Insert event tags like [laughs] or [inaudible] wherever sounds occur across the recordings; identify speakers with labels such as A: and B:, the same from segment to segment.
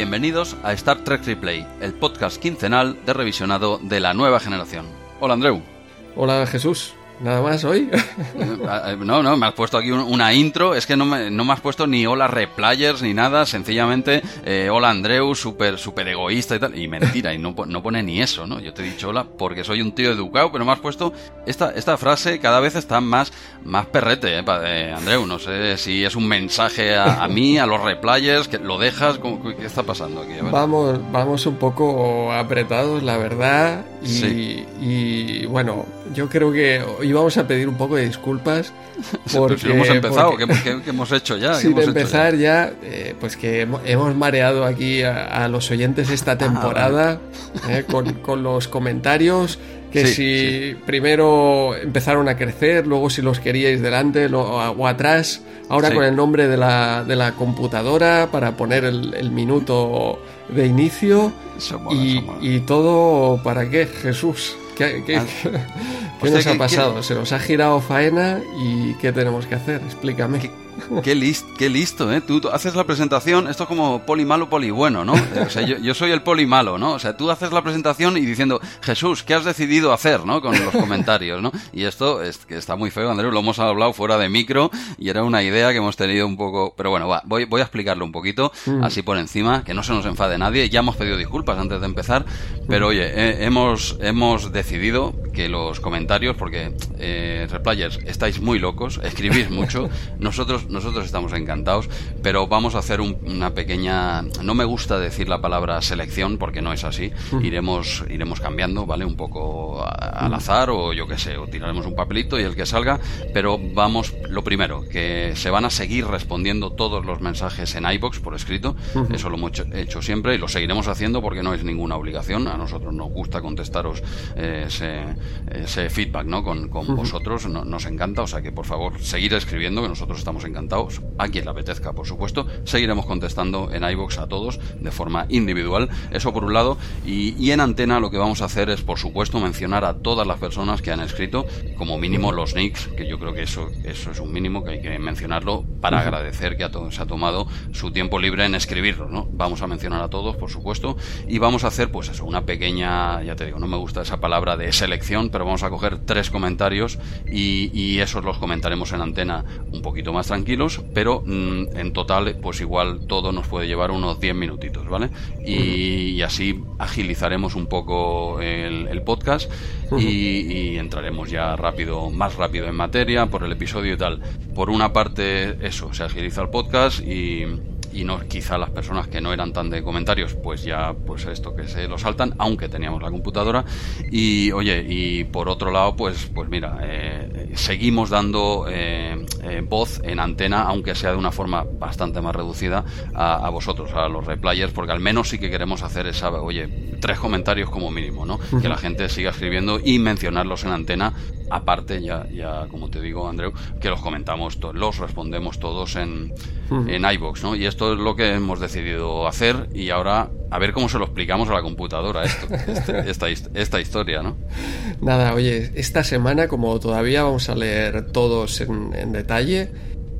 A: bienvenidos a Star Trek Replay, el podcast quincenal de revisionado de la nueva generación. Hola Andreu.
B: Hola Jesús. ¿Nada más hoy? [laughs]
A: no, no, me has puesto aquí una intro. Es que no me, no me has puesto ni hola replayers ni nada. Sencillamente, eh, hola Andreu, súper super egoísta y tal. Y mentira, y no, no pone ni eso, ¿no? Yo te he dicho hola porque soy un tío educado, pero me has puesto esta, esta frase cada vez está más, más perrete, ¿eh? eh Andreu. No sé si es un mensaje a, mí, a los replayers, que lo dejas. ¿Qué está pasando aquí?
B: Vamos, vamos un poco apretados, la verdad. Y, y bueno, yo creo que y vamos a pedir un poco de disculpas. [laughs]
A: Porque, hemos empezado, ¿qué, hemos hecho ya?
B: Sin empezar ya, eh, pues que hemos mareado aquí a, los oyentes esta ah, temporada eh, [laughs] con, los comentarios. Que si primero empezaron a crecer, luego si los queríais delante o atrás, ahora con el nombre de la, de la computadora para poner el, minuto de inicio. y, y todo para qué, Jesús. ¿Qué, qué, ¿Qué nos ha pasado? Se nos ha girado faena y ¿qué tenemos que hacer? Explícame. [laughs]
A: Qué, qué listo, ¿eh? Tú, haces la presentación, esto es como poli malo, poli bueno, ¿no? O sea, yo, soy el poli malo, ¿no? O sea, tú haces la presentación y diciendo, Jesús, ¿qué has decidido hacer, ¿no? Con los comentarios, ¿no? Y esto es que está muy feo, Andrés, lo hemos hablado fuera de micro y era una idea que hemos tenido un poco... Pero bueno, va, voy, voy a explicarlo un poquito, mm. así por encima, que no se nos enfade nadie. Ya hemos pedido disculpas antes de empezar, pero oye, hemos, hemos decidido que los comentarios, porque, eh, Replayers, estáis muy locos, escribís mucho, [laughs] nosotros nosotros estamos encantados, pero vamos a hacer una pequeña, no me gusta decir la palabra selección porque no es así, iremos, iremos cambiando, ¿vale? Un poco al azar o yo qué sé, o tiraremos un papelito y el que salga, pero vamos, lo primero, que se van a seguir respondiendo todos los mensajes en iBox por escrito, eso lo hemos hecho, siempre y lo seguiremos haciendo porque no es ninguna obligación, a nosotros nos gusta contestaros eh, ese, feedback, ¿no? Con, vosotros, nos encanta, o sea que por favor, seguir escribiendo, que nosotros estamos encantados a quien le apetezca, por supuesto. Seguiremos contestando en iBox a todos de forma individual. Eso por un lado. Y, en antena lo que vamos a hacer es, por supuesto, mencionar a todas las personas que han escrito, como mínimo los nicks, que yo creo que eso, eso es un mínimo que hay que mencionarlo para agradecer que a todos se ha tomado su tiempo libre en escribirlo, ¿no? Vamos a mencionar a todos, por supuesto, y vamos a hacer, pues eso, una pequeña, ya te digo, no me gusta esa palabra de selección, pero vamos a coger tres comentarios y, y esos los comentaremos en antena un poquito más tranquilo pero mm, en total, pues igual todo nos puede llevar unos 10 minutitos, ¿vale? Y, así agilizaremos un poco el, podcast y, entraremos ya rápido, más rápido en materia por el episodio y tal. Por una parte, eso, se agiliza el podcast y y no quizá las personas que no eran tan de comentarios pues ya pues esto que se lo saltan aunque teníamos la computadora. Y oye y por otro lado pues pues mira eh, seguimos dando eh, eh, voz en antena aunque sea de una forma bastante más reducida a, vosotros a los replayers porque al menos sí que queremos hacer esa oye tres comentarios como mínimo no que la gente siga escribiendo y mencionarlos en antena. Aparte ya ya como te digo Andreu que los comentamos los respondemos todos en en iBox no y esto esto es lo que hemos decidido hacer y ahora a ver cómo se lo explicamos a la computadora esto, este, [laughs] esta, esta, historia, ¿no?
B: Nada, oye, esta semana como todavía vamos a leer todos en, detalle,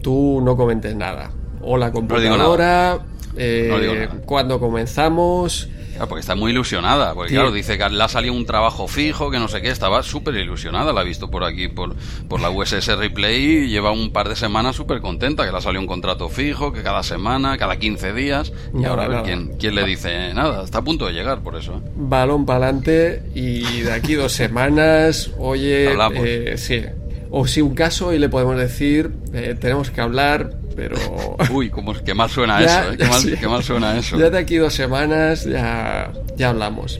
B: tú no comentes nada. O la computadora, eh, cuando comenzamos
A: porque está muy ilusionada. Porque claro, dice que le ha salido un trabajo fijo, que no sé qué. Estaba súper ilusionada. La ha visto por aquí, por, por la USS Replay. Y lleva un par de semanas súper contenta. Que le ha salido un contrato fijo, que cada semana, cada 15 días. Y ahora a ver quién, quién, le dice nada. Está a punto de llegar, por eso. ¿eh?
B: Balón para adelante. Y de aquí dos semanas, oye. Eh, sí. O si un caso y le podemos decir, eh, tenemos que hablar pero... [laughs]
A: Uy, como, qué mal suena eso, ¿eh? qué, mal, suena eso.
B: Ya de aquí dos semanas ya, ya hablamos.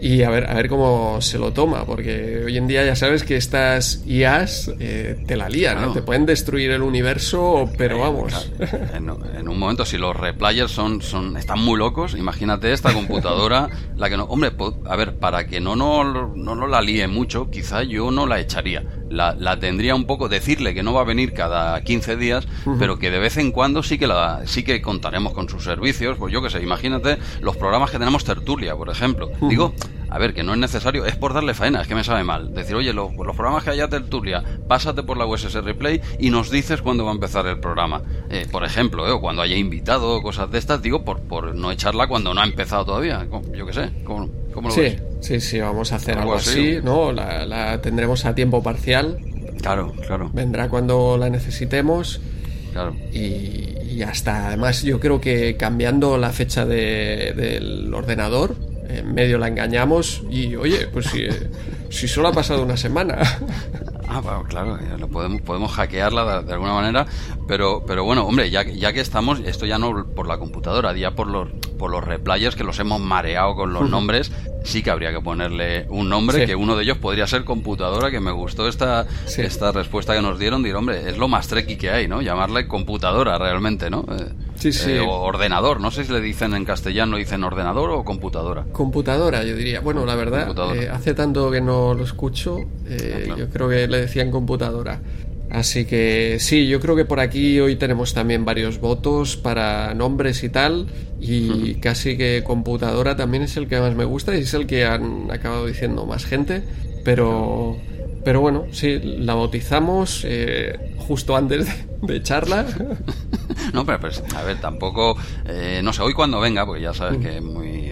B: Y a ver, a ver cómo se lo toma, porque hoy en día ya sabes que estas IAs eh, te la lían, ¿no? Te pueden destruir el universo, pero vamos. [laughs]
A: En, un momento, si los replayers son, son, están muy locos, imagínate esta computadora, la que no. Hombre, a ver, para que no nos no, no la líe mucho, quizá yo no la echaría la, la, tendría un poco, decirle que no va a venir cada 15 días, pero que de vez en cuando sí que la, sí que contaremos con sus servicios, pues yo que sé, imagínate los programas que tenemos tertulia, por ejemplo. Digo, a ver, que no es necesario, es por darle faena, es que me sabe mal. Decir, oye, los, los programas que haya tertulia, pásate por la USS Replay y nos dices cuándo va a empezar el programa. Eh, por ejemplo, eh, o cuando haya invitado o cosas de estas, digo, por, por no echarla cuando no ha empezado todavía. Yo qué sé, ¿cómo, cómo lo
B: sí,
A: ves?
B: Sí, sí, vamos a hacer algo, así, ¿no? La, la tendremos a tiempo parcial.
A: Claro, claro.
B: Vendrá cuando la necesitemos.
A: Claro.
B: Y, y hasta, además, yo creo que cambiando la fecha de, del ordenador, en medio la engañamos y, oye, pues si, [laughs] si solo ha pasado una semana. [laughs]
A: Ah, bueno, claro, lo podemos, podemos hackearla de, de, alguna manera, pero, pero bueno, hombre, ya, ya que estamos, esto ya no por la computadora, ya por los, por los replayers que los hemos mareado con los nombres, sí que habría que ponerle un nombre, sí. que uno de ellos podría ser computadora, que me gustó esta, sí. esta respuesta que nos dieron, decir, hombre, es lo más treki que hay, ¿no? Llamarle computadora realmente, ¿no?
B: Sí, sí.
A: Eh, o ordenador, no sé si le dicen en castellano, dicen ordenador o computadora.
B: Computadora, yo diría. Bueno, la verdad, eh, hace tanto que no lo escucho, eh, ah, claro. yo creo que le decían computadora. Así que sí, yo creo que por aquí hoy tenemos también varios votos para nombres y tal. Y casi que computadora también es el que más me gusta y es el que han acabado diciendo más gente. Pero, pero bueno, sí, la bautizamos eh, justo antes de, de echarla. [laughs]
A: no, pero, pero, a ver, tampoco. Eh, no sé, hoy cuando venga, porque ya sabes que es muy,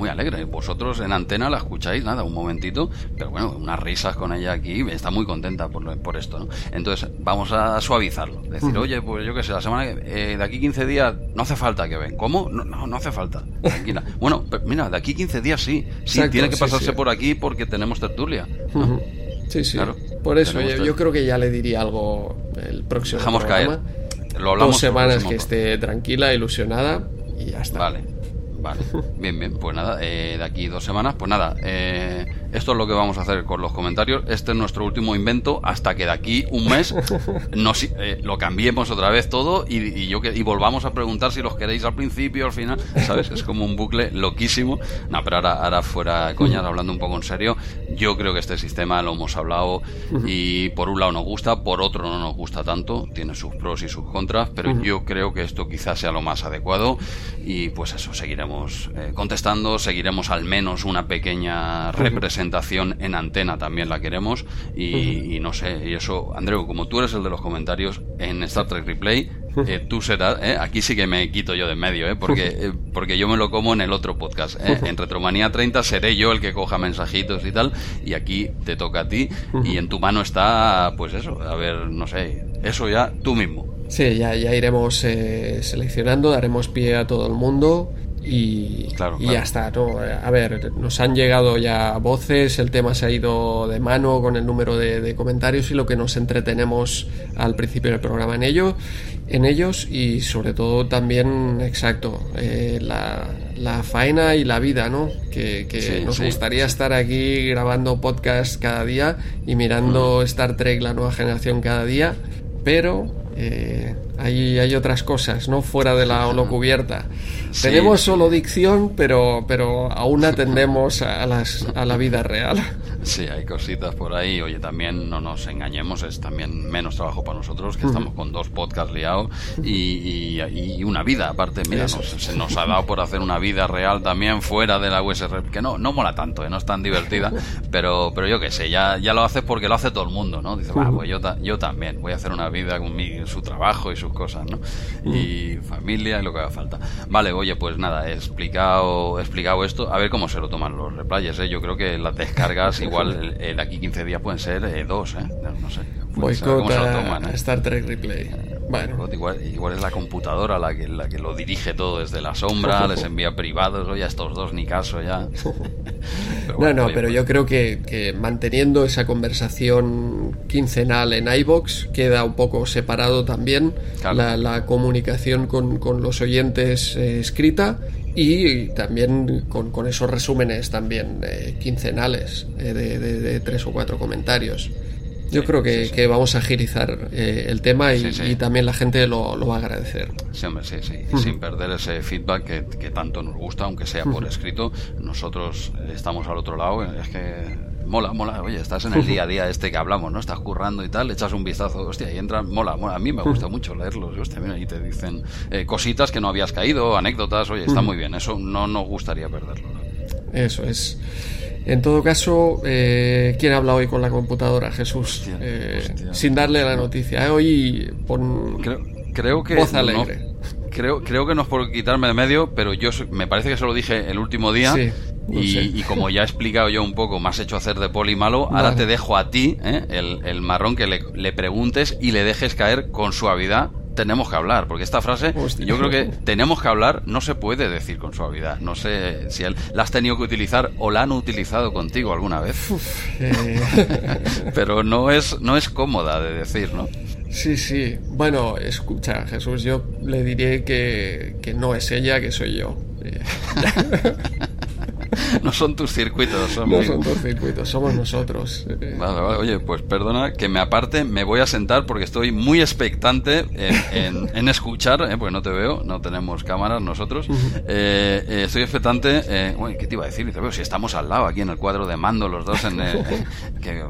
A: muy, alegre. Vosotros en antena la escucháis, nada, un momentito, pero bueno, unas risas con ella aquí, está muy contenta por, por esto, ¿no? Entonces, vamos a suavizarlo. Decir, oye, pues yo qué sé, la semana que. Eh, de aquí 15 días no hace falta que ven. ¿Cómo? No, no, no hace falta. Tranquila. [laughs] bueno, pero mira, de aquí 15 días sí. Sí, Exacto, tiene que pasarse sí, por aquí porque tenemos tertulia. ¿no?
B: Sí, sí. Claro. Por eso yo, yo, creo que ya le diría algo el próximo
A: Dejamos
B: programa.
A: caer. Lo hablamos
B: Dos semanas que esté tranquila, ilusionada y ya está.
A: Vale. Vale, bien, bien, pues nada, eh, de aquí dos semanas, pues nada, eh, esto es lo que vamos a hacer con los comentarios. Este es nuestro último invento hasta que de aquí un mes [laughs] nos, eh, lo cambiemos otra vez todo y, y, yo que, y volvamos a preguntar si los queréis al principio, al final, ¿sabes? Es como un bucle loquísimo. No, pero ahora, ahora fuera coñas, hablando un poco en serio, yo creo que este sistema lo hemos hablado y por un lado nos gusta, por otro no nos gusta tanto, tiene sus pros y sus contras, pero yo creo que esto quizás sea lo más adecuado y pues eso, seguiremos eh, contestando, seguiremos al menos una pequeña representación en antena, también la queremos. Y, y, no sé, y eso, Andreu, como tú eres el de los comentarios en Star Trek Replay, eh, tú serás, eh, aquí sí que me quito yo de en medio, eh, porque, eh, porque yo me lo como en el otro podcast. Eh. En Retromanía 30 seré yo el que coja mensajitos y tal, y aquí te toca a ti, y en tu mano está, pues eso, a ver, no sé, eso ya tú mismo.
B: Sí, ya, ya iremos eh, seleccionando, daremos pie a todo el mundo y,
A: claro,
B: y
A: claro.
B: ya está. ¿no? A ver, nos han llegado ya voces, el tema se ha ido de mano con el número de, de, comentarios y lo que nos entretenemos al principio del programa en ello, en ellos y sobre todo también, exacto, eh, la, la, faena y la vida, ¿no? Que, que sí, nos sí, gustaría estar aquí grabando podcast cada día y mirando mm. Star Trek, la nueva generación cada día, pero eh, hay, hay, otras cosas, ¿no? Fuera de la holocubierta. Sí. Tenemos solo dicción, pero, pero aún atendemos a, las, a la vida real.
A: Sí, hay cositas por ahí. Oye, también no nos engañemos, es también menos trabajo para nosotros, que estamos con dos podcasts liados y, y, y una vida. Aparte, mira, nos, se nos ha dado por hacer una vida real también fuera de la USR, que no, no mola tanto, ¿eh? no es tan divertida, [laughs] pero, pero yo qué sé, ya, ya lo haces porque lo hace todo el mundo, ¿no? Dice, pues yo, yo también voy a hacer una vida con mi, su trabajo y sus cosas, ¿no? Y familia y lo que haga falta. Vale, oye, pues nada, he explicado, he explicado esto, a ver cómo se lo toman los replayers, ¿eh? Yo creo que las descargas [laughs] igual eh, de aquí 15 días pueden ser eh, dos, ¿eh? No sé.
B: Boicot a, a Star Trek Replay. Bueno.
A: Igual, igual, es la computadora la que, la que lo dirige todo desde la sombra, [laughs] les envía privados, oye, a estos dos ni caso ya. [laughs]
B: pero bueno, no, no, oye, pero pues... yo creo que, que, manteniendo esa conversación quincenal en iBox queda un poco separado también claro. la, la, comunicación con, con los oyentes eh, escrita y también con, con, esos resúmenes también eh, quincenales eh, de, de, de, tres o cuatro comentarios. Yo sí, creo que, sí, que, vamos a agilizar eh, el tema y, y, también la gente lo, lo, va a agradecer.
A: Sí, hombre, sí, sí. Sin perder ese feedback que, que, tanto nos gusta, aunque sea por escrito. Nosotros estamos al otro lado. Es que mola, mola. Oye, estás en el día a día este que hablamos, ¿no? Estás currando y tal, echas un vistazo, hostia, y entran, mola, mola. A mí me gusta mucho leerlos, hostia, mira, y te dicen eh, cositas que no habías caído, anécdotas, oye, está muy bien, eso no nos gustaría perderlo.
B: Eso es. En todo caso, eh, ¿quién habla hoy con la computadora? Jesús. Eh, sin darle la noticia. ¿eh? Hoy pon
A: creo, creo que
B: voz alegre.
A: creo, creo que no es por quitarme de medio, pero yo me parece que se lo dije el último día. Y, como ya he explicado yo un poco, me has hecho hacer de poli malo, ahora te dejo a ti el, el, marrón que le, le, preguntes y le dejes caer con suavidad tenemos que hablar, porque esta frase yo creo que tenemos que hablar no se puede decir con suavidad. No sé si él, la has tenido que utilizar o la han utilizado contigo alguna vez. [laughs] Eh. Pero no es, no es cómoda de decir, ¿no?
B: Sí, sí. Bueno, escucha, Jesús, yo le diré que, que no es ella, que soy yo. [laughs] [laughs]
A: no son tus circuitos.
B: Son no son tus circuitos, somos nosotros.
A: Vale, vale. Oye, pues perdona que me aparte, me voy a sentar porque estoy muy expectante en, en, [laughs] escuchar, ¿eh? porque no te veo, no tenemos cámaras nosotros. Eh, eh, estoy expectante. Eh, ¿Qué te iba a decir? Te veo, si estamos al lado aquí en el cuadro de mando los dos, en, [laughs] que,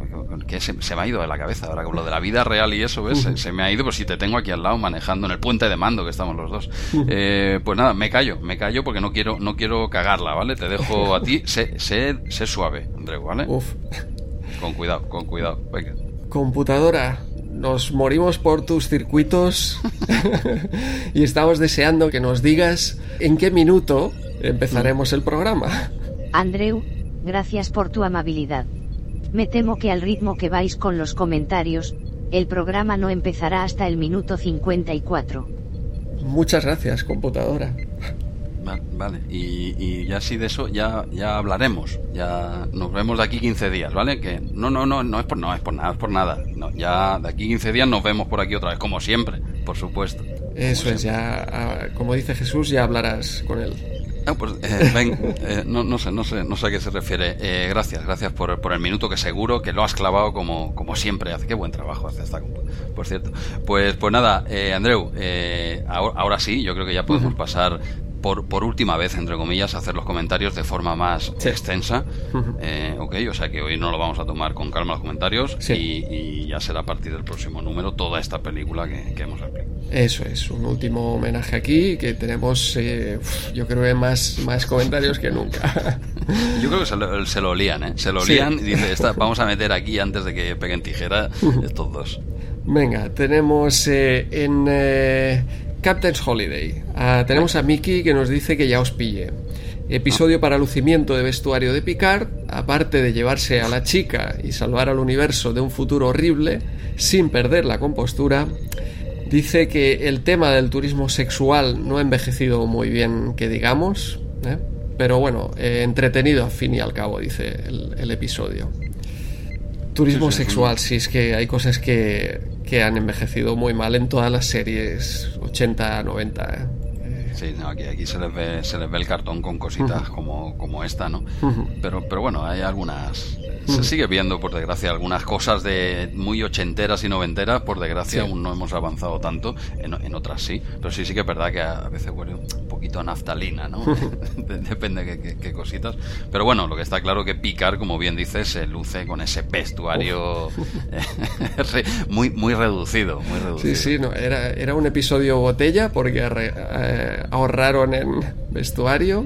A: que se, me ha ido de la cabeza ahora con lo de la vida real y eso, ¿ves? Se, me ha ido, pues si te tengo aquí al lado manejando en el puente de mando que estamos los dos. pues nada, me callo, me callo porque no quiero, no quiero cagarla, ¿vale? Te dejo a ti, sé, sé, suave, Andreu, ¿vale? Uf. Con cuidado, con cuidado. Venga.
B: Computadora, nos morimos por tus circuitos [laughs] y estamos deseando que nos digas en qué minuto empezaremos el programa.
C: Andreu, gracias por tu amabilidad. Me temo que al ritmo que vais con los comentarios, el programa no empezará hasta el minuto 54.
B: Muchas gracias, computadora.
A: Vale, y, y, ya sí de eso ya, ya hablaremos. Ya nos vemos de aquí 15 días, ¿vale? Que no, no, no, no es por, no es por nada, es por nada. No, ya de aquí 15 días nos vemos por aquí otra vez, como siempre, por supuesto.
B: Eso es, ya, ah, como dice Jesús, ya hablarás con él.
A: Ah, pues, eh, [laughs] ven, eh, no, no, sé, no sé, no sé a qué se refiere. Eh, gracias, gracias por, por, el minuto que seguro que lo has clavado como, como siempre. Hace qué buen trabajo hace esta, por cierto. Pues, pues nada, Andreu, ahora, ahora, sí, yo creo que ya podemos pasar por, por última vez, entre comillas, hacer los comentarios de forma más extensa. eh, ok, o sea que hoy no lo vamos a tomar con calma los comentarios y, ya será a partir del próximo número toda esta película que, que hemos aplicado.
B: Eso es, un último homenaje aquí que tenemos, eh, yo creo que más, más comentarios que nunca.
A: Yo creo que se lo, se lo lían, ¿eh? Se lo lían y dice, vamos a meter aquí antes de que peguen tijera estos dos.
B: Venga, tenemos eh, en Captain's Holiday. Ah, tenemos a Mickey que nos dice que ya os pille. Episodio para lucimiento de vestuario de Picard, aparte de llevarse a la chica y salvar al universo de un futuro horrible, sin perder la compostura, dice que el tema del turismo sexual no ha envejecido muy bien, que digamos, ¿eh? pero bueno, eh, entretenido al fin y al cabo, dice el, el episodio. Turismo sexual, sí, es que hay cosas que, que han envejecido muy mal en todas las series 80, 90. ¿eh?
A: Sí, no, aquí, aquí se, les ve, se les ve el cartón con cositas como, como esta, ¿no? pero, pero bueno, hay algunas... Se sigue viendo, por desgracia, algunas cosas de muy ochenteras y noventeras, por desgracia aún no hemos avanzado tanto, en, en, otras sí, pero sí, sí que es verdad que a veces huele un poquito a naftalina, ¿no? [laughs] Depende de qué, qué, cositas. Pero bueno, lo que está claro que Picar, como bien dices, se luce con ese vestuario [laughs] muy, muy reducido, muy reducido.
B: Sí, sí, no, era, era un episodio botella porque eh, ahorraron en vestuario.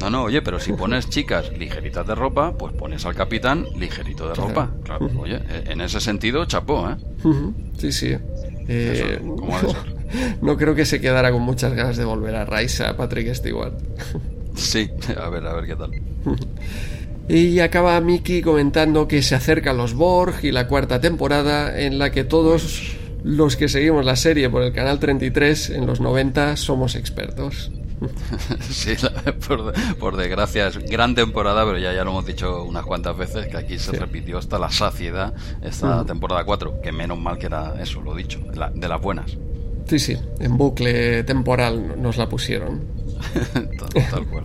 A: No, no, oye, pero si pones chicas ligeritas de ropa, pues pones al capitán ligerito de ropa. Claro, oye, en ese sentido, chapó, ¿eh?
B: Sí, sí. Eh, no, creo que se quedara con muchas ganas de volver a Raisa, Patrick Stewart.
A: Sí, [laughs] a ver, a ver qué tal.
B: Y acaba Mickey comentando que se acercan los Borg y la cuarta temporada en la que todos los que seguimos la serie por el canal 33 en los 90 somos expertos. [laughs]
A: Sí, por, por, desgracia es gran temporada, pero ya, ya lo hemos dicho unas cuantas veces que aquí se repitió hasta la saciedad esta temporada 4, que menos mal que era eso, lo dicho, de, las buenas.
B: Sí, sí, en bucle temporal nos la pusieron. [laughs]
A: tal, cual.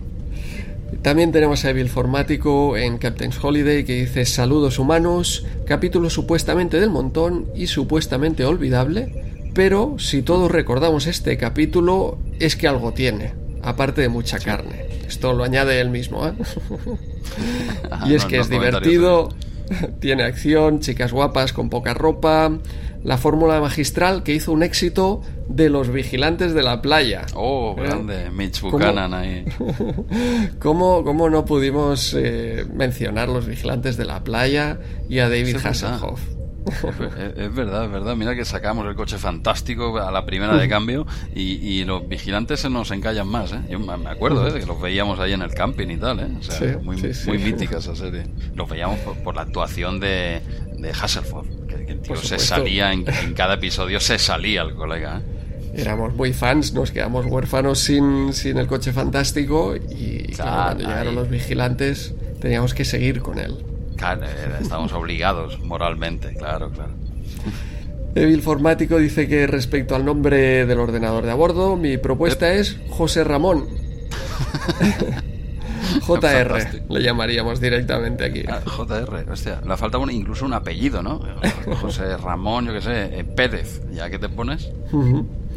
B: También tenemos a Evil Formático en Captain's Holiday que dice saludos humanos, capítulo supuestamente del montón y supuestamente olvidable, pero si todos recordamos este capítulo es que algo tiene, aparte de mucha carne. Esto lo añade él mismo, ¿eh? [laughs] y es que es divertido, [laughs] Tiene acción, chicas guapas con poca ropa, la fórmula magistral que hizo un éxito de los vigilantes de la playa.
A: Oh,
B: ¿Eh?
A: grande, Mitch Buchanan ahí. [laughs]
B: ¿Cómo, cómo no pudimos eh, mencionar los vigilantes de la playa y a David
A: Sí.
B: Hasselhoff?
A: Es, es verdad, es verdad. Mira que sacamos el coche fantástico a la primera de cambio y, y los vigilantes se nos encallan más, ¿eh? Yo me acuerdo, ¿eh? De que los veíamos ahí en el camping y tal, ¿eh? O sea,
B: Sí,
A: muy,
B: sí, sí.
A: muy mítica esa serie. Los veíamos por, por la actuación de, de Hasselhoff, tío se salía, en, en cada episodio se salía el colega, ¿eh?
B: Éramos muy fans, nos quedamos huérfanos sin, sin el coche fantástico y claro, cuando llegaron los vigilantes teníamos que seguir con él.
A: Claro, estábamos obligados moralmente, claro, claro.
B: Evil Formático dice que respecto al nombre del ordenador de a bordo, mi propuesta es José Ramón. [laughs] [laughs] JR, le llamaríamos directamente aquí.
A: Ah, JR, hostia, le falta un- incluso un apellido, ¿no? [laughs] José Ramón, yo qué sé, eh, Pérez, ¿ya que te pones?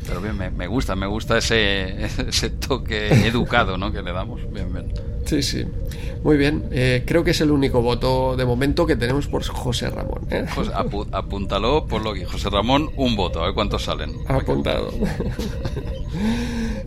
A: Pero bien, me, me gusta, me gusta ese, [laughs] ese toque educado, ¿no? Que le damos. Bien, bien.
B: Sí, sí. Muy bien. Eh, creo que es el único voto de momento que tenemos por José Ramón. ¿eh?
A: Pues apu- apúntalo, ponlo aquí. José Ramón, un voto, a ver cuántos salen.
B: Apuntado.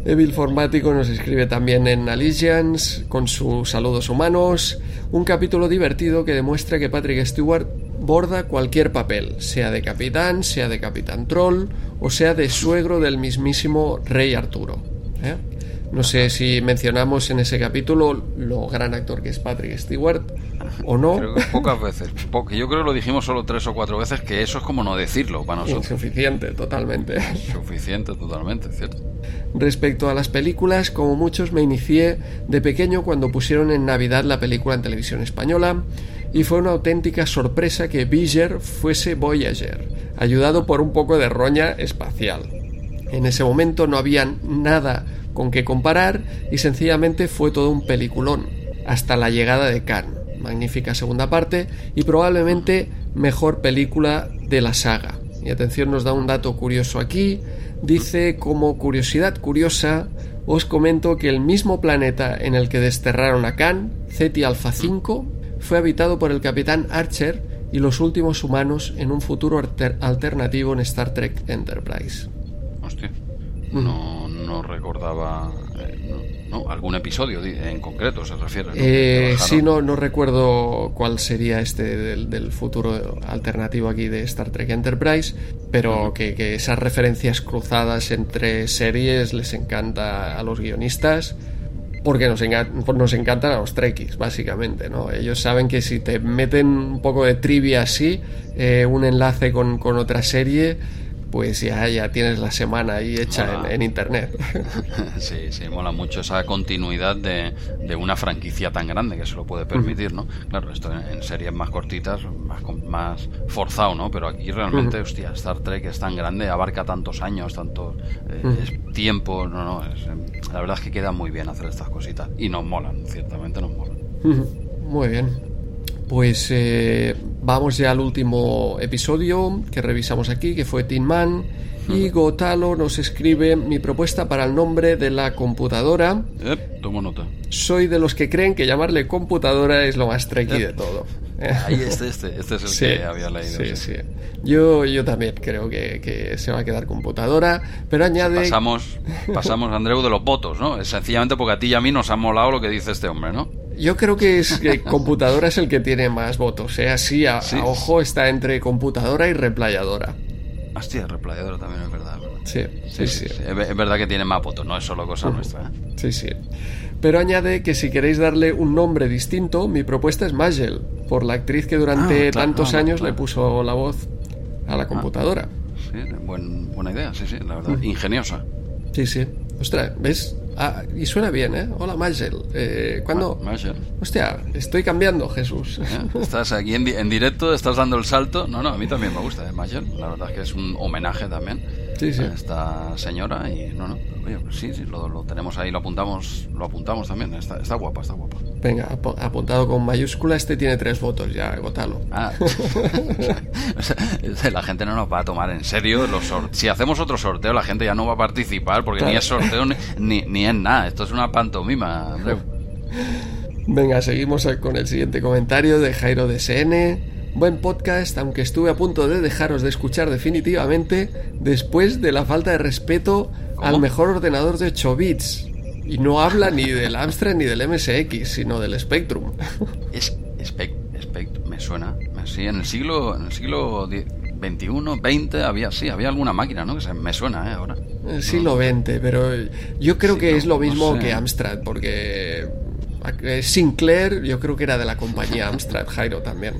B: Evil Formático nos escribe también en Allegiance con sus saludos humanos. Un capítulo divertido que demuestra que Patrick Stewart borda cualquier papel, sea de capitán, sea de capitán troll o sea de suegro del mismísimo rey Arturo. ¿eh? No sé si mencionamos en ese capítulo lo gran actor que es Patrick Stewart o no.
A: Creo que pocas veces. Po- Yo creo que lo dijimos solo tres o cuatro veces, que eso es como no decirlo para nosotros.
B: Insuficiente, totalmente.
A: Suficiente, totalmente, ¿cierto?
B: Respecto a las películas, como muchos me inicié de pequeño cuando pusieron en Navidad la película en televisión española y fue una auténtica sorpresa que Viger fuese Voyager, ayudado por un poco de roña espacial. En ese momento no había nada con qué comparar y sencillamente fue todo un peliculón, hasta la llegada de Khan. Magnífica segunda parte y probablemente mejor película de la saga. Y atención, nos da un dato curioso aquí. Dice, como curiosidad curiosa, os comento que el mismo planeta en el que desterraron a Khan, Ceti Alpha 5, fue habitado por el capitán Archer y los últimos humanos en un futuro alter- alternativo en Star Trek Enterprise.
A: Hostia. No, no recordaba. eh, no, no, algún episodio di- en concreto se refiere. ¿no?
B: Eh, sí, no, no recuerdo cuál sería este del, del futuro alternativo aquí de Star Trek Enterprise, pero que, que esas referencias cruzadas entre series les encanta a los guionistas. Porque nos, nos encantan a los trekkies, básicamente, ¿no? Ellos saben que si te meten un poco de trivia así, eh, un enlace con, con otra serie, pues ya, ya tienes la semana ahí hecha en, en internet. [laughs]
A: Sí, sí, mola mucho esa continuidad de, de una franquicia tan grande que se lo puede permitir, ¿no? Claro, esto en, en series más cortitas, más, con- más forzado, ¿no? Pero aquí realmente, hostia, Star Trek es tan grande, abarca tantos años, tanto eh, es tiempo, no, no, es, eh, la verdad es que queda muy bien hacer estas cositas y nos molan, ciertamente nos molan.
B: Muy bien. Pues eh, vamos ya al último episodio que revisamos aquí, que fue Tin Man. Y Gotalo nos escribe mi propuesta para el nombre de la computadora.
A: Tomo nota.
B: Soy de los que creen que llamarle computadora es lo más tricky de todo.
A: Ahí este, este, este es el
B: Sí,
A: que había leído.
B: sí, sí. Yo, yo también creo que, que se va a quedar computadora, pero añade...
A: Pasamos, pasamos, Andreu, de los votos, ¿no? Sencillamente porque a ti y a mí nos ha molado lo que dice este hombre, ¿no?
B: Yo creo que es que computadora es el que tiene más votos. ¿eh? Así, a,
A: Sí.
B: a ojo, está entre computadora y replayadora.
A: Hostia, replayador también es verdad.
B: Sí, sí,
A: Sí,
B: sí.
A: sí, sí. Es ve- es verdad que tiene más votos, no es solo cosa nuestra. ¿eh?
B: Sí, sí. Pero añade que si queréis darle un nombre distinto, mi propuesta es Magel, por la actriz que durante
A: Ah, claro,
B: tantos
A: ah,
B: años
A: claro.
B: le puso la voz a la computadora.
A: Sí, buen- buena idea, sí, sí, la verdad. Ingeniosa.
B: Sí, sí. Ostras, ¿ves? Ah, y suena bien, ¿eh? Hola, Magel. Eh, ¿Cuándo?
A: Ma-
B: Hostia, estoy cambiando, Jesús.
A: ¿eh? Estás aquí en, di- en directo, estás dando el salto. No, no, a mí también me gusta, ¿eh? Marshall. La verdad es que es un homenaje también
B: Sí, sí.
A: a esta señora y no, no. Oye, pues sí, sí, lo, lo tenemos ahí, lo apuntamos, lo apuntamos también. Está, está guapa, está guapa.
B: Venga, apu- apuntado con mayúscula, este tiene tres votos ya, Gotalo.
A: Ah, [laughs] la gente no nos va a tomar en serio. Los si hacemos otro sorteo, la gente ya no va a participar porque ni es sorteo ni, ni, ni es nada. Esto es una pantomima, Andreu.
B: Venga, seguimos con el siguiente comentario de Jairo DSN. Buen podcast, aunque estuve a punto de dejaros de escuchar definitivamente después de la falta de respeto al mejor ordenador de 8 bits. Y no habla ni del Amstrad ni del MSX, sino del Spectrum. [laughs]
A: Es me suena. Sí, en el siglo, en el siglo 21, 20, había, sí, había alguna máquina, ¿no? Que me suena, ¿eh? Ahora.
B: El siglo XX, pero yo creo que es lo mismo que Amstrad, porque Sinclair, yo creo que era de la compañía [laughs] Amstrad, Jairo también.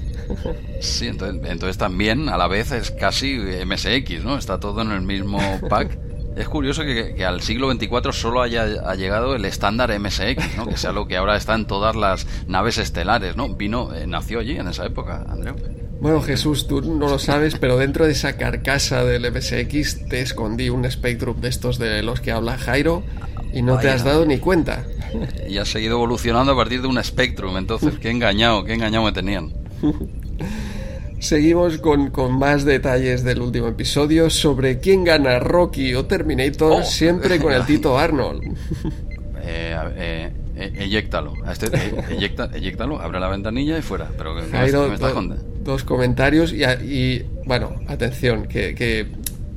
A: Sí, entonces, también a la vez es casi MSX, ¿no? Está todo en el mismo [laughs] pack. Es curioso que, al siglo XXIV solo haya llegado el estándar MSX, ¿no? que sea lo que ahora está en todas las naves estelares, ¿no? Vino, eh, nació allí en esa época, Andreu.
B: Bueno, Jesús, tú no lo sabes, pero dentro de esa carcasa del MSX te escondí un Spectrum de estos de los que habla Jairo y no te has dado ni cuenta.
A: Y has seguido evolucionando a partir de un Spectrum, entonces, [laughs] qué engañado, qué engañado me tenían.
B: Seguimos con, más detalles del último episodio sobre quién gana Rocky o Terminator, oh. siempre con el Tito [laughs] Arnold.
A: Eh, eh, eh, eyéctalo, este, [laughs] eyectalo, abre la ventanilla y fuera. Pero
B: dos comentarios y, bueno, atención, que,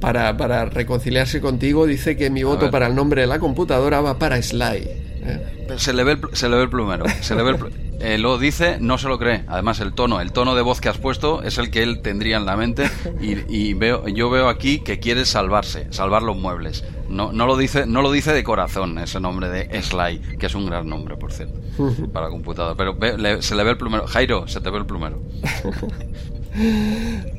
B: para, para, reconciliarse contigo dice que mi voto para el nombre de la computadora va para Sly.
A: Se, le ve el, se le ve el plumero, se le ve el eh, lo dice, no se lo cree. Además, el tono, el tono de voz que has puesto es el que él tendría en la mente y, veo, yo veo aquí que quiere salvarse, salvar los muebles. No, no lo dice, no lo dice de corazón ese nombre de Sly, que es un gran nombre, por cierto, [laughs] para computador. Pero se le ve el plumero. Jairo, se te ve el plumero. [laughs]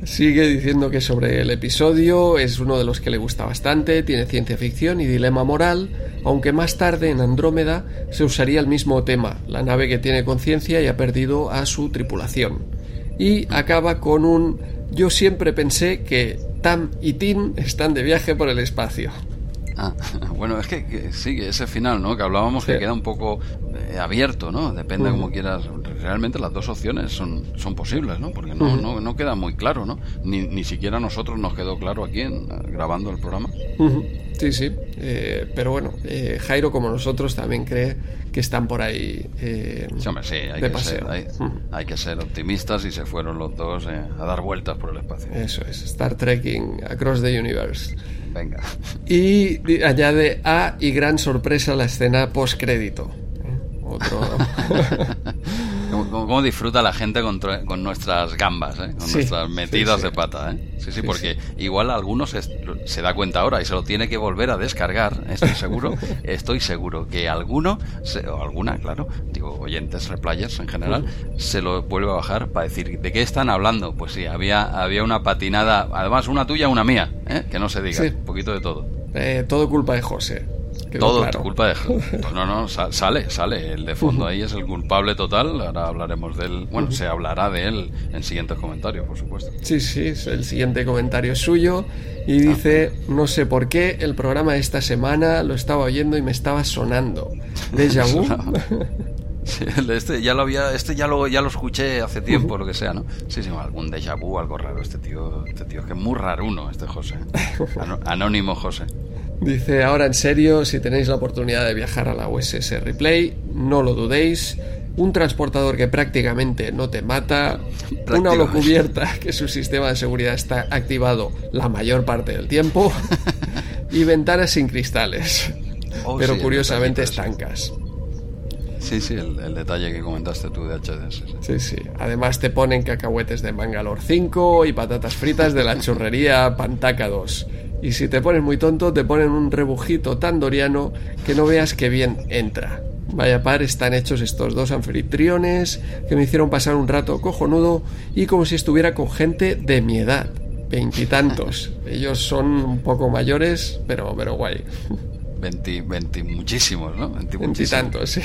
B: Sigue diciendo que sobre el episodio es uno de los que le gusta bastante, tiene ciencia ficción y dilema moral, aunque más tarde en Andrómeda se usaría el mismo tema, la nave que tiene conciencia y ha perdido a su tripulación. Y acaba con un yo siempre pensé que Tam y Tin están de viaje por el espacio.
A: Ah, [laughs] bueno, es que, sí, ese final, ¿no? Que hablábamos que queda un poco eh, abierto, ¿no? Depende de cómo quieras. Realmente las dos opciones son, son posibles, ¿no? Porque no, no, no, queda muy claro, ¿no? Ni, ni siquiera a nosotros nos quedó claro aquí en, grabando el programa.
B: Sí, sí. Eh, pero bueno, eh, Jairo, como nosotros, también cree que están por ahí.
A: sí, hombre, sí, hay, que ser, hay, que ser, optimistas y se fueron los dos a dar vueltas por el espacio.
B: Eso es, Star Trekking Across the Universe.
A: Venga.
B: Y añade a y gran sorpresa la escena post crédito. Otro. [laughs]
A: ¿Cómo, disfruta la gente con, nuestras gambas, eh? con nuestras metidas de pata? ¿eh? Sí, sí, porque igual algunos se, se, da cuenta ahora y se lo tiene que volver a descargar, estoy seguro, [laughs] estoy seguro que alguno, o alguna, claro, digo, oyentes, replayers en general, se lo vuelve a bajar para decir, ¿de qué están hablando? Pues sí, había, había una patinada, además una tuya, una mía, ¿eh? que no se diga, un poquito de todo.
B: Eh, todo culpa de José.
A: Todo culpa de. [laughs] No, no, sale, sale. El de fondo ahí es el culpable total. Ahora hablaremos de él. Bueno, se hablará de él en siguientes comentarios, por supuesto.
B: Sí, sí, el siguiente comentario es suyo. Y ah. dice: No sé por qué, el programa de esta semana lo estaba oyendo y me estaba sonando. ¿Déjà vu? [laughs]
A: Sí, este ya lo había, este ya lo, ya lo escuché hace tiempo, lo que sea, ¿no? Sí, sí, algún déjà vu, algo raro. Este tío, este tío que es muy raro uno, este José. Anónimo José.
B: Dice, ahora en serio, si tenéis la oportunidad de viajar a la USS Replay, no lo dudéis. Un transportador que prácticamente no te mata, una cubierta [laughs] que su sistema de seguridad está activado la mayor parte del tiempo [laughs] y ventanas sin cristales, oh, pero curiosamente estancas.
A: Sí, sí, el, detalle que comentaste tú de HDS.
B: Sí. sí, Además te ponen cacahuetes de Mangalore 5 y patatas fritas de la [laughs] churrería Pantaca 2. Y si te pones muy tonto, te ponen un rebujito tan doriano que no veas que bien entra. Vaya par están hechos estos dos anfitriones que me hicieron pasar un rato cojonudo y como si estuviera con gente de mi edad, veintitantos. [laughs] Ellos son un poco mayores, pero, pero guay.
A: Veinti, veinti muchísimos, ¿no?
B: Veintitantos, sí.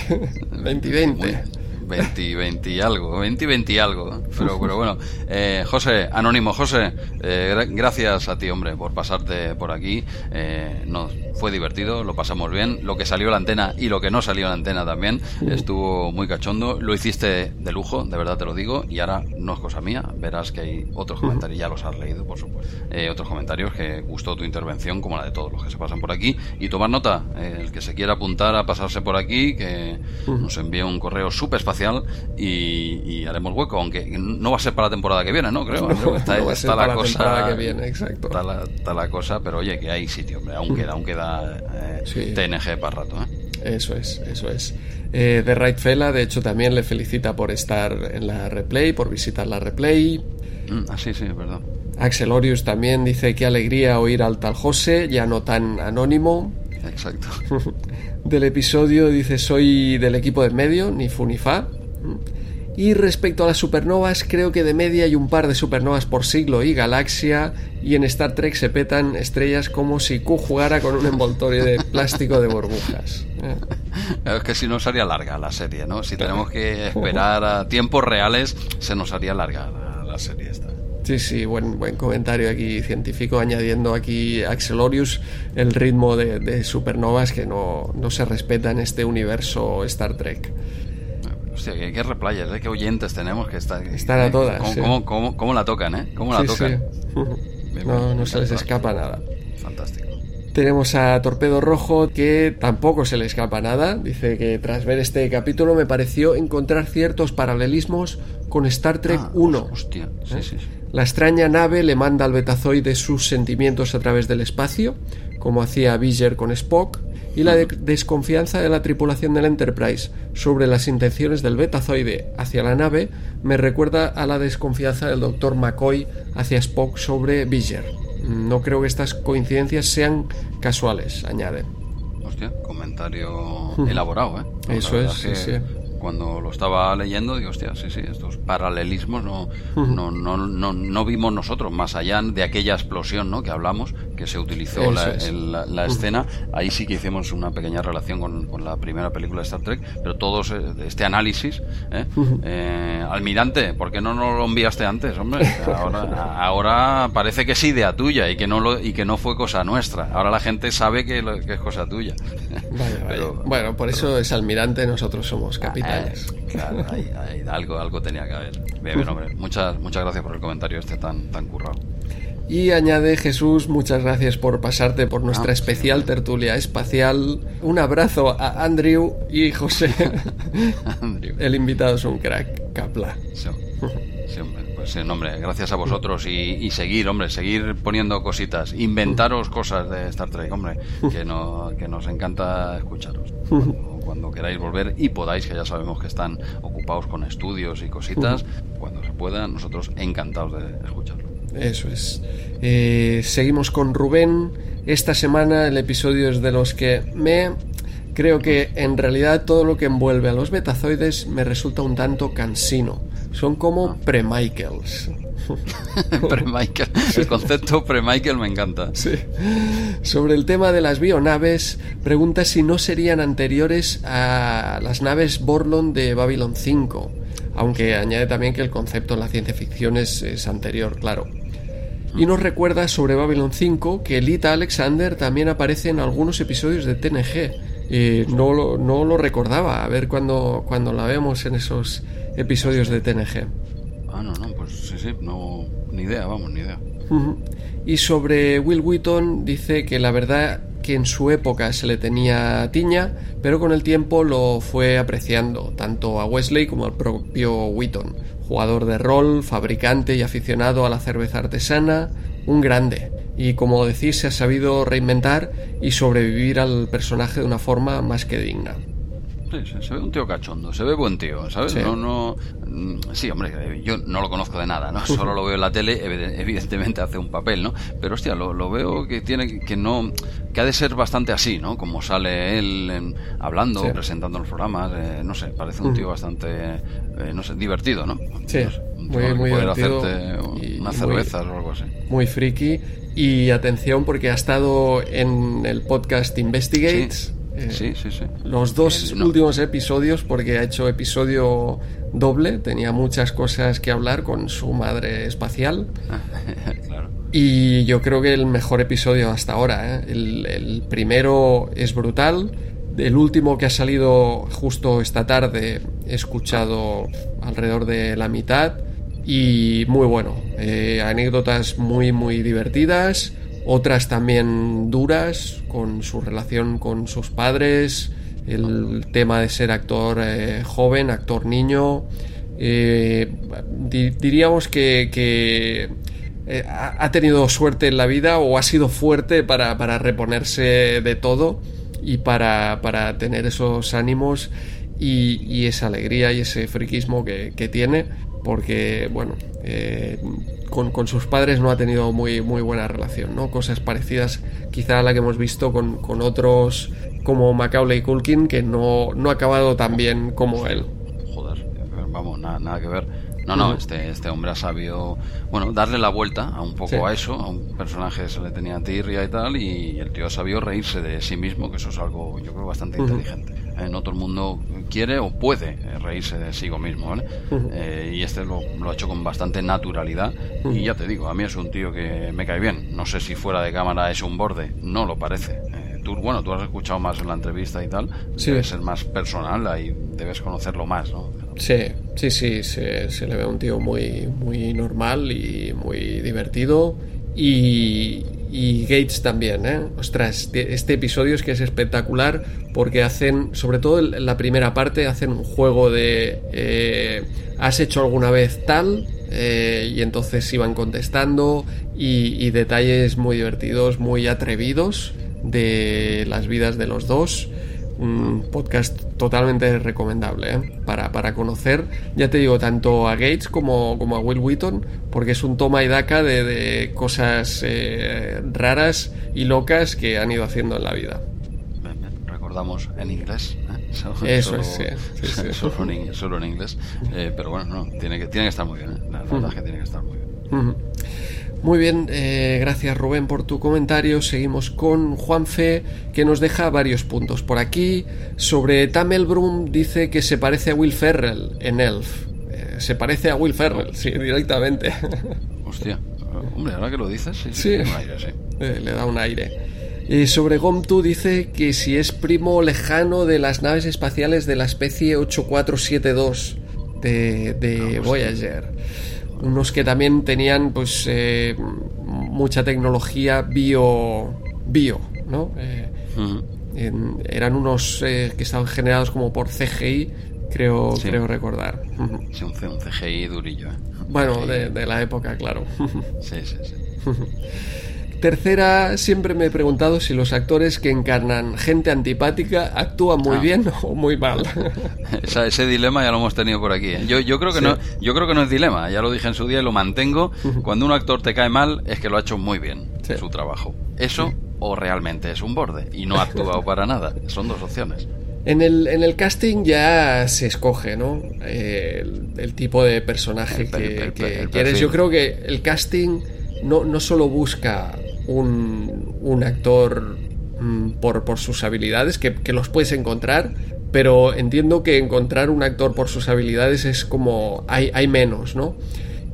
B: Veinti, [laughs] veinte.
A: 20, 20 y algo, 20 y 20 y algo. Pero, pero bueno, eh, José, anónimo José, eh, gracias a ti, hombre, por pasarte por aquí. Eh, nos fue divertido, lo pasamos bien. Lo que salió la antena y lo que no salió la antena también estuvo muy cachondo. Lo hiciste de lujo, de verdad te lo digo. Y ahora no es cosa mía, verás que hay otros comentarios, ya los has leído, por supuesto. Eh, otros comentarios que gustó tu intervención, como la de todos los que se pasan por aquí. Y tomar nota, el que se quiera apuntar a pasarse por aquí, que nos envíe un correo súper fácil espacial y, haremos hueco, aunque no va a ser para la temporada que viene, ¿no? Creo.
B: está, la cosa. que viene, exacto.
A: Está la, cosa, pero oye, que hay sitio, hombre. Aún queda, aún queda eh, TNG para rato, ¿eh?
B: Eso es, eso es. Eh, The Right Fella, de hecho, también le felicita por estar en la replay, por visitar la replay.
A: Mm, ah, sí, sí, es verdad.
B: Axel Orius también dice qué alegría oír al tal José, ya no tan anónimo.
A: Exacto. [laughs]
B: del episodio dice soy del equipo de medio, ni fu ni fa. Y respecto a las supernovas, creo que de media hay un par de supernovas por siglo y galaxia, y en Star Trek se petan estrellas como si Q jugara con un envoltorio de [laughs] plástico de burbujas.
A: Es que si no sería larga la serie, ¿no? Si tenemos que esperar a tiempos reales, se nos haría larga la, serie esta.
B: Sí, sí, buen, buen comentario aquí científico, añadiendo aquí Axelorius el ritmo de, supernovas que no, no se respeta en este universo Star Trek.
A: Hostia, qué, replayas, ¿eh? qué oyentes tenemos que están.
B: Están a todas.
A: ¿Cómo, la tocan, eh? ¿Cómo la tocan? [laughs]
B: no, no se les escapa nada.
A: Fantástico.
B: Tenemos a Torpedo Rojo que tampoco se le escapa nada. Dice que tras ver este capítulo me pareció encontrar ciertos paralelismos con Star Trek 1.
A: Ah, hostia, sí, ¿Eh? sí,
B: La extraña nave le manda al betazoide sus sentimientos a través del espacio, como hacía Viger con Spock y la desconfianza de la tripulación del Enterprise sobre las intenciones del betazoide hacia la nave me recuerda a la desconfianza del Dr. McCoy hacia Spock sobre Viger. No creo que estas coincidencias sean casuales, añade.
A: Hostia, comentario elaborado, ¿eh?
B: Eso es, sí, sí
A: cuando lo estaba leyendo, digo, hostia, sí, sí, estos paralelismos no, no, no, no, no, vimos nosotros, más allá de aquella explosión ¿no? que hablamos, que se utilizó la, la, escena, ahí sí que hicimos una pequeña relación con, con, la primera película de Star Trek, pero todo este análisis, ¿eh? eh, almirante, ¿por qué no nos lo enviaste antes, hombre? [laughs] Ahora, ahora parece que es idea tuya y que no lo, y que no fue cosa nuestra. Ahora la gente sabe que, es cosa tuya.
B: bueno, por eso es almirante, nosotros somos capitán
A: eh, claro, algo, algo tenía que haber. muchas, muchas gracias por el comentario este tan, tan currado.
B: Y añade Jesús, muchas gracias por pasarte por nuestra ah, especial tertulia espacial. Un abrazo a Andrew y José. [laughs] El invitado es un crack, Capla.
A: Sí, [laughs] Pues hombre, gracias a vosotros y, seguir, hombre, seguir poniendo cositas, inventaros cosas de Star Trek, hombre, que, no, que nos encanta escucharos [laughs] cuando queráis volver y podáis, que ya sabemos que están ocupados con estudios y cositas, cuando se pueda, nosotros encantados de escucharlo.
B: Eso es. Eh, seguimos con Rubén. Esta semana el episodio es de los que me... Creo que en realidad todo lo que envuelve a los betazoides me resulta un tanto cansino. Son como ah. pre-Michaels. [laughs] [laughs]
A: pre-Michael. El concepto pre-Michael me encanta.
B: Sí. Sobre el tema de las bionaves, pregunta si no serían anteriores a las naves Borlon de Babylon 5. Aunque añade también que el concepto en la ciencia ficción es, anterior, claro. Y nos recuerda sobre Babylon 5 que Lita Alexander también aparece en algunos episodios de TNG. Y no, lo, no lo recordaba, a ver cuando, cuando la vemos en esos episodios de TNG.
A: Ah, no, no, pues sí, sí, no, ni idea, vamos, ni idea.
B: Y sobre Will Wheaton dice que la verdad que en su época se le tenía tiña, pero con el tiempo lo fue apreciando, tanto a Wesley como al propio Wheaton, jugador de rol, fabricante y aficionado a la cerveza artesana, un grande, y como decís se ha sabido reinventar y sobrevivir al personaje de una forma más que digna.
A: Sí, se, ve un tío cachondo, se ve buen tío, ¿sabes? Sí. No, no, mm, sí, hombre, yo no lo conozco de nada, ¿no? [laughs] Solo lo veo en la tele, evidentemente hace un papel, ¿no? Pero hostia, lo, lo veo que tiene que no, que ha de ser bastante así, ¿no? Como sale él hablando, presentando los programas, eh, no sé, parece un tío bastante, eh, no sé, divertido, ¿no?
B: Sí, muy, muy divertido.
A: hacerte unas cervezas o algo así.
B: Muy friki. Y atención porque ha estado en el podcast Investigates.
A: Eh, sí, sí, sí.
B: Los dos últimos episodios, porque ha hecho episodio doble, tenía muchas cosas que hablar con su madre espacial. [laughs] Y yo creo que el mejor episodio hasta ahora. ¿eh? El, primero es brutal. El último que ha salido justo esta tarde he escuchado alrededor de la mitad y muy bueno. Eh, anécdotas muy muy divertidas otras también duras con su relación con sus padres, el tema de ser actor eh, joven, actor niño. Eh, diríamos que, ha tenido suerte en la vida o ha sido fuerte para, reponerse de todo y para, tener esos ánimos y, esa alegría y ese friquismo que, tiene, porque, bueno, con, sus padres no ha tenido muy, muy buena relación, ¿no? Cosas parecidas quizá a la que hemos visto con, otros como Macaulay Culkin, que no, no ha acabado tan bien como él.
A: Joder, vamos, nada, nada que ver. No, no, este, este hombre ha sabido, bueno, darle la vuelta a un poco a eso, a un personaje que se le tenía tirria y tal, y el tío ha sabido reírse de sí mismo, que eso es algo, yo creo, bastante inteligente. Eh, no todo el mundo quiere o puede eh, reírse de sí mismo, ¿vale? Eh, y este lo, ha hecho con bastante naturalidad, y ya te digo, a mí es un tío que me cae bien. No sé si fuera de cámara es un borde, no lo parece. tú, bueno, tú has escuchado más en la entrevista y tal, debe ser más personal, ahí debes conocerlo más, ¿no?
B: Sí, sí, sí, se, le ve un tío muy, muy normal y muy divertido. Y, Gates también, ¿eh? Ostras, este episodio es que es espectacular porque hacen, sobre todo en la primera parte, hacen un juego de eh, ¿has hecho alguna vez tal? Eh, y entonces iban contestando y, detalles muy divertidos, muy atrevidos de las vidas de los dos un podcast totalmente recomendable ¿eh? para, para, conocer, ya te digo, tanto a Gates como, como a Will Wheaton, porque es un toma y daca de, cosas eh, raras y locas que han ido haciendo en la vida.
A: Recordamos en inglés.
B: ¿eh? [laughs] Eso es, sí. [laughs]
A: Solo, en, inglés. pero bueno, no, tiene, que, tiene que estar muy bien. La verdad es que tiene que estar muy bien.
B: Muy bien, eh, gracias Rubén por tu comentario. Seguimos con Juanfe, que nos deja varios puntos. Por aquí, sobre Tamelbrum, dice que se parece a Will Ferrell en Elf. Eh, se parece a Will Ferrell, sí, [laughs] directamente.
A: Hostia, hombre, ahora que lo dices, sí,
B: eh, le da un aire. sobre Gomtu dice que si es primo lejano de las naves espaciales de la especie 8472 de, de Voyager unos que también tenían pues eh, mucha tecnología bio bio no eh, eran unos eh, que estaban generados como por CGI creo creo recordar.
A: Sí, un, CGI durillo
B: bueno De, de, la época claro.
A: Sí sí sí [laughs]
B: Tercera, siempre me he preguntado si los actores que encarnan gente antipática actúan muy ah. bien [laughs] o muy mal.
A: ese dilema ya lo hemos tenido por aquí. ¿eh? Yo, yo, creo que no, yo creo que no es dilema, ya lo dije en su día y lo mantengo. Cuando un actor te cae mal es que lo ha hecho muy bien su trabajo. Eso o realmente es un borde y no ha actuado para nada. Son dos opciones.
B: En el, en el casting ya se escoge, ¿no? el, tipo de personaje que, que quieres. Yo creo que el casting no, no solo busca un, actor mm, por, sus habilidades, que, los puedes encontrar, pero entiendo que encontrar un actor por sus habilidades es como hay, hay menos, ¿no?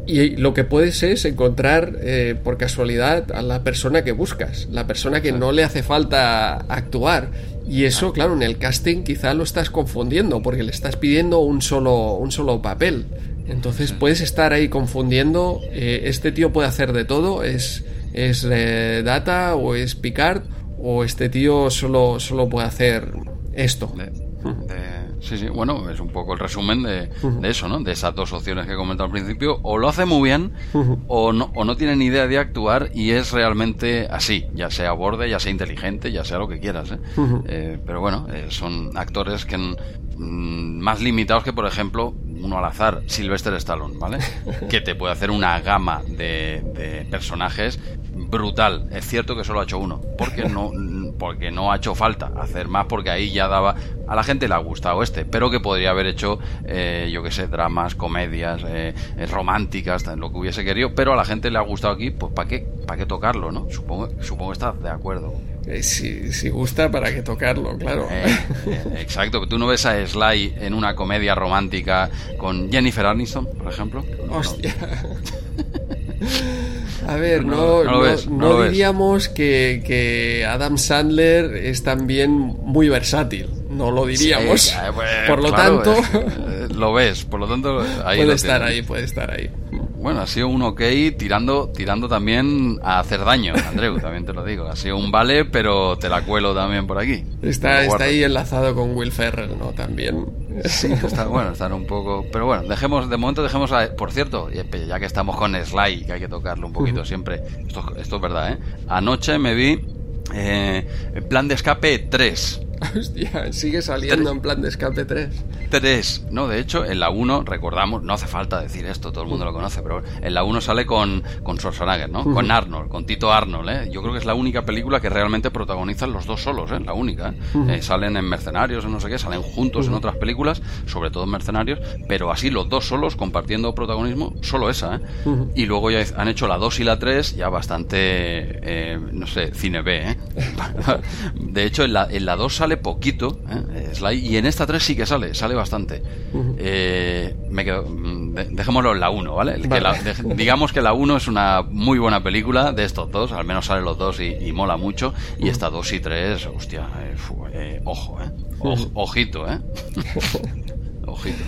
B: Y lo que puedes es encontrar eh, por casualidad a la persona que buscas, la persona que no le hace falta actuar. Y eso, claro, en el casting quizá lo estás confundiendo porque le estás pidiendo un solo, un solo papel. Entonces puedes estar ahí confundiendo, eh, este tío puede hacer de todo, es es eh, Data o es Picard o este tío solo, solo puede hacer esto.
A: sí, sí, bueno, es un poco el resumen de, eso, ¿no? De esas dos opciones que he comentado al principio. O lo hace muy bien o, no, o no tiene ni idea de actuar y es realmente así, ya sea borde, ya sea inteligente, ya sea lo que quieras. ¿eh? Eh, pero bueno, son actores que más limitados que, por ejemplo, uno al azar, Sylvester Stallone, ¿vale? [laughs] que te puede hacer una gama de, de personajes brutal. Es cierto que solo ha hecho uno, porque no, [laughs] porque no ha hecho falta hacer más, porque ahí ya daba. A la gente le ha gustado este, pero que podría haber hecho, eh, yo que sé, dramas, comedias, eh, eh, románticas, lo que hubiese querido, pero a la gente le ha gustado aquí, pues ¿para qué, para qué tocarlo, no? Supongo, supongo que estás de acuerdo.
B: Si, si, gusta, ¿para qué tocarlo? Claro.
A: exacto, que tú no ves a Sly en una comedia romántica con Jennifer Aniston, por ejemplo.
B: Hostia. [laughs] A ver, no, no, diríamos que, Adam Sandler es también muy versátil. No lo diríamos.
A: Eh, pues,
B: por lo tanto.
A: lo ves, por lo tanto.
B: puede estar ahí, puede estar ahí.
A: Bueno, ha sido un ok tirando, tirando también a hacer daño, Andreu, también te lo digo. Ha sido un vale, pero te la cuelo también por aquí.
B: Está, está ahí enlazado con Will Ferrell, ¿no? También.
A: Sí, está bueno, estar un poco. Pero bueno, dejemos, de momento dejemos a... Por cierto, ya que estamos con Sly, que hay que tocarlo un poquito siempre. Esto, esto es verdad, ¿eh? Anoche me vi eh, Plan de Escape 3. [laughs]
B: Hostia, sigue saliendo en plan de escape 3.
A: 3, no, de hecho, en la 1 recordamos, no hace falta decir esto, todo el mundo lo conoce, pero en la 1 sale con, con Schwarzenegger, ¿no? Con Arnold, con Tito Arnold, ¿eh? Yo creo que es la única película que realmente protagonizan los dos solos, ¿eh? La única. ¿eh? eh salen en Mercenarios, en no sé qué, salen juntos en otras películas, sobre todo en Mercenarios, pero así los dos solos compartiendo protagonismo, solo esa, ¿eh? Y luego ya han hecho la 2 y la 3 ya bastante, no sé, cine B, ¿eh? [laughs] De hecho, en la, en la 2 sale poquito, ¿eh? y en esta 3 sí que sale, sale bastante. Eh, me quedo, mm, dejémoslo en la 1, ¿vale? digamos que la 1 es una muy buena película de estos dos, al menos salen los dos y, mola mucho, y esta 2 y 3, hostia, eh, ojo, ¿eh? ojito, ¿eh? [laughs] ojito.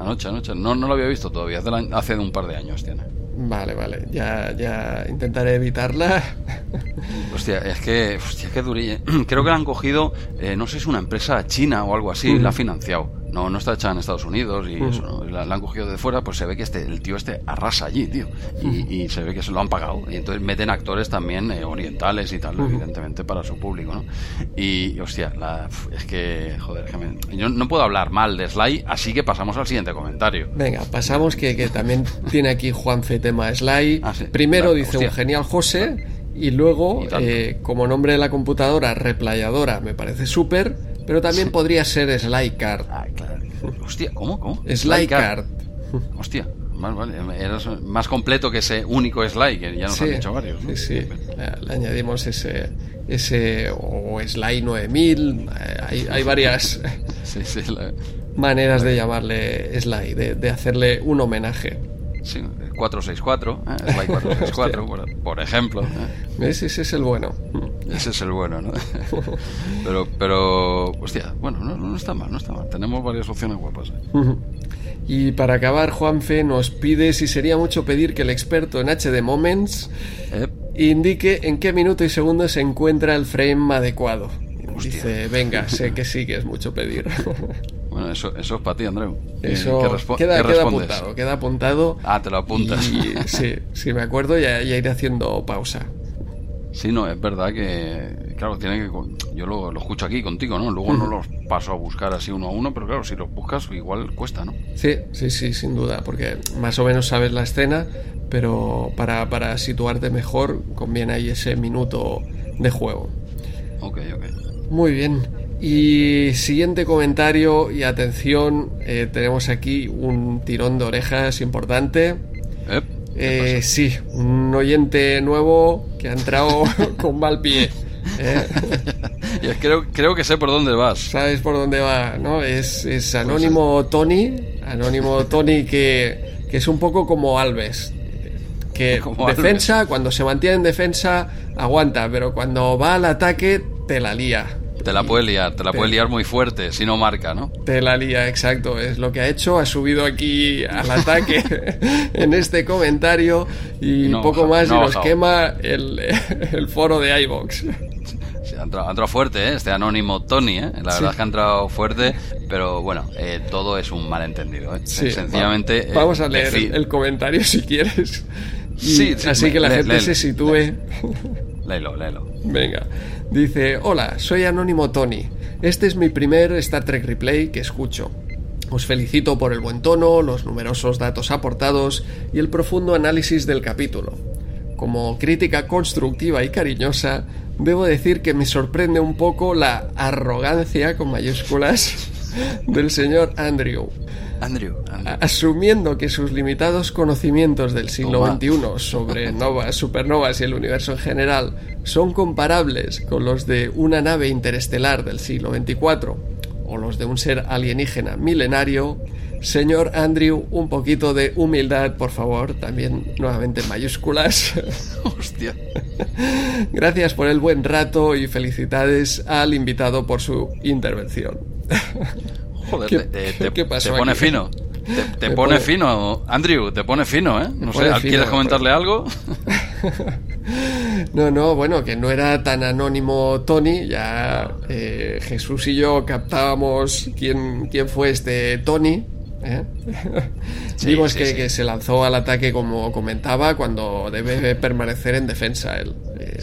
A: anoche, anoche, no, no lo había visto todavía, hace, hace un par de años tiene.
B: Vale, vale, ya, ya intentaré evitarla. [laughs]
A: Hostia, es que, hostia, que durilla. [clears throat] Creo que la han cogido, eh, no sé si es una empresa china o algo así, la ha financiado no, no está hecha en Estados Unidos y eso, la, han cogido de fuera, pues se ve que este, el tío este arrasa allí, tío. Y, se ve que se lo han pagado. Y entonces meten actores también eh, orientales y tal, evidentemente, para su público, ¿no? Y, hostia, es que, joder, yo no puedo hablar mal de Sly, así que pasamos al siguiente comentario.
B: Venga, pasamos que, que también tiene aquí Juan Fetema Sly. Ah, Primero dice un genial José. Y luego, eh, como nombre de la computadora, replayadora, me parece súper pero también podría ser Slycard.
A: Ah, claro. Hostia, ¿cómo? ¿Cómo?
B: Slycard.
A: Hostia, más, vale. más completo que ese único Sly, que ya nos han dicho varios.
B: Sí, sí. Le, añadimos ese, ese o Sly 9000. Hay, hay varias [laughs] maneras de llamarle Sly, de, de hacerle un homenaje.
A: Sí, 464, ¿eh? Sly 464, por, por, ejemplo.
B: ¿eh? Ese es el bueno.
A: Ese es el bueno, ¿no? [laughs] pero, pero, hostia, bueno, no, no, está mal, no está mal. Tenemos varias opciones guapas. ¿eh?
B: Y para acabar, Juanfe nos pide si sería mucho pedir que el experto en HD Moments indique en qué minuto y segundo se encuentra el frame adecuado. Dice, venga, sé [laughs] que sí que es mucho pedir.
A: Bueno, eso, eso es para ti, Andreu.
B: Eso queda, queda, apuntado, queda apuntado.
A: Ah, te lo apuntas. [laughs]
B: sí, si me acuerdo, ya, ya iré haciendo pausa.
A: Sí, no, es verdad que, claro, tiene que, yo lo, lo escucho aquí contigo, ¿no? Luego no los paso a buscar así uno a uno, pero claro, si los buscas igual cuesta, ¿no?
B: Sí, sí, sí, sin duda, porque más o menos sabes la escena, pero para, para situarte mejor conviene ahí ese minuto de juego.
A: Ok, ok.
B: Muy bien. Y siguiente comentario y atención, eh, tenemos aquí un tirón de orejas importante. Eh, sí, un oyente nuevo que ha entrado [laughs] [laughs] con mal pie. ¿eh?
A: creo, creo que sé por dónde vas.
B: Sabes por dónde va, ¿no? Es, es Anónimo Tony. Anónimo Tony que, que es un poco como Alves. Que [laughs] defensa, cuando se mantiene en defensa, aguanta, pero cuando va al ataque, te la lía.
A: Te la puede liar, te la puede liar muy fuerte si no marca, ¿no?
B: Te la lía, exacto. Es lo que ha hecho. Ha subido aquí al ataque [laughs] en este comentario y poco más y nos quema el, el, foro de iBox.
A: ha, entrado, fuerte, ¿eh? Este anónimo Tony, ¿eh? La verdad es que ha entrado fuerte, pero bueno, eh, todo es un malentendido, ¿eh? Sencillamente.
B: vamos a leer el, comentario si quieres. sí, así que la gente se sitúe.
A: Léelo, léelo.
B: Venga. Dice, hola, soy Anónimo Tony. Este es mi primer Star Trek Replay que escucho. Os felicito por el buen tono, los numerosos datos aportados y el profundo análisis del capítulo. Como crítica constructiva y cariñosa, debo decir que me sorprende un poco la arrogancia, con mayúsculas, [laughs] del señor Andrew.
A: Andrew,
B: Asumiendo que sus limitados conocimientos del siglo XXI sobre novas, supernovas y el universo en general son comparables con los de una nave interestelar del siglo XXIV o los de un ser alienígena milenario, señor Andrew, un poquito de humildad, por favor, también nuevamente en mayúsculas. [laughs]
A: Hostia.
B: Gracias por el buen rato y felicidades al invitado por su intervención.
A: Joder, te, pone fino. Te, pone, fino, Andrew, te pone fino, ¿eh? No sé, ¿quieres comentarle algo? [laughs]
B: no, no, bueno, que no era tan anónimo Tony, ya eh, Jesús y yo captábamos quién, quién fue este Tony, ¿eh? [laughs] Vimos que, se lanzó al ataque como comentaba cuando debe permanecer en defensa él.
A: Eh,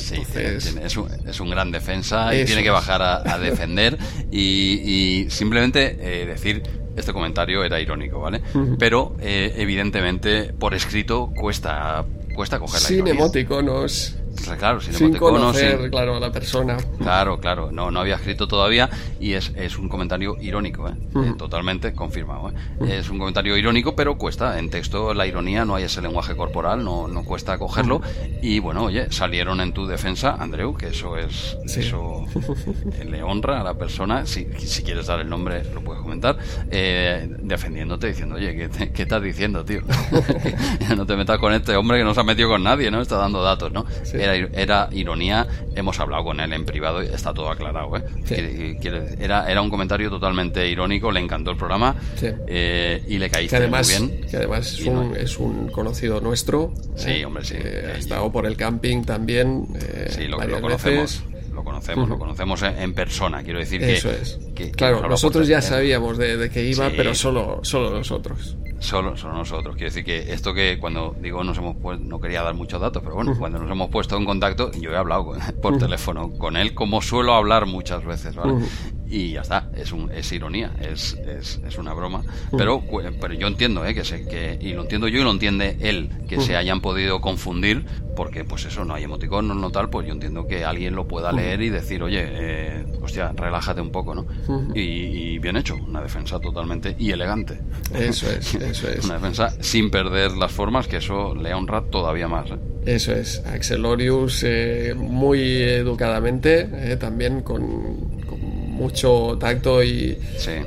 A: es, un, gran defensa y tiene que bajar a, [laughs] defender y, simplemente eh, decir este comentario era irónico, ¿vale? Pero evidentemente por escrito cuesta cuesta coger la
B: Sin emoticonos.
A: Claro,
B: sin, conocer, claro, a la persona.
A: Claro, claro, no, no había escrito todavía y es, es un comentario irónico, ¿eh? eh totalmente confirmado. ¿eh? Es un comentario irónico, pero cuesta. En texto la ironía no hay ese lenguaje corporal, no, no cuesta cogerlo. Y bueno, oye, salieron en tu defensa, Andreu, que eso es eso [laughs] le honra a la persona. Si, si quieres dar el nombre, lo puedes comentar. Eh, defendiéndote, diciendo, oye, ¿qué, ¿qué, estás diciendo, tío? [laughs] [laughs] no te metas con este hombre que no se ha metido con nadie, ¿no? Está dando datos, ¿no? era, ironía, hemos hablado con él en privado y está todo aclarado. ¿eh? era, era un comentario totalmente irónico, le encantó el programa eh, y le caíste
B: muy
A: bien.
B: Que además es un, es un, conocido nuestro.
A: Sí, ¿eh? hombre, sí.
B: ha estado por el camping también. sí, lo,
A: conocemos. Lo conocemos, lo conocemos en persona, quiero decir
B: Eso es. claro, nosotros ya sabíamos de, de que iba, pero solo, solo nosotros.
A: Solo, solo nosotros. Quiero decir que esto que cuando digo nos hemos puesto, no quería dar muchos datos, pero bueno, cuando nos hemos puesto en contacto, yo he hablado [laughs] por teléfono con él como suelo hablar muchas veces, ¿vale? Y ya está, es, un, es ironía, es, es, es una broma. Pero, pero yo entiendo, ¿eh? que, se, que, y lo entiendo yo y lo entiende él, que se hayan podido confundir, porque pues eso, no hay emoticón, no, tal, pues yo entiendo que alguien lo pueda leer y decir, oye, eh, hostia, relájate un poco, ¿no? Y, bien hecho, una defensa totalmente y elegante.
B: Eso es, [laughs] eso es.
A: una defensa sin perder las formas, que eso le honra todavía más. ¿eh?
B: Eso es, Axelorius eh, muy educadamente, eh, también con mucho tacto y,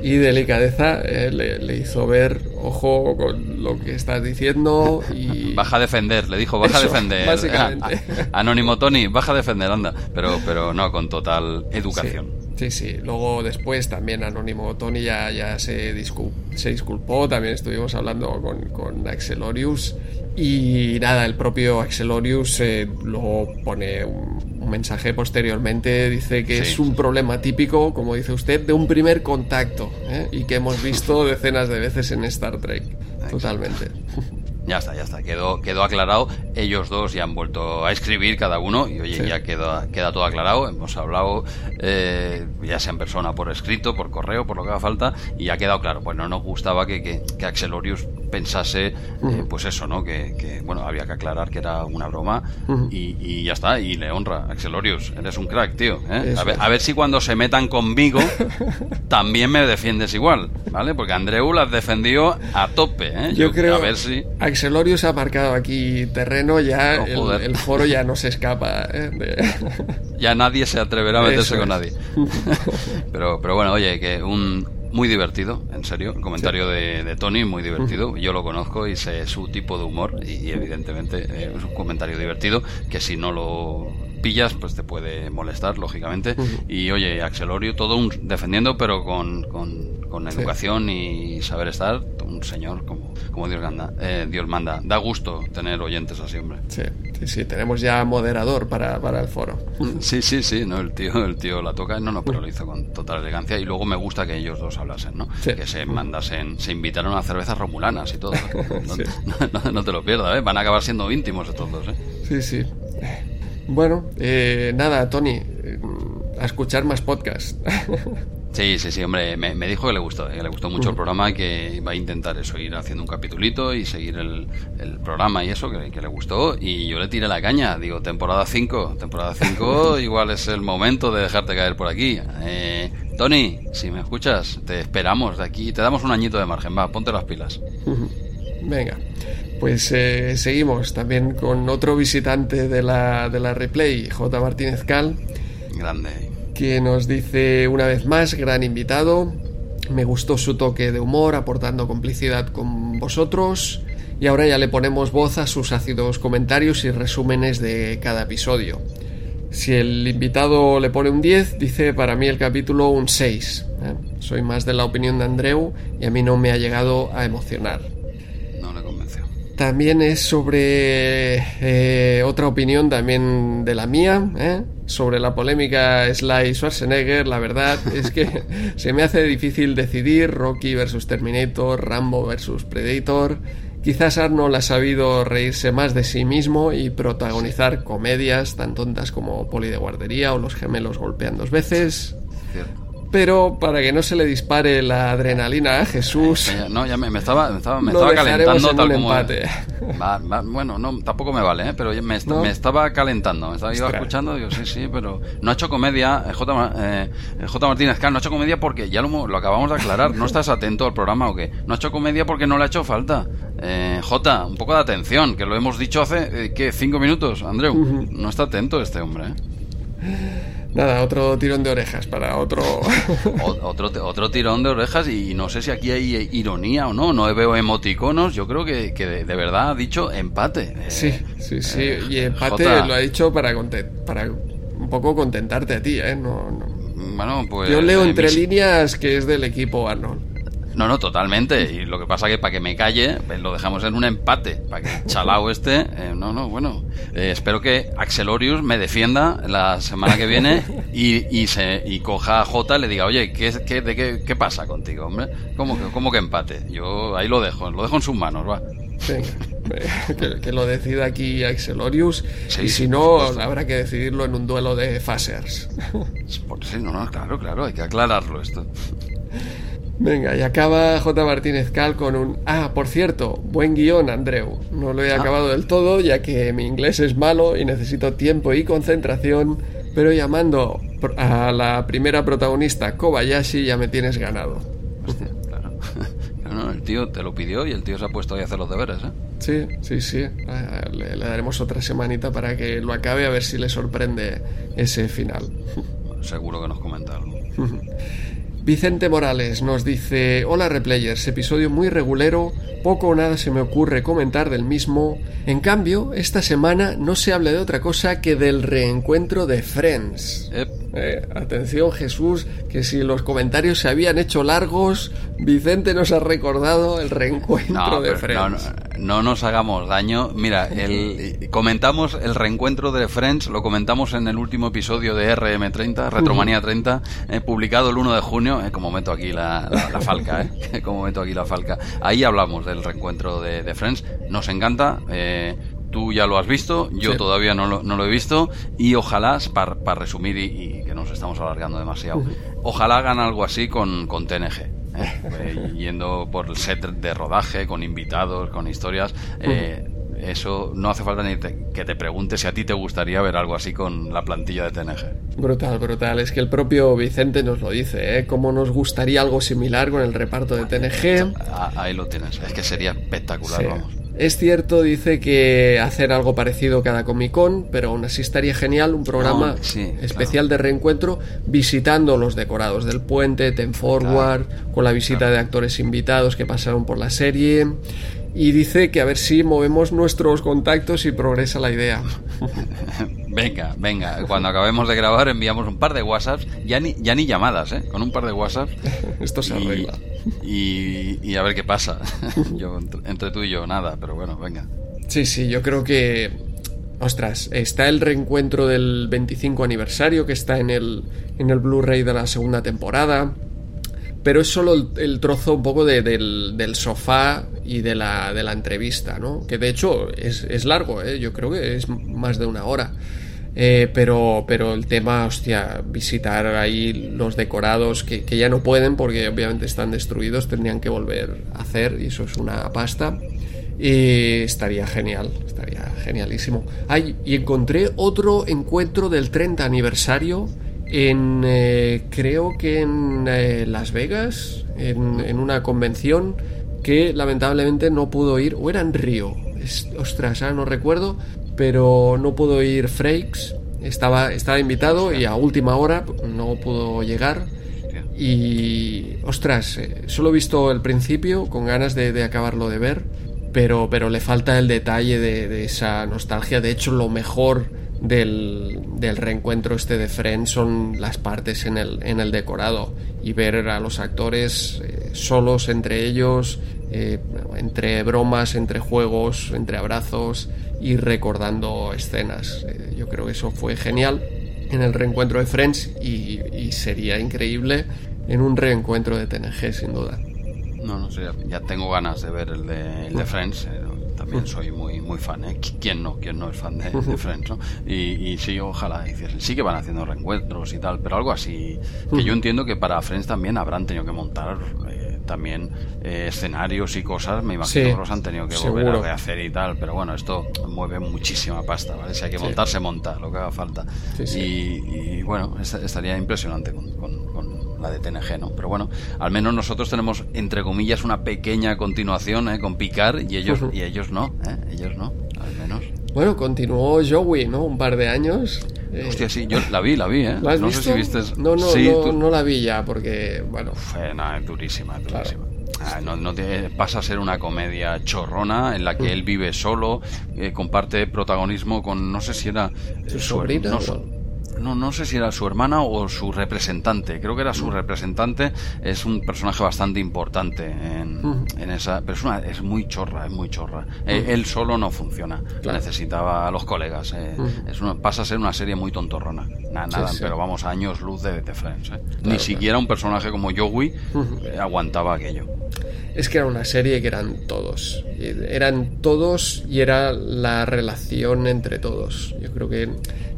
B: y delicadeza, eh, le, hizo ver, ojo con lo que estás diciendo y... [laughs]
A: Baja a defender, le dijo, baja a defender.
B: Básicamente.
A: Anónimo Tony, baja a defender, anda. Pero, pero no, con total educación.
B: Sí, sí. Luego después también Anónimo Tony ya, ya se, se disculpó, también estuvimos hablando con, con Axelorius y nada, el propio Axelorius eh, luego pone un, mensaje posteriormente, dice que es un problema típico, como dice usted, de un primer contacto ¿eh? y que hemos visto decenas de veces en Star Trek. Totalmente.
A: Ya está, ya está, quedó, quedó aclarado. Ellos dos ya han vuelto a escribir cada uno y oye, ya queda, queda todo aclarado. Hemos hablado, eh, ya sea en persona, por escrito, por correo, por lo que haga falta, y ya ha quedado claro. Pues no nos gustaba que, que, que Axelorius pensase, eh, pues eso, ¿no? Que, bueno, había que aclarar que era una broma y, ya está, y le honra. Axelorius, eres un crack, tío. ¿eh? A, ver, a ver si cuando se metan conmigo [laughs] también me defiendes igual, ¿vale? Porque Andreu las defendió a tope, ¿eh?
B: Yo, creo. A ver si. Axelorius ha marcado aquí terreno, ya el, foro ya no se escapa. ¿eh? [laughs]
A: ya nadie se atreverá a meterse con nadie. [laughs] pero, pero bueno, oye, que un muy divertido, en serio. El comentario de, Tony, muy divertido. Yo lo conozco y sé su tipo de humor y, evidentemente eh, es un comentario divertido que si no lo pillas, pues te puede molestar, lógicamente. Y oye, Axelorio, todo un defendiendo, pero con, con, educación y saber estar, un señor como, como Dios, manda, eh, Dios manda. Da gusto tener oyentes así, hombre.
B: Sí, sí, sí, tenemos ya moderador para, para el foro.
A: Sí, sí, sí, no, el tío, el tío la toca, no, no, pero lo hizo con total elegancia y luego me gusta que ellos dos hablasen, ¿no? Que se mandasen, se invitaron a cervezas romulanas y todo. [laughs] No, no, te lo pierdas, ¿eh? Van a acabar siendo íntimos estos dos, ¿eh?
B: Sí, sí. Bueno, eh, nada, Tony, a escuchar más podcasts. [laughs]
A: Sí, sí, sí, hombre, me, dijo que le gustó, que le gustó mucho el programa y que va a intentar eso, ir haciendo un capitulito y seguir el, programa y eso, que, le gustó. Y yo le tiré la caña, digo, temporada 5, temporada 5, [laughs] igual es el momento de dejarte caer por aquí. Eh, Tony, si me escuchas, te esperamos de aquí, te damos un añito de margen, va, ponte las pilas.
B: Venga. Pues eh, seguimos también con otro visitante de la, de la replay, J. Martínez Cal.
A: Grande.
B: Que nos dice una vez más, gran invitado. Me gustó su toque de humor, aportando complicidad con vosotros. Y ahora ya le ponemos voz a sus ácidos comentarios y resúmenes de cada episodio. Si el invitado le pone un 10, dice para mí el capítulo un 6. ¿eh? Soy más de la opinión de Andreu y a mí no me ha llegado a emocionar. También es sobre eh, otra opinión también de la mía, ¿eh? sobre la polémica Sly Schwarzenegger. La verdad [laughs] es que se me hace difícil decidir Rocky versus Terminator, Rambo versus Predator. Quizás Arnold ha sabido reírse más de sí mismo y protagonizar comedias tan tontas como Poli de guardería o Los gemelos golpean dos veces.
A: Cierto.
B: Pero para que no se le dispare la adrenalina a Jesús,
A: Ya- No, ya me, me estaba, me estaba, me estaba
B: dejaremos
A: calentando
B: en
A: tal
B: un
A: como.
B: empate.
A: Va- va- bueno, no, tampoco me vale, ¿eh? pero me, est-
B: ¿No?
A: me estaba calentando. Me estaba iba escuchando, digo, sí, sí, pero no ha hecho comedia. eh, J. Eh, J. Martínez no ha hecho comedia porque ya lo, hemos- lo acabamos de aclarar. ¿No estás atento al programa o qué? No ha hecho comedia porque no le ha hecho falta. Eh, J, un poco de atención, que lo hemos dicho hace, eh, ¿qué? ¿Cinco minutos, Andreu? No está atento este hombre, ¿eh?
B: Nada, otro tirón de orejas para otro. [laughs]
A: Otro, otro tirón de orejas y no sé si aquí hay ironía o no, no veo emoticonos, yo creo que, que de, de verdad ha dicho empate. Eh,
B: Sí, sí, sí.
A: eh,
B: y empate lo ha dicho para, para un poco contentarte a ti, ¿eh? No, no.
A: Bueno, pues...
B: Yo leo
A: eh,
B: entre
A: mis-
B: líneas que es del equipo Arnold.
A: No, no, totalmente. Y lo que pasa que para que me calle, pues lo dejamos en un empate. Para que el chalao este... eh, no, no, bueno. eh, espero que Axelorius me defienda la semana que viene [laughs] y, y, se, y coja a Jota y le diga, oye, ¿qué, qué, de qué, qué pasa contigo, hombre? ¿Cómo que, ¿Cómo que empate? Yo ahí lo dejo, lo dejo en sus manos, va.
B: Venga, [laughs] que, que lo decida aquí Axelorius.
A: Sí,
B: y si no, habrá que decidirlo en un duelo de Fasers. [laughs]
A: Por- sí, no, no, claro, claro, hay que aclararlo esto.
B: Venga, y acaba J. Martínez Cal con un... Ah, por cierto, buen guion, Andreu. No lo he
A: Ah.
B: acabado del todo, ya que mi inglés es malo y necesito tiempo y concentración, pero llamando a la primera protagonista, Kobayashi, ya me tienes ganado.
A: Hostia, claro. [laughs] No, no, el tío te lo pidió y el tío se ha puesto ahí a hacer los deberes, ¿eh?
B: Sí, sí, sí. Ah, Le, le daremos otra semanita para que lo acabe, a ver si le sorprende ese final.
A: Seguro que nos comenta algo. [laughs]
B: Vicente Morales nos dice, hola replayers, episodio muy regulero, poco o nada se me ocurre comentar del mismo. En cambio, esta semana no se habla de otra cosa que del reencuentro de Friends. Eh, atención Jesús, que si los comentarios se habían hecho largos, Vicente nos ha recordado el reencuentro
A: No,
B: de
A: no,
B: Friends.
A: no, no nos hagamos daño. Mira, el, comentamos el reencuentro de Friends, lo comentamos en el último episodio de RM30, Retromanía 30, eh, publicado el 1 de junio, eh, como meto aquí la, la- la falca, eh, [laughs] como meto aquí la falca. Ahí hablamos del reencuentro de, de Friends, nos encanta. eh, Tú ya lo has visto, yo
B: Sí.
A: todavía no lo, no lo he visto y ojalá, para resumir y, y que nos estamos alargando demasiado, ojalá hagan algo así con, con TNG. ¿eh? Eh, yendo por el set de rodaje, con invitados, con historias. eh, eso no hace falta ni te- que te pregunte si a ti te gustaría ver algo así con la plantilla de TNG.
B: Brutal, brutal. Es que el propio Vicente nos lo dice, ¿eh? Cómo nos gustaría algo similar con el reparto de TNG.
A: Ah, ahí lo tienes. Es que sería espectacular,
B: Sí.
A: vamos.
B: Es cierto, dice que hacer algo parecido cada Comic Con, pero aún así estaría genial un programa
A: No, sí,
B: especial de reencuentro visitando los decorados del puente, Ten Forward, con la visita de actores invitados que pasaron por la serie. Y dice que a ver si movemos nuestros contactos y progresa la idea. [laughs]
A: Venga, venga. Cuando acabemos de grabar enviamos un par de WhatsApps, ya ni, ya ni llamadas, ¿eh? Con un par de WhatsApps. [laughs]
B: Esto se
A: y,
B: arregla.
A: y, y a ver qué pasa. [laughs] yo, entre, entre tú y yo, nada, pero bueno, venga.
B: Sí, sí, yo creo que. Ostras, está el reencuentro del 25 aniversario que está en el, en el Blu-ray de la segunda temporada. Pero es solo el, trozo un poco de- del, del sofá y de la, de la entrevista, ¿no? Que de hecho es, es largo, ¿eh? Yo creo que es más de una hora. Eh, pero, pero el tema, hostia, visitar ahí los decorados que, que ya no pueden porque obviamente están destruidos, tendrían que volver a hacer y eso es una pasta. Y estaría genial, estaría genialísimo. Ay, y encontré otro encuentro del 30 aniversario en, eh, creo que en eh, Las Vegas, en, en una convención que lamentablemente no pudo ir, o era en Río, Es- ostras, ahora no recuerdo, pero no pudo ir Frakes, estaba, estaba invitado y a última hora no pudo llegar. Y, ostras, eh, solo he visto el principio, con ganas de, de acabarlo de ver, pero, pero le falta el detalle de, de esa nostalgia. De hecho, lo mejor del, del, reencuentro este de Friends son las partes en el, en el decorado y ver a los actores eh, solos entre ellos, eh, entre bromas, entre juegos, entre abrazos y recordando escenas. Eh, yo creo que eso fue genial en el reencuentro de Friends y, y sería increíble en un reencuentro de TNG sin duda.
A: No, no sé, ya tengo ganas de ver el de, el de Friends. También soy muy muy fan, ¿eh? ¿Quién no? ¿Quién no es fan de, de Friends? ¿no? Y, y, sí, ojalá hiciesen. Sí que van haciendo reencuentros y tal, pero algo así. Que yo entiendo que para Friends también habrán tenido que montar eh, también eh, escenarios y cosas. Me imagino
B: Sí,
A: que los han tenido que volver a rehacer y tal. Pero bueno, esto mueve muchísima pasta, ¿vale? Si hay que
B: Sí.
A: montar, se monta, lo que haga falta.
B: Sí.
A: Y, y, bueno, est- estaría impresionante con, con- con la de TNG, ¿no? Pero bueno, al menos nosotros tenemos, entre comillas, una pequeña continuación ¿eh? con Picard y ellos, y ellos no, ¿eh? Ellos no, al menos.
B: Bueno, continuó Joey, ¿no? Un par de años. Eh,
A: Hostia, sí, yo la vi, la vi, ¿eh?
B: ¿La has
A: no
B: visto?
A: sé si viste.
B: No, no,
A: sí,
B: no,
A: tú-
B: no la vi ya porque, bueno,
A: es durísima,
B: Claro.
A: durísima. Ah, no, no te- pasa a ser una comedia chorrona en la
B: Mm.
A: que él vive solo, eh, comparte protagonismo con, no sé si era... eh,
B: ¿Su sobrina
A: No, no, no sé si era su hermana o su representante. Creo que era
B: Mm.
A: su representante. Es un personaje bastante importante en,
B: Mm.
A: en esa... Pero es, una- es muy chorra, es muy chorra. Eh, él solo no funciona.
B: Claro.
A: Necesitaba a los colegas. eh.
B: Mm.
A: es una- pasa a ser una serie muy tontorrona. Na- nada,
B: sí.
A: pero vamos, años luz de, de Friends. eh. Ni
B: claro.
A: siquiera un personaje como Joey eh, aguantaba aquello.
B: Es que era una serie que eran todos. Eran todos y era la relación entre todos. Yo creo que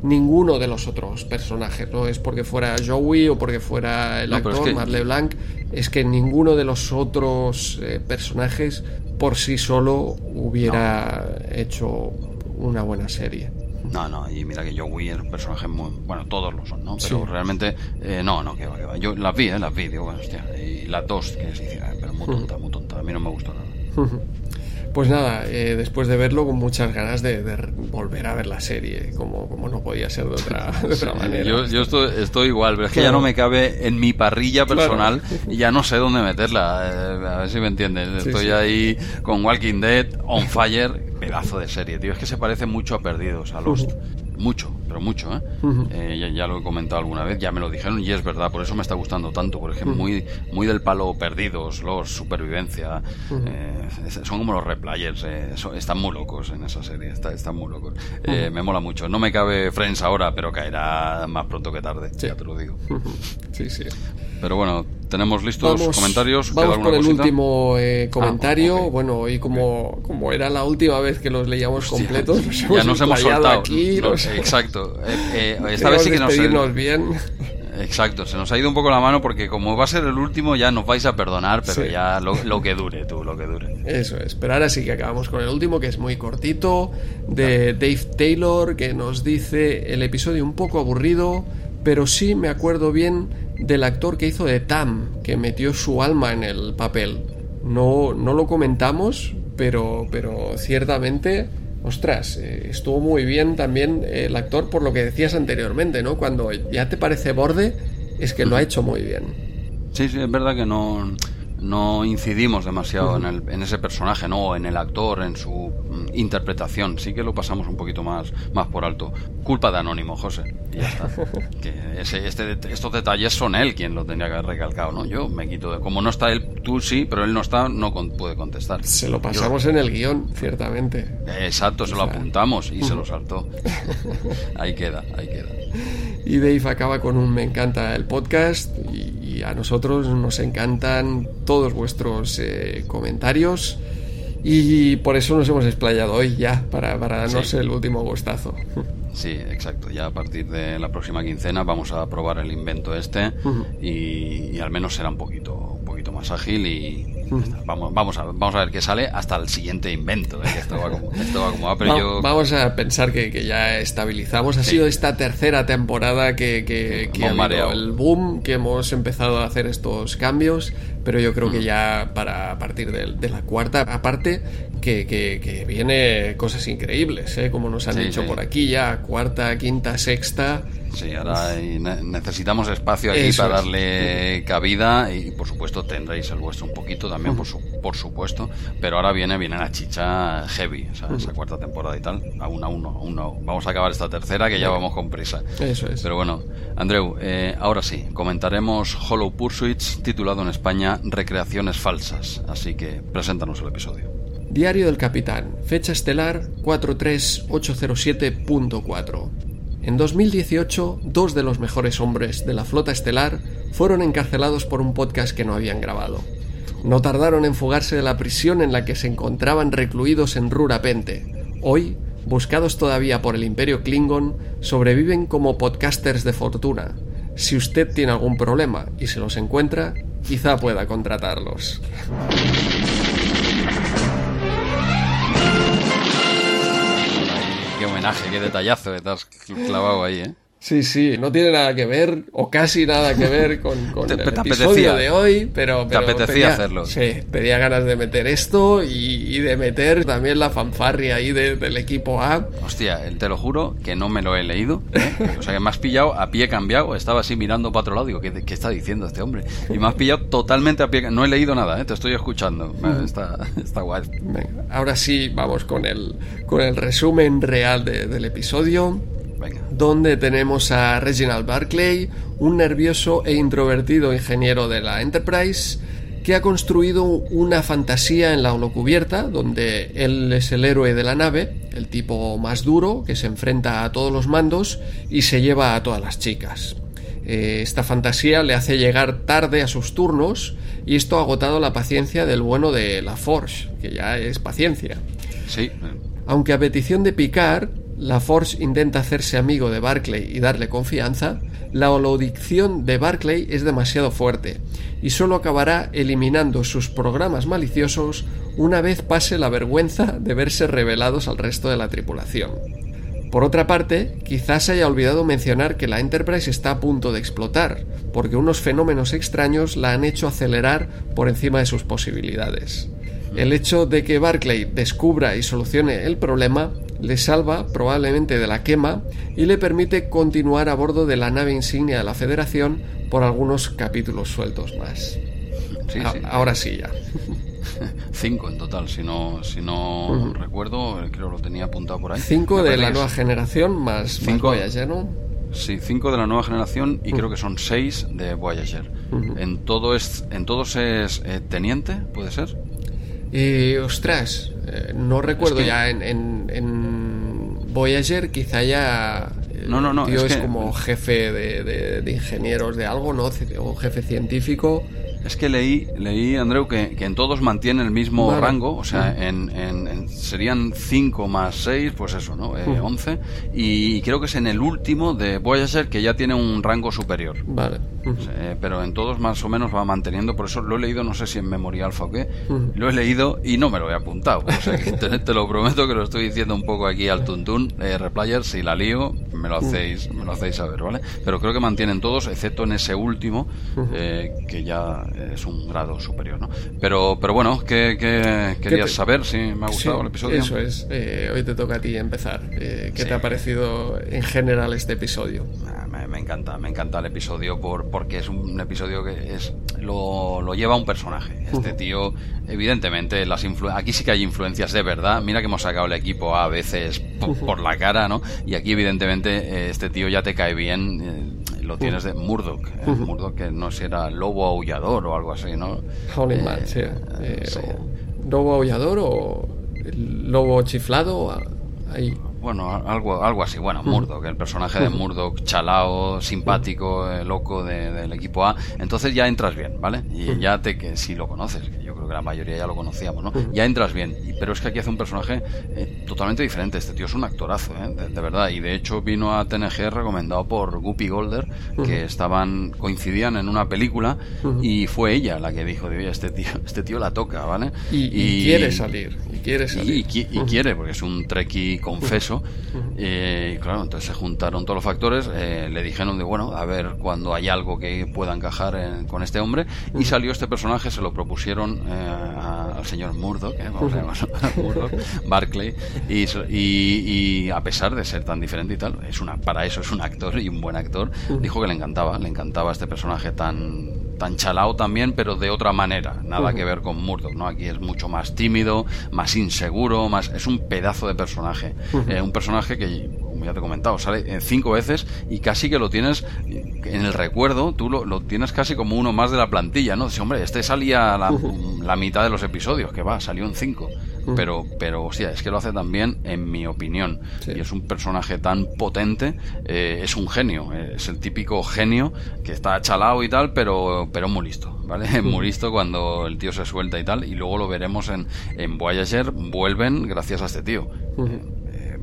B: ninguno de los otros personajes, no es porque fuera Joey o porque fuera el
A: No, es
B: actor,
A: que-
B: Matt LeBlanc, es que ninguno de los otros eh, personajes por sí solo hubiera hecho una buena serie.
A: No, no, y mira que Joey es un personaje muy... Bueno, todos lo son, ¿no? Pero
B: Sí.
A: realmente... eh, no, no, que va, que va. Yo las vi, ¿eh? Las vi, digo, bueno, hostia. Y las dos, que se hicieron, pero muy tonta, muy tonta. A mí no me gustó nada.
B: Pues nada, eh, después de verlo con muchas ganas de, de volver a ver la serie, como, como no podía ser de otra, de otra [laughs] manera.
A: Yo, yo estoy, estoy igual, pero es que
B: Claro.
A: ya no me cabe en mi parrilla
B: Claro.
A: personal y ya no sé dónde meterla. eh, a ver si me entiendes.
B: Sí,
A: Estoy
B: sí.
A: ahí con Walking Dead, On Fire, pedazo de serie, tío. Es que se parece mucho a Perdidos, a Lost. Mucho, pero mucho, ¿eh? Eh, ya, ya lo he comentado alguna vez, ya me lo dijeron y es verdad, por eso me está gustando tanto, porque es muy, muy del palo Perdidos, Lost, Supervivencia. eh, son como los replayers, eh, son- están muy locos en esa serie, está- están muy locos. Eh, Me mola mucho. No me cabe Friends ahora, pero caerá más pronto que tarde,
B: Sí.
A: ya te lo digo.
B: Sí, sí.
A: Pero bueno, tenemos listos
B: Vamos,
A: comentarios. ¿Queda
B: vamos con el
A: cosita?
B: último eh, comentario.
A: Ah, ok.
B: Bueno, hoy como, como era la última vez que los leíamos
A: Hostia,
B: completos, [laughs] nos
A: ya
B: hemos
A: nos hemos soltado.
B: aquí.
A: No,
B: nos-
A: exacto. Eh, eh, esta vez sí que nos
B: bien.
A: Exacto, se nos ha ido un poco la mano porque como va a ser el último ya nos vais a perdonar, pero
B: Sí.
A: ya lo, lo que dure, tú, lo que dure.
B: Eso es, pero ahora sí que acabamos con el último, que es muy cortito, de Dave Taylor, que nos dice el episodio un poco aburrido, pero sí me acuerdo bien del actor que hizo de Tam, que metió su alma en el papel. No, no lo comentamos, pero, pero ciertamente, ostras, eh, estuvo muy bien también el actor por lo que decías anteriormente, ¿no? Cuando ya te parece borde, es que lo ha hecho muy bien.
A: Sí, sí, es verdad que no, no incidimos demasiado en, el, en ese personaje, no, en el actor, en su mm, interpretación. Sí que lo pasamos un poquito más, más por alto. Culpa de Anónimo, José. Y ya está. [laughs] que ese, este, estos detalles son él quien lo tenía que haber recalcado, ¿no? Yo me quito de... Como no está él, tú sí, pero él no está, no con- puede contestar.
B: Se lo pasamos en el guion, ciertamente.
A: Exacto, se lo
B: O sea,
A: apuntamos y se lo [laughs] saltó. ahí queda, ahí queda.
B: Y Dave acaba con un me encanta el podcast y a nosotros nos encantan todos vuestros eh, comentarios y por eso nos hemos explayado hoy ya, para, para darnos
A: Sí.
B: el último gustazo. [laughs]
A: Sí, exacto. Ya a partir de la próxima quincena vamos a probar el invento este y, y al menos será un poquito, un poquito más ágil y. vamos, vamos, a, vamos a ver qué sale hasta el siguiente invento. ¿eh? Esto va como, esto va como va, pero
B: Va-
A: yo
B: Vamos a pensar que, que ya estabilizamos. Ha
A: Sí.
B: sido esta tercera temporada que, que, que ha habido el boom, que hemos empezado a hacer estos cambios, pero yo creo que ya para a partir de, de la cuarta, aparte, que, que, que viene cosas increíbles, ¿eh? como nos han
A: Sí,
B: dicho
A: sí.
B: por aquí ya, cuarta, quinta, sexta.
A: Sí, ahora necesitamos espacio aquí
B: Eso
A: para
B: es.
A: darle cabida y por supuesto tendréis el vuestro un poquito también, por, su- por supuesto, pero ahora viene, viene la chicha heavy, o sea, esa cuarta temporada y tal, aún a uno, aún no. Vamos a acabar esta tercera que ya vamos con prisa.
B: Eso es.
A: Pero bueno, Andreu, eh, ahora sí, comentaremos Hollow Pursuits, titulado en España Recreaciones Falsas, así que preséntanos el episodio.
B: Diario del Capitán, fecha estelar 43807.4. En 2018, dos de los mejores hombres de la flota estelar fueron encarcelados por un podcast que no habían grabado. No tardaron en fugarse de la prisión en la que se encontraban recluidos en Rurapente. Hoy, buscados todavía por el Imperio Klingon, sobreviven como podcasters de fortuna. Si usted tiene algún problema y se los encuentra, quizá pueda contratarlos.
A: Qué homenaje, qué detallazo que te has clavado ahí, ¿eh?
B: Sí, sí, no tiene nada que ver, o casi nada que ver [laughs] con, con
A: Te-
B: el
A: te
B: episodio
A: apetecía.
B: de hoy, pero, pero
A: apetecía
B: tenía-
A: hacerlo.
B: Sí, tenía ganas de meter esto y, y de meter también la fanfarria ahí de- del equipo A.
A: Hostia, te lo juro que no me lo he leído. ¿eh? O sea, que me has pillado a pie cambiado. Estaba así mirando para otro lado. Digo, ¿qué, qué está diciendo este hombre? Y me has pillado totalmente a pie No he leído nada, ¿eh? te estoy escuchando. [laughs] Está, está guay.
B: Venga, ahora sí, vamos con el, con el resumen real de- del episodio. Donde tenemos a Reginald Barclay, un nervioso e introvertido ingeniero de la Enterprise, que ha construido una fantasía en la holocubierta, donde él es el héroe de la nave, el tipo más duro, que se enfrenta a todos los mandos y se lleva a todas las chicas. Eh, esta fantasía le hace llegar tarde a sus turnos y esto ha agotado la paciencia del bueno de la Forge, que ya es paciencia.
A: Sí,
B: Aunque a petición de Picard, la Force intenta hacerse amigo de Barclay y darle confianza, la holodicción de Barclay es demasiado fuerte y solo acabará eliminando sus programas maliciosos una vez pase la vergüenza de verse revelados al resto de la tripulación. Por otra parte, quizás haya olvidado mencionar que la Enterprise está a punto de explotar, porque unos fenómenos extraños la han hecho acelerar por encima de sus posibilidades. El hecho de que Barclay descubra y solucione el problema le salva probablemente de la quema y le permite continuar a bordo de la nave insignia de la Federación por algunos capítulos sueltos más.
A: sí,
B: A-
A: sí.
B: Ahora sí ya. [laughs]
A: Cinco en total, si no, si no recuerdo, creo lo tenía apuntado por ahí.
B: Cinco de la
A: que
B: nueva generación más, más
A: Cinco.
B: Voyager, ¿no?
A: Sí, cinco de la nueva generación y creo que son seis de Voyager. En todo es, en todos es eh, teniente, puede ser.
B: Y, ostras, eh, no recuerdo
A: Es que-
B: ya en, en, en Voyager, quizá ya. el
A: No, no, no,
B: tío
A: es
B: es,
A: que-
B: como jefe de, de- de ingenieros de algo, ¿no? O jefe científico.
A: Es que leí, leí Andreu, que, que en todos mantiene el mismo
B: Vale.
A: rango, o sea, en, en- en- serían 5 más 6, pues eso, ¿no? Eh, 11. Y creo que es en el último de Voyager que ya tiene un rango superior.
B: Vale.
A: Eh, pero en todos más o menos va manteniendo, por eso lo he leído, no sé si en memoria alfa o qué, lo he leído y no me lo he apuntado. O sea, que te, te lo prometo que lo estoy diciendo un poco aquí al tuntún, eh, Replayer, si la lío, me lo hacéis, me lo hacéis saber, ¿vale? Pero creo que mantienen todos, excepto en ese último, eh, que ya es un grado superior, ¿no? Pero, pero bueno, ¿qué, qué querías
B: te-
A: saber? Si me ha gustado
B: Sí,
A: el episodio.
B: Eso es. Eh, hoy te toca a ti empezar. Eh, ¿Qué
A: Sí.
B: te ha parecido en general este episodio?
A: Ah, Me, me encanta, me encanta el episodio por, porque es un episodio que es lo, lo lleva un personaje. Este tío, evidentemente, las influ- aquí sí que hay influencias de verdad. Mira que hemos sacado el equipo A, veces po- por, la cara, ¿no? Y aquí, evidentemente, eh, este tío ya te cae bien. Eh, lo tienes de Murdoch. eh, Murdoch, que no si era lobo aullador o algo así, ¿no?
B: Howling
A: Eh,
B: Man, sí. Eh,
A: sí.
B: o ¿Lobo aullador o lobo chiflado? Ah, Ahí.
A: Bueno, algo, algo así. Bueno, Murdoch, el personaje de Murdoch, chalao, simpático, eh, loco de- del equipo A. Entonces ya entras bien, ¿vale? Y ya te, que si lo conoces, que creo que la mayoría ya lo conocíamos, ¿no? Ya entras bien. Pero es que aquí hace un personaje eh, totalmente diferente. Este tío es un actorazo, ¿eh? De, de verdad. Y de hecho vino a TNG recomendado por Guppy Golder, que estaban, coincidían en una película y fue ella la que dijo, oye, este tío, [laughs] este tío la toca, ¿vale?
B: Y, y quiere salir. Y quiere salir.
A: Y, qui- y quiere, porque es un treki confeso. Eh, y claro, entonces se juntaron todos los factores, eh, le dijeron de, bueno, a ver cuando hay algo que pueda encajar en- con este hombre. Y salió este personaje, se lo propusieron eh, a- al señor Murdoch, ¿eh? vamos a llamarlo [laughs] Murdoch, [laughs] Barclay, y, y, a pesar de ser tan diferente y tal, es una, para eso es un actor y un buen actor, dijo que le encantaba, le encantaba este personaje tan tan chalao también, pero de otra manera, nada que ver con Murdoch, ¿no? Aquí es mucho más tímido, más inseguro, más es un pedazo de personaje, eh, un personaje que ya te he comentado, sale cinco veces y casi que lo tienes en el recuerdo, tú lo, tienes casi como uno más de la plantilla, ¿no? Dice, hombre, este salía la, la mitad de los episodios, que va, salió en cinco. Pero, pero, hostia, es que lo hace también, en mi opinión. Y es un personaje tan potente, eh, es un genio, es el típico genio que está chalado y tal, pero, pero muy listo, ¿vale? [laughs] Muy listo cuando el tío se suelta y tal, y luego lo veremos en, en Voyager, vuelven gracias a este tío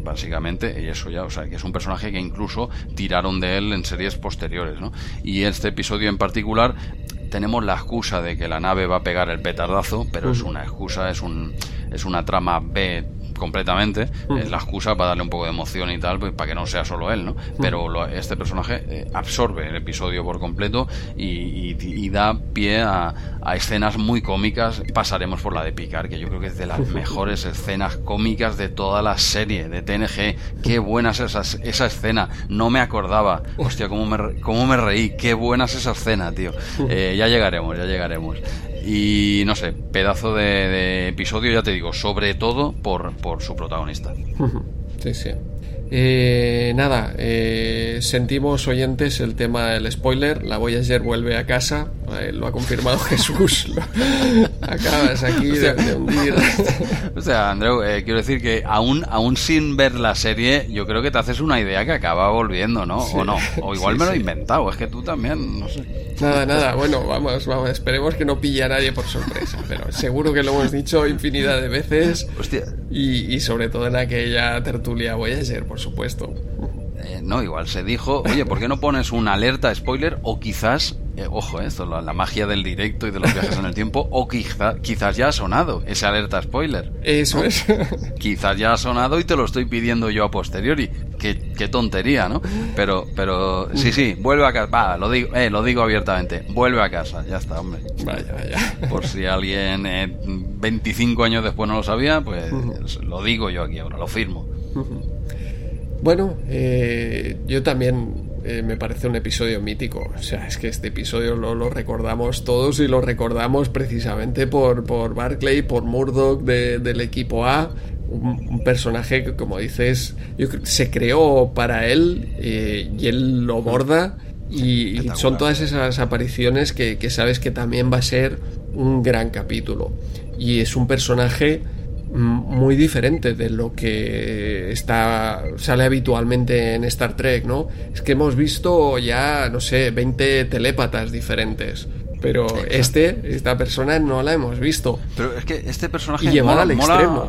A: básicamente, y eso ya, o sea, que es un personaje que incluso tiraron de él en series posteriores, ¿no? Y este episodio en particular tenemos la excusa de que la nave va a pegar el petardazo, pero es una excusa, es un es una trama B completamente, mm. es la excusa para darle un poco de emoción y tal, pues, para que no sea solo él, ¿no? Pero este personaje eh, absorbe el episodio por completo y, da pie a, escenas muy cómicas. Pasaremos por la de Picard, que yo creo que es de las mejores escenas cómicas de toda la serie de TNG. Qué buena es esa, esa escena, no me acordaba. Hostia, cómo me, cómo me reí, qué buena es esa escena, tío. Eh, ya llegaremos, ya llegaremos. Y no sé, pedazo de, episodio, ya te digo, sobre todo por, por su protagonista.
B: Sí, sí. Eh, nada, eh, sentimos oyentes el tema del spoiler. La Voyager vuelve a casa, eh, lo ha confirmado [laughs] Jesús. Acabas aquí de, hundir. [laughs]
A: O sea, Andreu, eh, quiero decir que aún, aún sin ver la serie, yo creo que te haces una idea que acaba volviendo, ¿no? O no, o [laughs] igual me lo he inventado, es que tú también, no sé.
B: Nada, nada, bueno, vamos, vamos, esperemos que no pille a nadie por sorpresa, pero seguro que lo hemos dicho infinidad de veces.
A: Hostia.
B: Y, y sobre todo en aquella tertulia Voyager, por supuesto.
A: Eh, no, igual se dijo, oye, ¿por qué no pones una alerta spoiler? O quizás, eh, ojo, eh, esto la, magia del directo y de los viajes en el tiempo, o quizá, quizás ya ha sonado ese alerta spoiler.
B: Eso es. [laughs]
A: quizás ya ha sonado y te lo estoy pidiendo yo a posteriori. Qué, qué tontería, ¿no? Pero, pero, sí, sí, vuelve a casa. Va, lo digo, eh, lo digo abiertamente. Vuelve a casa, ya está, hombre.
B: Vaya, vaya.
A: Por si alguien 25 años después no lo sabía, pues lo digo yo aquí ahora, lo firmo.
B: Bueno, eh, yo también eh, me parece un episodio mítico. O sea, es que este episodio lo, recordamos todos y lo recordamos precisamente por, por Barclay, por Murdoch del equipo A. Un, personaje que, como dices, se creó para él eh, y él lo borda. Y, son todas esas apariciones que, que sabes que también va a ser un gran capítulo. Y es un personaje muy diferente de lo que está sale habitualmente en Star Trek, ¿no? Es que hemos visto ya, no sé, 20 telépatas diferentes. Pero este, esta persona no la hemos visto.
A: Pero es que este personaje
B: y al extremo.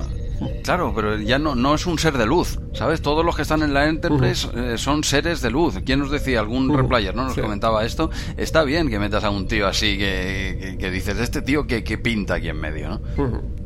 A: Claro, pero ya no, no es un ser de luz, ¿sabes? Todos los que están en la Enterprise eh, son seres de luz. ¿Quién nos decía? Algún replayer, ¿no? Nos comentaba esto. Está bien que metas a un tío así que, que, dices, este tío que, pinta aquí en medio, ¿no?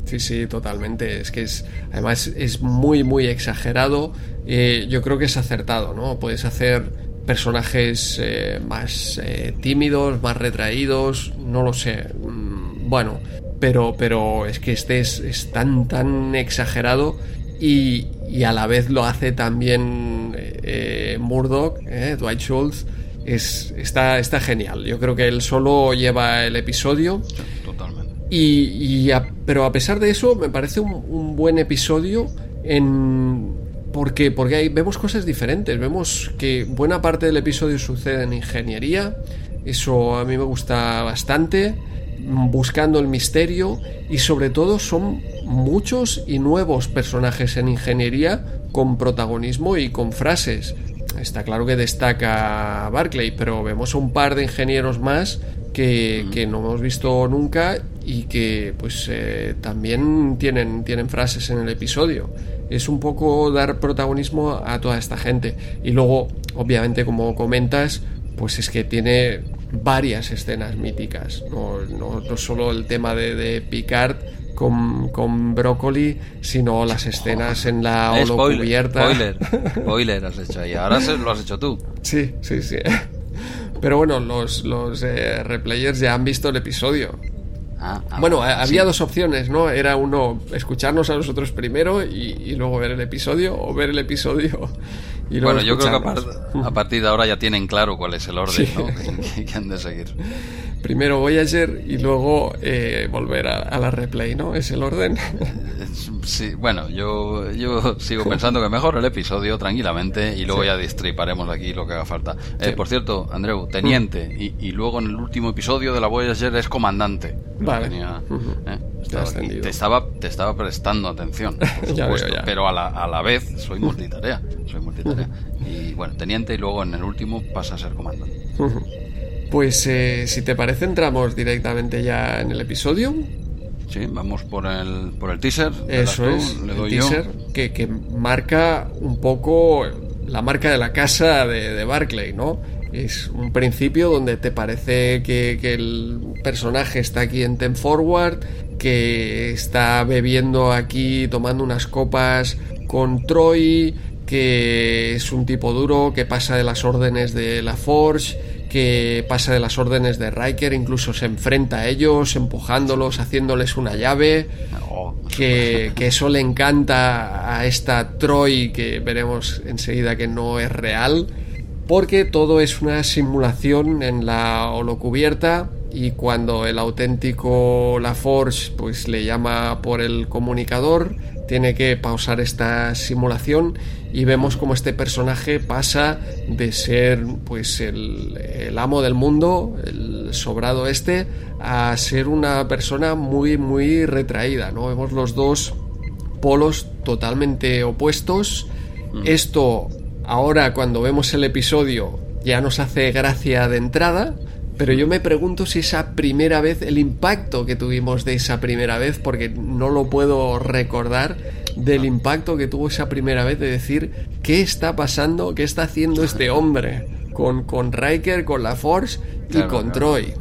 B: Sí, sí, totalmente. Es que es, además es muy, muy exagerado. Eh, yo creo que es acertado, ¿no? Puedes hacer personajes eh, más tímidos, más retraídos, no lo sé. Mm, bueno, pero, pero es que este es, tan, tan exagerado y, a la vez lo hace también eh, Murdoch, eh, Dwight Schultz, es, está, está genial. Yo creo que él solo lleva el episodio.
A: Totalmente.
B: Y, pero a pesar de eso, me parece un, buen episodio en, porque, porque ahí vemos cosas diferentes. Vemos que buena parte del episodio sucede en ingeniería. Eso a mí me gusta bastante buscando el misterio y sobre todo son muchos y nuevos personajes en ingeniería con protagonismo y con frases. Está claro que destaca Barclay, pero vemos un par de ingenieros más que, no hemos visto nunca y que pues eh, también tienen, tienen frases en el episodio. Es un poco dar protagonismo a toda esta gente. Y luego, obviamente, como comentas, pues es que tiene varias escenas míticas, no, no, solo el tema de, Picard con, con Brócoli, sino las escenas en la holocubierta.
A: Spoiler, [laughs] spoiler has hecho ahí, ahora lo has hecho tú.
B: Sí, sí, sí. Pero bueno, los, los eh, replayers ya han visto el episodio.
A: Ah, ah,
B: bueno, había dos opciones, ¿no? Era uno escucharnos a nosotros primero y, y luego ver el episodio, o ver el episodio y
A: Bueno, yo creo que a, par- a partir de ahora ya tienen claro cuál es el orden
B: Sí.
A: ¿no? que, que han de seguir. [laughs]
B: Primero Voyager y luego eh, volver a, a la replay, ¿no? Es el orden. [laughs]
A: Sí, bueno, yo, yo sigo pensando que mejor el episodio tranquilamente y luego
B: Sí.
A: ya distriparemos aquí lo que haga falta. Eh,
B: Sí.
A: por cierto, Andreu, teniente, y, y luego en el último episodio de la Voyager es comandante.
B: Vale.
A: Tenía-
B: Ujú.
A: eh,
B: Ya
A: estaba te, estaba, te estaba prestando atención, [laughs] por
B: Ya veo,
A: supuesto,
B: ya.
A: pero a la, a la vez soy multitarea. Soy multitarea. Y bueno, teniente y luego en el último pasa a ser comandante.
B: Pues eh, si te parece entramos directamente ya en el episodio.
A: Sí, vamos por el, por el teaser.
B: Eso
A: tú,
B: es,
A: le
B: el
A: doy yo.
B: teaser que, que marca un poco la marca de la casa de, de Barclay, ¿no? Es un principio donde te parece que, que el personaje está aquí en Ten Forward, que está bebiendo aquí, tomando unas copas con Troy, que es un tipo duro, que pasa de las órdenes de la Forge, que pasa de las órdenes de Riker, incluso se enfrenta a ellos, empujándolos, haciéndoles una llave
A: Oh,
B: que, que eso le encanta a esta Troy que veremos enseguida que no es real porque todo es una simulación en la holocubierta y cuando el auténtico La Forge pues le llama por el comunicador tiene que pausar esta simulación y vemos como este personaje pasa de ser pues el, el amo del mundo, el sobrado este, a ser una persona muy muy retraída, ¿no? Vemos los dos polos totalmente opuestos. Esto ahora cuando vemos el episodio ya nos hace gracia de entrada, pero yo me pregunto si esa primera vez, el impacto que tuvimos de esa primera vez, porque no lo puedo recordar, del impacto que tuvo esa primera vez de decir, ¿qué está pasando? ¿Qué está haciendo este hombre? Con, con Riker, con la Force y
A: Claro,
B: con
A: claro.
B: Troy.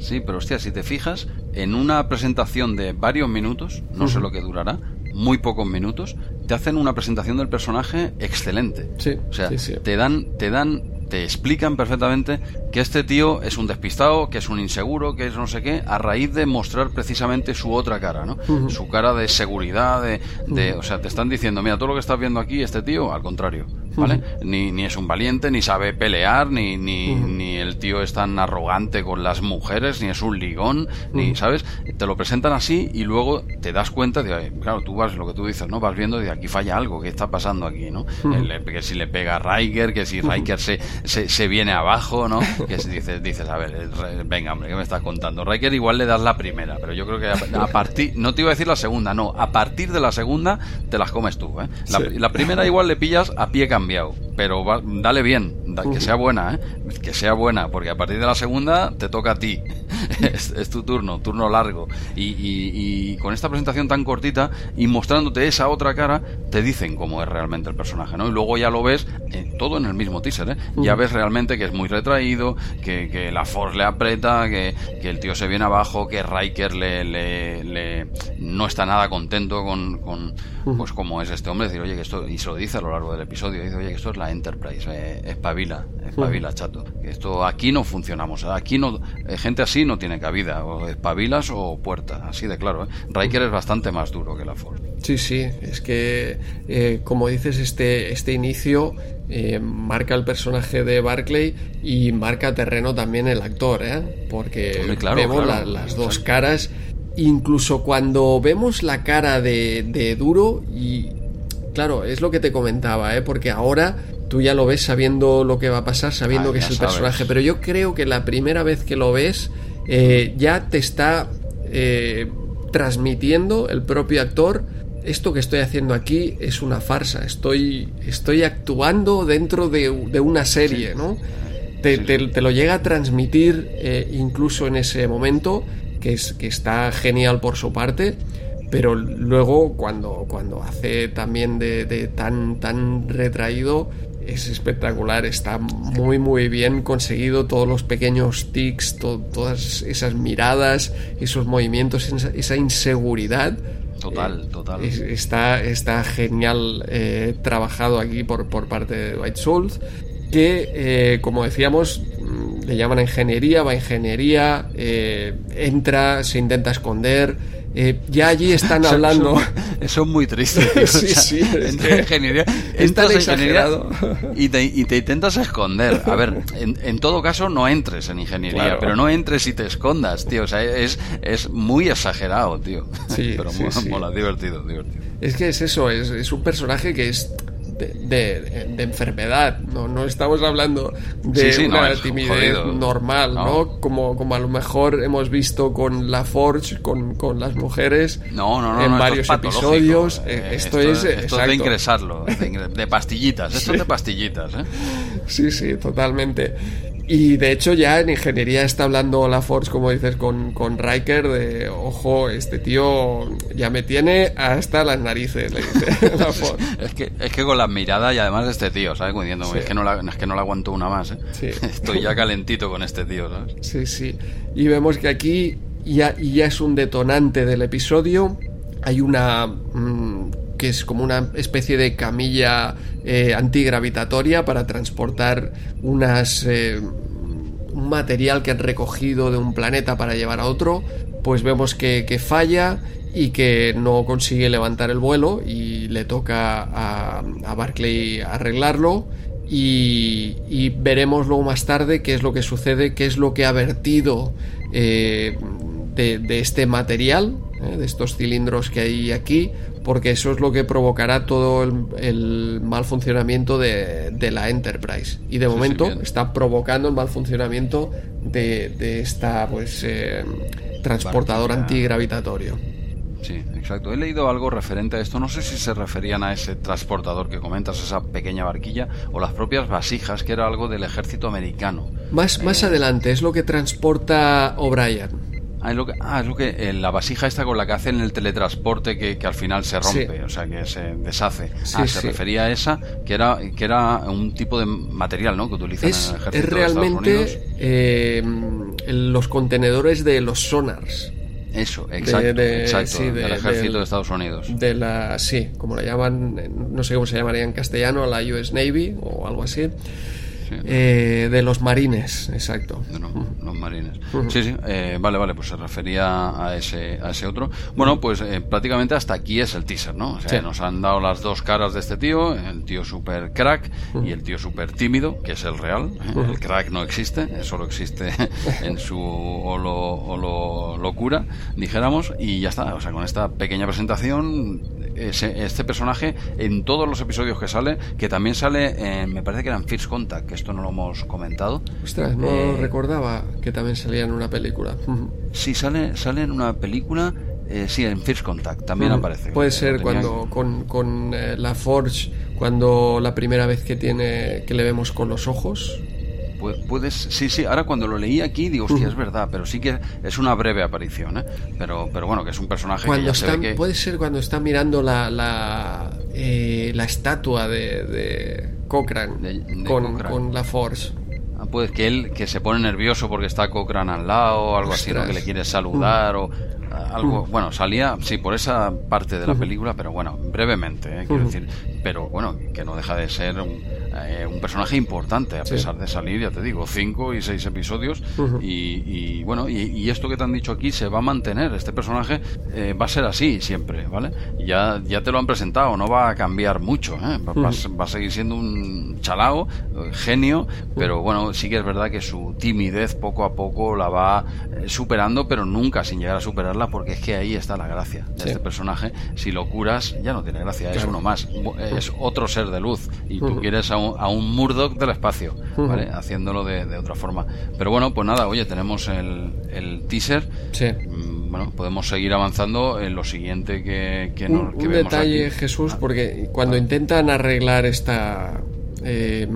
A: Sí, pero hostia, si te fijas, en una presentación de varios minutos, no sé lo que durará, muy pocos minutos, te hacen una presentación del personaje excelente.
B: Sí,
A: O sea,
B: sí, sí.
A: te dan, te dan, te explican perfectamente que este tío es un despistado, que es un inseguro, que es no sé qué, a raíz de mostrar precisamente su otra cara, ¿no? Su cara de seguridad, de, de- o sea, te están diciendo, mira, todo lo que estás viendo aquí, este tío, al contrario, ¿vale? Ni, ni es un valiente, ni sabe pelear, ni, ni, ni el tío es tan arrogante con las mujeres, ni es un ligón, ni, ¿sabes? Te lo presentan así y luego te das cuenta de, claro, tú vas, lo que tú dices, ¿no? Vas viendo de aquí falla algo, ¿qué está pasando aquí, ¿no? El- que si le pega a Riker, que si Riker se, se, se viene abajo, ¿no? [laughs] Que si dices, dices, a ver, eh, venga, hombre, ¿qué me estás contando? Riker igual le das la primera, pero yo creo que a, a partir, no te iba a decir la segunda, no, a partir de la segunda te las comes tú, ¿eh? La,
B: Sí.
A: la primera igual le pillas a pie cambiado, pero va- dale bien, da- que sea buena, ¿eh? Que sea buena, porque a partir de la segunda te toca a ti. [laughs] es, es tu turno, turno largo. Y, y- y con esta presentación tan cortita y mostrándote esa otra cara, te dicen cómo es realmente el personaje, ¿no? Y luego ya lo ves eh, todo en el mismo teaser, ¿eh? Ya ves realmente que es muy retraído, que, que la Force le aprieta, que, que el tío se viene abajo, que Riker le, le, le- no está nada contento con, con pues cómo es este hombre, decir, oye, que esto, y se lo dice a lo largo del episodio, dice, oye, que esto es la Enterprise, eh, espabila, espabila, chato, esto aquí no funcionamos, aquí no, eh, gente así no tiene cabida, o espabilas o puerta, así de claro, ¿eh? Riker es bastante más duro que la Force.
B: Sí, sí, es que, eh, como dices, este, este inicio eh, marca el personaje de Barclay y marca terreno también el actor, ¿eh? Porque
A: Hombre, claro,
B: vemos
A: claro,
B: la- las dos caras, incluso cuando vemos la cara de, de Duro y, claro, es lo que te comentaba, ¿eh? Porque ahora tú ya lo ves sabiendo lo que va a pasar, sabiendo
A: Ah,
B: que es el
A: sabes.
B: personaje, pero yo creo que la primera vez que lo ves eh, ya te está eh, transmitiendo el propio actor esto que estoy haciendo aquí es una farsa estoy estoy actuando dentro de, de una serie no te, te- te lo llega a transmitir eh, incluso en ese momento que es que está genial por su parte pero luego cuando cuando hace también de, de tan tan retraído es espectacular, está muy muy bien conseguido todos los pequeños tics, to- todas esas miradas, esos movimientos, esa, inseguridad.
A: Total, total.
B: Es- está, está genial eh, trabajado aquí por, por parte de White Souls, que eh, como decíamos, le llaman a ingeniería, va a ingeniería, eh, entra, se intenta esconder. eh, ya allí están [laughs] hablando.
A: Eso es muy [laughs] triste. tío. [laughs] O
B: Sí,
A: sea,
B: sí, es
A: entras
B: que
A: en ingeniería, entras en ingeniería y te, y te intentas esconder. A ver, en, en todo caso no entres en ingeniería,
B: Claro.
A: pero no entres y te escondas, tío. O sea, es, es muy exagerado, tío.
B: Sí,
A: pero
B: sí,
A: mola,
B: sí.
A: mola, divertido, divertido.
B: Es que es eso, es, es un personaje que es de, de- de enfermedad, no, no estamos hablando de
A: Sí, sí, no,
B: una timidez
A: jodido.
B: normal, ¿no?
A: No.
B: Como, como a lo mejor hemos visto con la Forge, con, con las mujeres,
A: No, no, no,
B: en
A: no, esto
B: varios
A: es
B: episodios.
A: Eh,
B: eh, esto, es,
A: esto es de ingresarlo, de, ingre- de pastillitas. Esto es de pastillitas, ¿eh?
B: Sí, sí, totalmente. Y de hecho ya en ingeniería está hablando la Force, como dices, con, con Riker de, ojo, este tío ya me tiene hasta las narices, le dice [laughs] la Force.
A: Es que, es que con la mirada y además de este tío, ¿sabes? Como diciendo,
B: Sí.
A: es, que no la, es que no la aguanto una más, ¿eh?
B: Sí. [laughs]
A: Estoy ya calentito con este tío, ¿sabes?
B: Sí, sí. Y vemos que aquí ya, ya es un detonante del episodio. Hay una... mm, que es como una especie de camilla eh, antigravitatoria para transportar unas... eh, un material que han recogido de un planeta para llevar a otro, pues vemos que, falla y que no consigue levantar el vuelo y le toca a, Barclay arreglarlo y, y veremos luego más tarde qué es lo que sucede, qué es lo que ha vertido eh, de, este material, de estos cilindros que hay aquí, porque eso es lo que provocará todo el, el mal funcionamiento de, de la Enterprise. Y de
A: Sí,
B: momento está provocando el mal funcionamiento de, de esta pues eh, transportador antigravitatorio.
A: Sí, exacto. He leído algo referente a esto. No sé si se referían a ese transportador que comentas, esa pequeña barquilla, o las propias vasijas, que era algo del ejército americano.
B: Más, más
A: Eh,
B: adelante es lo que transporta O'Brien.
A: Ah, es lo que, ah, es lo que eh, la vasija esta con la que hacen el teletransporte que, que al final se rompe,
B: Sí.
A: o sea, que se deshace.
B: Sí,
A: ah, se
B: sí.
A: refería a esa, que era, que era un tipo de material, ¿no? Que utilizan
B: Es,
A: en el
B: es
A: ejército de Estados Unidos.
B: realmente eh, los contenedores de los sonars.
A: Eso, exacto,
B: de-
A: exacto,
B: sí,
A: del
B: de-
A: ejército de Estados Unidos.
B: De la. Sí, como la llaman, eh, no sé cómo se llamaría en castellano, la US Navy o algo así.
A: Sí.
B: Eh, de los marines, exacto.
A: de los, los marines. Sí, sí, eh, vale, vale, pues se refería a ese, a ese otro. Bueno, pues eh, prácticamente hasta aquí es el teaser, ¿no? O sea,
B: Sí.
A: nos han dado las dos caras de este tío, el tío super crack y el tío super tímido, que es el real. El crack no existe, solo existe [laughs] en su holo, holo locura, dijéramos, y ya está. O sea, con esta pequeña presentación, ese- este personaje en todos los episodios que sale, que también sale, me parece que era en First Contact, que esto no lo hemos comentado.
B: Ostras, no
A: Eh,
B: recordaba que también salía en una película. [laughs]
A: Sí, sale, sale en una película, eh, sí, en First Contact también aparece.
B: Puede ser cuando con, con, eh, la Forge, cuando la primera vez que tiene que le vemos con los ojos.
A: Pu- Puedes, sí, sí, ahora cuando lo leí aquí digo, hostia, es verdad, pero sí que es una breve aparición, ¿eh? Pero, pero bueno, que es un personaje que
B: Cuando
A: ya se
B: está,
A: ve que...
B: Puede ser cuando está mirando la, la, eh, la estatua de, de Cochrane
A: De- de
B: con,
A: Cochrane.
B: con la Forge.
A: Ah, Puede que él que se pone nervioso porque está Cochrane al lado o algo así, ¿no? Que le quiere saludar o ah, algo. Bueno, salía, sí, por esa parte de la película, pero bueno, brevemente, ¿eh? quiero decir. Pero bueno, que no deja de ser un, eh, un personaje importante, a
B: Sí.
A: pesar de salir, ya te digo, cinco y seis episodios.
B: Ujú.
A: y, y, bueno, y, y esto que te han dicho aquí se va a mantener. Este personaje eh, va a ser así siempre, ¿vale? Ya, ya te lo han presentado, no va a cambiar mucho, ¿eh? va, va a s- va a seguir siendo un chalao, genio, pero bueno, sí que es verdad que su timidez poco a poco la va eh, superando, pero nunca sin llegar a superarla, porque es que ahí está la gracia de
B: Sí.
A: este personaje. Si lo curas, ya no tiene gracia, es
B: Claro.
A: uno más, es otro ser de luz, y tú
B: Ujú.
A: quieres a un, a un Murdoch del espacio, ¿vale? Haciéndolo de, de otra forma. Pero bueno, pues nada, oye, tenemos el, el teaser.
B: Sí.
A: Mm, Bueno, podemos seguir avanzando en lo siguiente que, que, nos-
B: Un,
A: que
B: un
A: vemos
B: detalle,
A: aquí.
B: Jesús,
A: Ah,
B: porque cuando intentan arreglar esta. eh,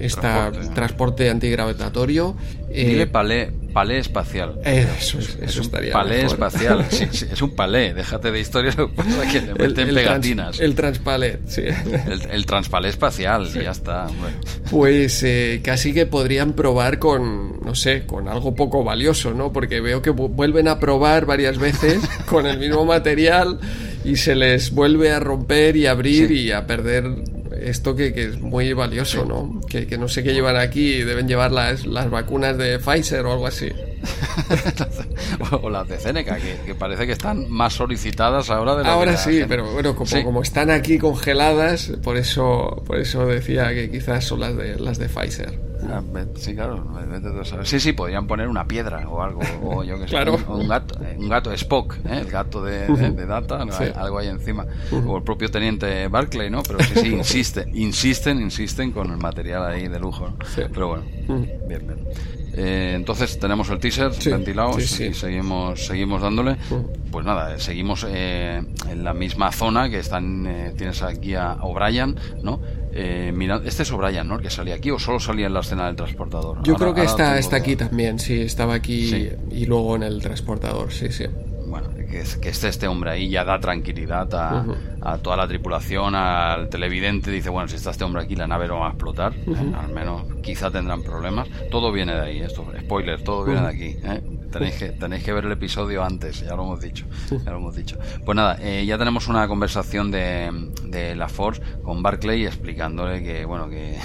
B: esta
A: Transporte.
B: transporte, antigravitatorio. eh,
A: Dile palé, palé espacial.
B: eso, eso
A: es un
B: estaría
A: palé
B: mejor.
A: espacial. [laughs] Sí, sí, es un palé. Déjate de historias que pasa es que le meten
B: trans-
A: pegatinas.
B: el transpalet, sí.
A: El, el transpalé espacial, y ya está.
B: Pues eh, casi que podrían probar con, no sé, con algo poco valioso, ¿no? Porque veo que vu- vuelven a probar varias veces [laughs] con el mismo material y se les vuelve a romper y abrir
A: Sí.
B: y a perder esto que, que es muy valioso, ¿no? Que, que, no sé qué llevan aquí, deben llevar las, las vacunas de Pfizer o algo así. [laughs]
A: o las de Seneca, que, parece que están más solicitadas ahora de lo
B: Ahora sí, pero bueno, como, como están aquí congeladas, por eso, por eso decía que quizás son las de las de Pfizer.
A: Ah, sí, claro. Sí, sí, podrían poner una piedra o algo, o yo que sé, un, gato, un gato Spock, ¿eh? el gato de, Data, algo ahí encima, o el propio teniente Barclay, ¿no? Pero sí, sí, [laughs] insiste, insisten, insisten con el material ahí de lujo, Pero bueno, bien, bien. Eh, entonces tenemos el teaser ventilado y seguimos seguimos dándole. Pues nada, seguimos eh, en la misma zona que están eh, tienes aquí a O'Brien, ¿no? Mira, este es O'Brien, ¿no? El que salía aquí o solo salía en la escena del transportador.
B: Yo creo que está está aquí también, sí, estaba aquí y luego en el transportador, sí, sí
A: bueno, que, que, esté este hombre ahí ya da tranquilidad a, toda la tripulación, al televidente, dice, bueno, si está este hombre aquí, la nave no va a explotar, al menos quizá tendrán problemas. Todo viene de ahí, esto, spoiler, todo viene de aquí. ¿eh? Tenéis que, tenéis que ver el episodio antes, ya lo hemos dicho. Ya lo hemos dicho. Pues nada, eh, ya tenemos una conversación de, de, la Force con Barclay explicándole que, bueno, que,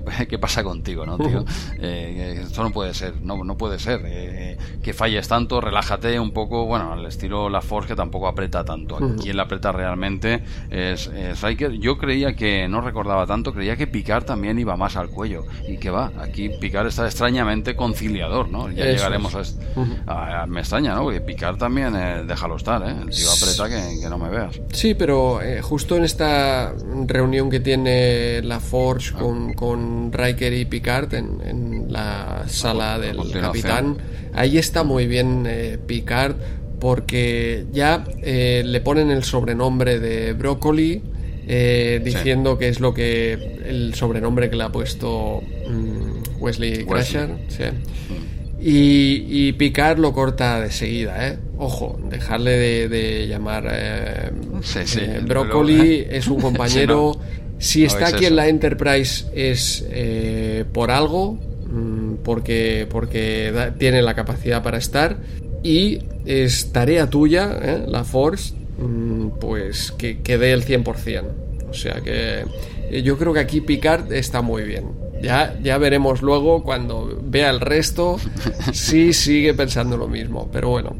A: [laughs] que, pasa contigo, ¿no, tío? Eh, esto no puede ser, no, no puede ser. Eh, que falles tanto, relájate un poco, bueno, al estilo la Force que tampoco aprieta tanto. Quien la aprieta realmente es, es Riker. Yo creía que, no recordaba tanto, creía que Picard también iba más al cuello. Y que va, aquí Picard está extrañamente conciliador, ¿no? Ya llegaremos a esto. Ah, me extraña, ¿no? Porque picar también, eh, déjalo estar, ¿eh? El tío aprieta que, no me veas.
B: Sí, pero eh, justo en esta reunión que tiene la Forge ah. con, con Riker y Picard en, la sala del capitán, ahí está muy bien eh, Picard porque ya le ponen el sobrenombre de Broccoli. diciendo que es lo que el sobrenombre que le ha puesto mm, Wesley, Crusher. Sí. Mm. Y, Picard lo corta de seguida, ¿eh? Ojo, dejarle de, llamar eh, eh Broccoli, es un [laughs] compañero. Si está aquí en la Enterprise es eh, por algo, mm, porque, porque tiene la capacidad para estar. Y es tarea tuya, ¿eh? la Force, mm, pues que, que dé el 100%. O sea que yo creo que aquí Picard está muy bien. Ya, ya veremos luego cuando vea el resto si sigue pensando lo mismo. Pero bueno.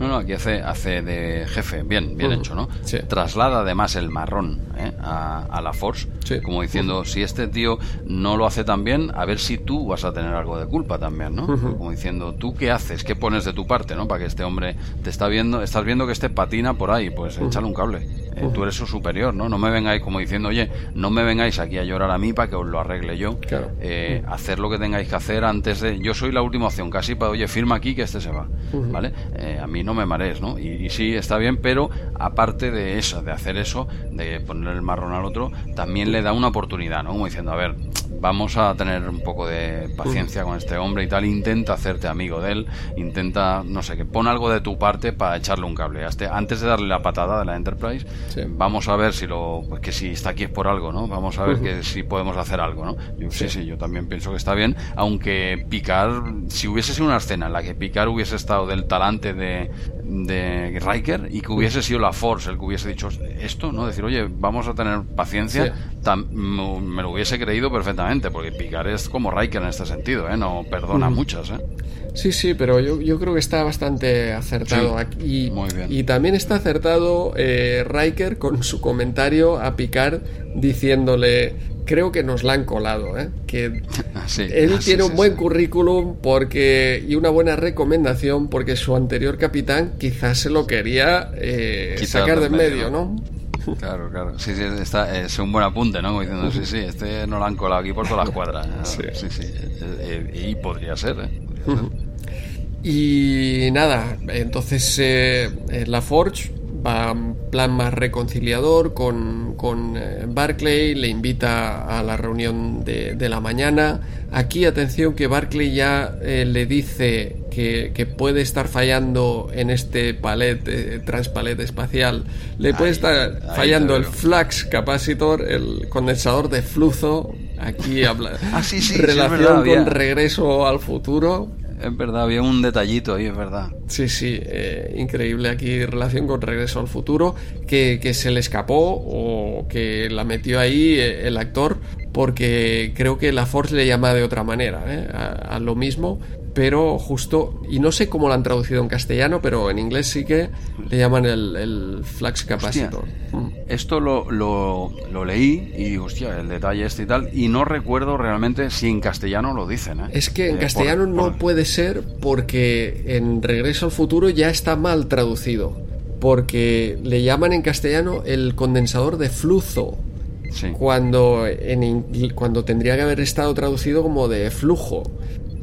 A: No, no, aquí hace, hace de jefe, bien, bien hecho, ¿no? Traslada además el marrón ¿eh? a, la Force, como diciendo, si este tío no lo hace tan bien, a ver si tú vas a tener algo de culpa también, ¿no? Como diciendo, ¿tú qué haces? ¿Qué pones de tu parte, ¿no? Para que este hombre te está viendo, estás viendo que este patina por ahí, pues échale un cable. Eh, tú eres su superior, ¿no? No me vengáis como diciendo, oye, no me vengáis aquí a llorar a mí para que os lo arregle yo. Eh, hacer lo que tengáis que hacer antes de... Yo soy la última opción, casi para, oye, firma aquí que este se va, ¿vale? a mí no me marees, ¿no? Y, y, sí, está bien, pero aparte de eso, de hacer eso, de poner el marrón al otro, también le da una oportunidad, ¿no? Como diciendo, a ver, vamos a tener un poco de paciencia con este hombre y tal, intenta hacerte amigo de él, intenta, no sé, que pon algo de tu parte para echarle un cable. Este, antes de darle la patada de la Enterprise, vamos a ver si lo, pues que si está aquí es por algo, ¿no? Vamos a ver que si podemos hacer algo, ¿no? Yo, sí. sí, yo también pienso que está bien, aunque Picard, si hubiese sido una escena en la que Picard hubiese estado del talante de, de Riker y que hubiese sido la Force el que hubiese dicho esto, ¿no? Decir, oye, vamos a tener paciencia, me lo hubiese creído perfectamente, porque Picard es como Riker en este sentido, ¿eh? No perdona muchas, ¿eh?
B: Sí, sí, pero yo, yo creo que está bastante acertado aquí. Muy bien. Y también está acertado eh, Riker con su comentario a Picard diciéndole creo que nos la han colado, ¿eh? que [laughs] él ah, tiene un buen currículum porque y una buena recomendación porque su anterior capitán quizás se lo quería eh, sacar de medio, ¿no?
A: Claro, claro. Sí, sí, está, es un buen apunte, ¿no? diciendo, sí, sí, este no lo han colado aquí por todas las cuadras. [laughs] Sí, sí, sí. Eh, y podría ser, ¿eh?
B: Y nada, entonces la Forge va en plan más reconciliador con, con eh, Barclay, le invita a la reunión de, la mañana. Aquí, atención, que Barclay ya eh, le dice que, puede estar fallando en este palet, eh, transpalet espacial. Le puede estar fallando el flux capacitor, el condensador de flujo. Aquí habla. [laughs]
A: ah, sí, sí,
B: relación con regreso al futuro
A: Es verdad, había un detallito ahí, es verdad.
B: Sí, sí, eh, increíble aquí relación con Regreso al Futuro, que, que, se le escapó o que la metió ahí eh, el actor, porque creo que la Force le llama de otra manera, ¿eh? a, a, lo mismo, pero justo, y no sé cómo lo han traducido en castellano, pero en inglés sí que le llaman el, el Flux Capacitor.
A: Hostia, mm. Esto lo, lo, lo, leí y, hostia, el detalle este y tal, y no recuerdo realmente si en castellano lo dicen. ¿eh?
B: Es que en eh, castellano por, no por... puede ser porque en Regreso al Futuro ya está mal traducido, porque le llaman en castellano el condensador de flujo. Sí. Cuando, en, cuando tendría que haber estado traducido como de flujo.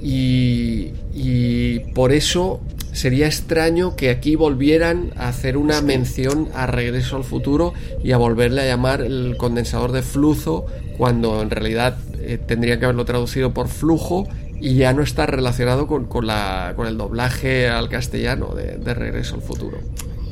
B: Y, y, por eso sería extraño que aquí volvieran a hacer una mención a Regreso al Futuro y a volverle a llamar el condensador de flujo cuando en realidad eh, tendría que haberlo traducido por flujo y ya no está relacionado con, con, la, con el doblaje al castellano de, de Regreso al Futuro.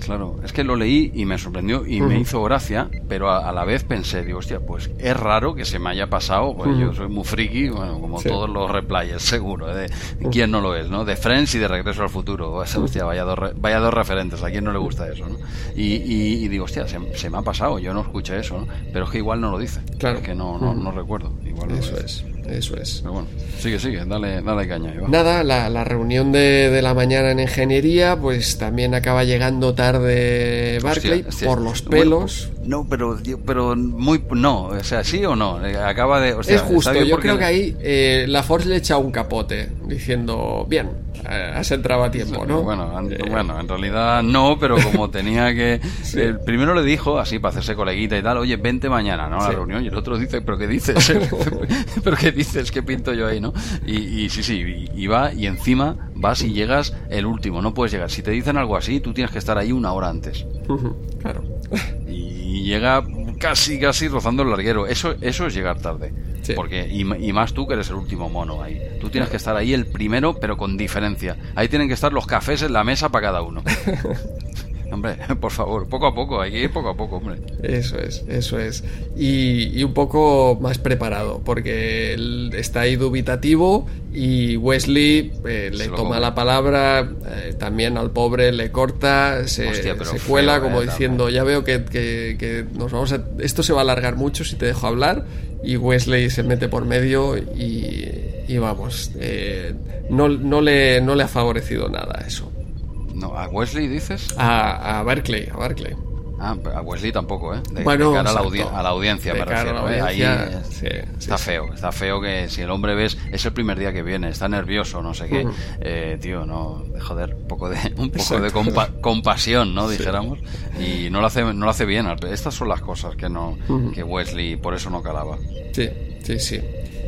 A: Claro, es que lo leí y me sorprendió y uh -huh. me hizo gracia, pero a, a, la vez pensé, digo, hostia, pues es raro que se me haya pasado, pues uh -huh. yo soy muy friki, bueno, como sí. todos los replayers, [laughs] seguro, ¿eh? de, de quién no lo es, ¿no? De Friends y de Regreso al Futuro, o sea, hostia, vaya dos, vaya dos referentes, a quién no le gusta eso, ¿no? Y, y, y digo, hostia, se, se, me ha pasado, yo no escuché eso, ¿no? Pero es que igual no lo dice,
B: claro.
A: es que no, no, no recuerdo, igual
B: eso
A: no
B: es. Eso es.
A: Pero bueno, sigue, sigue, dale, dale caña. Iván.
B: Nada, la, la reunión de, de, la mañana en ingeniería, pues también acaba llegando tarde Barclay hostia, hostia. por los pelos.
A: No, pero, pero muy. No, o sea, sí o no. Acaba de. O sea,
B: es justo, yo creo que ahí eh, la Force le echa un capote diciendo, bien, eh, has entrado a tiempo, ¿no?
A: Bueno, en, eh... bueno, en realidad no, pero como [laughs] tenía que. sí. Primero le dijo, así para hacerse coleguita y tal, oye, vente mañana, ¿no? A la sí. reunión. Y el otro dice, ¿pero qué dices? [laughs] [laughs] ¿Pero qué dices? ¿Qué pinto yo ahí, no? Y, y sí, sí, y, y, va, y encima vas y llegas el último, no puedes llegar. Si te dicen algo así, tú tienes que estar ahí una hora antes.
B: Uh -huh, claro.
A: Llega casi, casi rozando el larguero. Eso, eso es llegar tarde. Sí. Porque, y, y, más tú que eres el último mono ahí. Tú tienes que estar ahí el primero, pero con diferencia. Ahí tienen que estar los cafés en la mesa para cada uno. [laughs] Hombre, [laughs] por favor, poco a poco, hay que ir poco a poco, hombre.
B: Eso es, eso es. Y, y un poco más preparado, porque él está ahí dubitativo y Wesley eh, le toma come. la palabra, eh, también al pobre le corta, se, Hostia, se cuela feo, como eh, diciendo, ya veo que, que, que, nos vamos a... Esto se va a alargar mucho si te dejo hablar y Wesley se mete por medio y, y vamos, eh, no, no, le, no le ha favorecido nada eso.
A: No, ¿A Wesley dices?
B: A, a Berkeley, a Berkeley.
A: Ah, a Wesley tampoco, ¿eh? De,
B: bueno,
A: de cara a la, a la audiencia,
B: de
A: me refiero.
B: ¿eh?
A: Ahí sí, está sí, feo, sí. está feo que si el hombre ves, es el primer día que viene, está nervioso, no sé qué. Uh -huh. eh, tío, no, joder, un poco de, un poco de compa compasión, ¿no? Dijéramos. Y no lo hace, no lo hace bien. Estas son las cosas que no, uh -huh. que Wesley por eso no calaba.
B: Sí, sí, sí.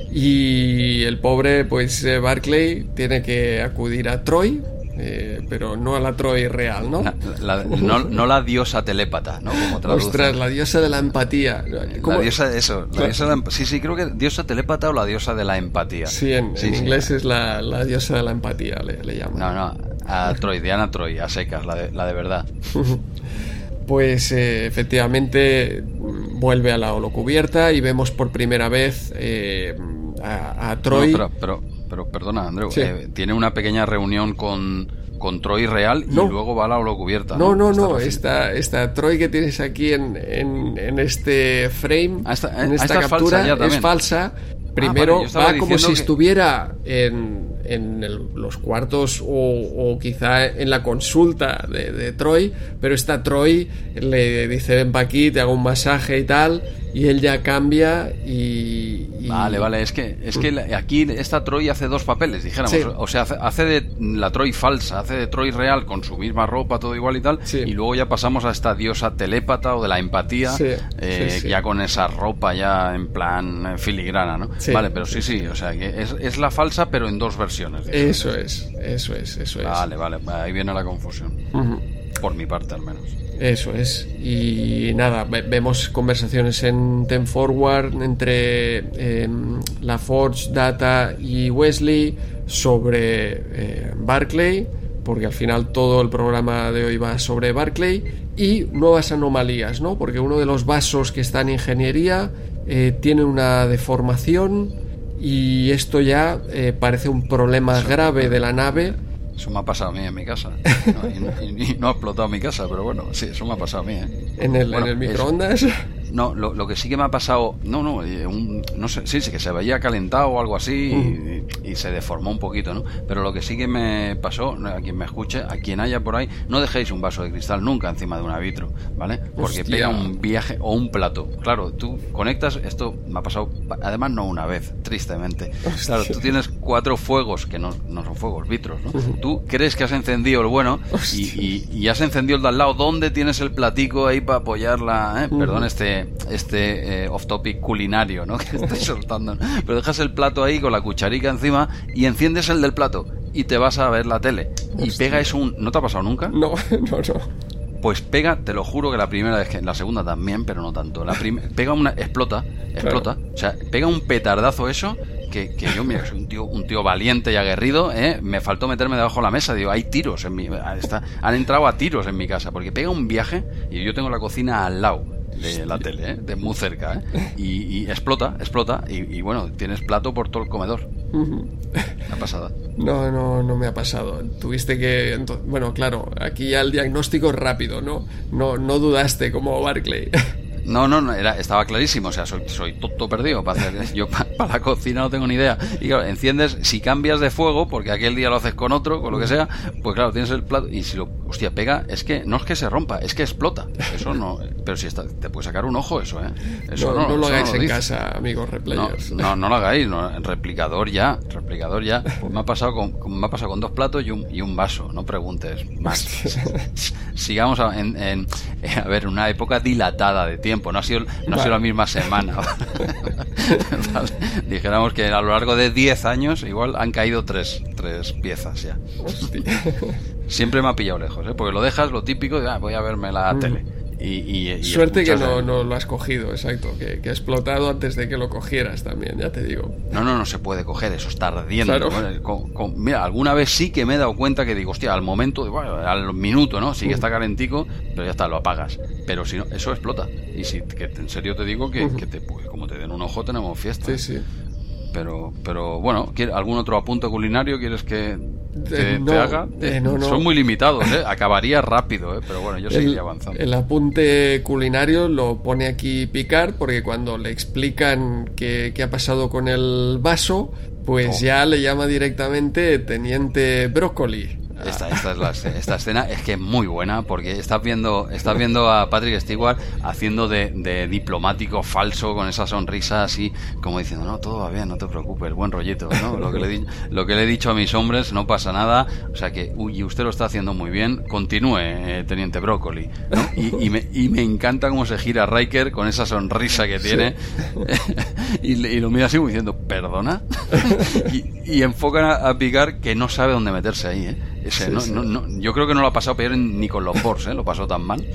B: Y el pobre, pues eh, Barclay tiene que acudir a Troy, eh, pero no a la Troy real, ¿no?
A: La, la, no, no, la diosa telépata, ¿no? Como.
B: Ostras, la diosa de la empatía.
A: ¿Cómo? La diosa de eso. La diosa de la, sí, sí, creo que diosa telépata o la diosa de la empatía.
B: Sí, en,
A: sí,
B: en
A: sí,
B: inglés es la, la, diosa de la empatía, le, le llaman.
A: No, no, a Troy, Diana Troy, a secas, la de, la de verdad. [laughs]
B: pues eh, efectivamente vuelve a la holocubierta y vemos por primera vez eh, a, a, Troy.
A: No, pero, pero pero perdona, Andreu, sí. eh, tiene una pequeña reunión con, con Troy real y
B: no.
A: luego va a la holocubierta.
B: No, no, no, no. esta, esta Troy que tienes aquí en, en, en este frame,
A: ah, esta,
B: en esta, esta captura, es falsa, es falsa. Primero ah, vale, va como si que... estuviera en, en el, los cuartos o, o, quizá en la consulta de, de, Troy, pero esta Troy le dice ven pa' aquí, te hago un masaje y tal, y él ya cambia y, y...
A: Vale, vale, es que, es que aquí esta Troy hace dos papeles, dijéramos, sí. o sea, hace, hace, de la Troy falsa, hace de Troy real con su misma ropa, todo igual y tal,
B: sí.
A: y luego ya pasamos a esta diosa telépata o de la empatía,
B: sí,
A: eh, ya con esa ropa ya en plan eh, filigrana, ¿no? Vale, pero sí, sí, o sea, que es, es la falsa pero en dos versiones.
B: Eso es, eso es, eso es.
A: Vale, vale, ahí viene la confusión. Uh -huh. Por mi parte al menos.
B: Eso es. Y nada, vemos conversaciones en Ten Forward entre eh, la Forge, Data y Wesley sobre eh, Barclay, porque al final todo el programa de hoy va sobre Barclay, y nuevas anomalías, ¿no? Porque uno de los vasos que está en ingeniería eh, tiene una deformación y esto ya eh, parece un problema grave de la nave.
A: Eso me ha pasado a mí en mi casa. [laughs] y, no ha explotado mi casa, pero bueno, sí, eso me ha pasado a mí. ¿eh?
B: ¿En el, ¿en el microondas?
A: No, lo, lo, que sí que me ha pasado, no, no, eh, no sé, sí, sí, que se veía calentado o algo así y, se deformó un poquito, ¿no? Pero lo que sí que me pasó, a quien me escuche, a quien haya por ahí, no dejéis un vaso de cristal nunca encima de un vitro, ¿vale? Porque pega un viaje o un plato. Claro, tú conectas, esto me ha pasado, además no una vez, tristemente. Claro, tú tienes cuatro fuegos, que no, no son fuegos, vitros, ¿no? Tú crees que has encendido el bueno y, y, has encendido el de al lado, ¿dónde tienes el platico ahí para apoyarla? ¿eh? Perdón este este, eh, off-topic culinario, ¿no? [laughs] Que estoy soltando. Pero dejas el plato ahí con la cucharica encima y enciendes el del plato y te vas a ver la tele. Y pega es un... ¿No te ha pasado nunca?
B: No, [laughs] no, no.
A: Pues pega, te lo juro que la primera vez que la segunda también, pero no tanto. La pega una explota, explota, o sea, pega un petardazo eso que, que, yo, mira, soy un tío, un tío valiente y aguerrido, ¿eh? me faltó meterme debajo de la mesa. Digo, hay tiros en mi. Está, han entrado a tiros en mi casa, porque pega un viaje y yo tengo la cocina al lado de la tele, ¿eh? de muy cerca, ¿eh? y, explota, explota, y, bueno, tienes plato por todo el comedor. ¿Ha pasado?
B: No, no, no me ha pasado. Tuviste que, bueno, claro, aquí ya el diagnóstico es rápido, ¿no? No, no dudaste como Barclay. [laughs]
A: No, no, no era, estaba clarísimo. O sea, soy, soy todo perdido para hacer. Yo [laughs] para, la cocina no tengo ni idea. Y claro, enciendes, si cambias de fuego, porque aquel día lo haces con otro, con lo que sea, pues claro, tienes el plato. Y si lo, hostia, pega, es que no es que se rompa, es que explota. Eso no. Pero si está, te puede sacar un ojo eso, ¿eh? Eso
B: no, no, lo hagáis en casa, amigos replayers.
A: No, no, lo hagáis. No, replicador ya, replicador ya. Pues me ha pasado con, me ha pasado con dos platos y un, y un vaso. No preguntes más. Sigamos en, en, a ver, una época dilatada de tiempo no ha sido, no ha sido la misma semana. [laughs] Dijéramos que a lo largo de 10 años igual han caído tres, tres piezas ya. Siempre me ha pillado lejos, ¿eh? porque lo dejas lo típico de ah, voy a verme la mm. tele. Y,
B: Suerte que no, no, lo has cogido, exacto, que, que, ha explotado antes de que lo cogieras también, ya te digo.
A: No, no, no se puede coger, eso está ardiendo. mira, alguna vez sí que me he dado cuenta que digo, hostia, al momento, al minuto, ¿no? Sí que está calentico, pero ya está, lo apagas. Pero si no, eso explota. Y si que en serio te digo que, que te, pues, como te den un ojo, tenemos fiesta.
B: Sí, sí.
A: Pero, pero bueno, ¿algún otro apunto culinario quieres que te, haga? Son muy limitados, ¿eh? acabaría rápido, ¿eh? pero bueno, yo seguiría avanzando.
B: El apunte culinario lo pone aquí Picard porque cuando le explican qué, qué ha pasado con el vaso, pues oh. ya le llama directamente Teniente Brócoli.
A: Esta, esta, es la, esta escena es que es muy buena porque estás viendo, estás viendo a Patrick Stewart haciendo de, diplomático falso con esa sonrisa así como diciendo, no, todo va bien, no te preocupes, buen rollito, ¿no? Lo que le, lo que le he dicho a mis hombres, no pasa nada, o sea que, uy, usted lo está haciendo muy bien, continúe, eh, Teniente Brócoli, Y, me, y me encanta cómo se gira Riker con esa sonrisa que tiene [laughs] y, lo mira así como diciendo, ¿perdona? [laughs] y, enfocan a, a Picar que no sabe dónde meterse ahí, ¿eh? Yo creo que no lo ha pasado peor ni con los Force, ¿eh? lo pasó tan mal.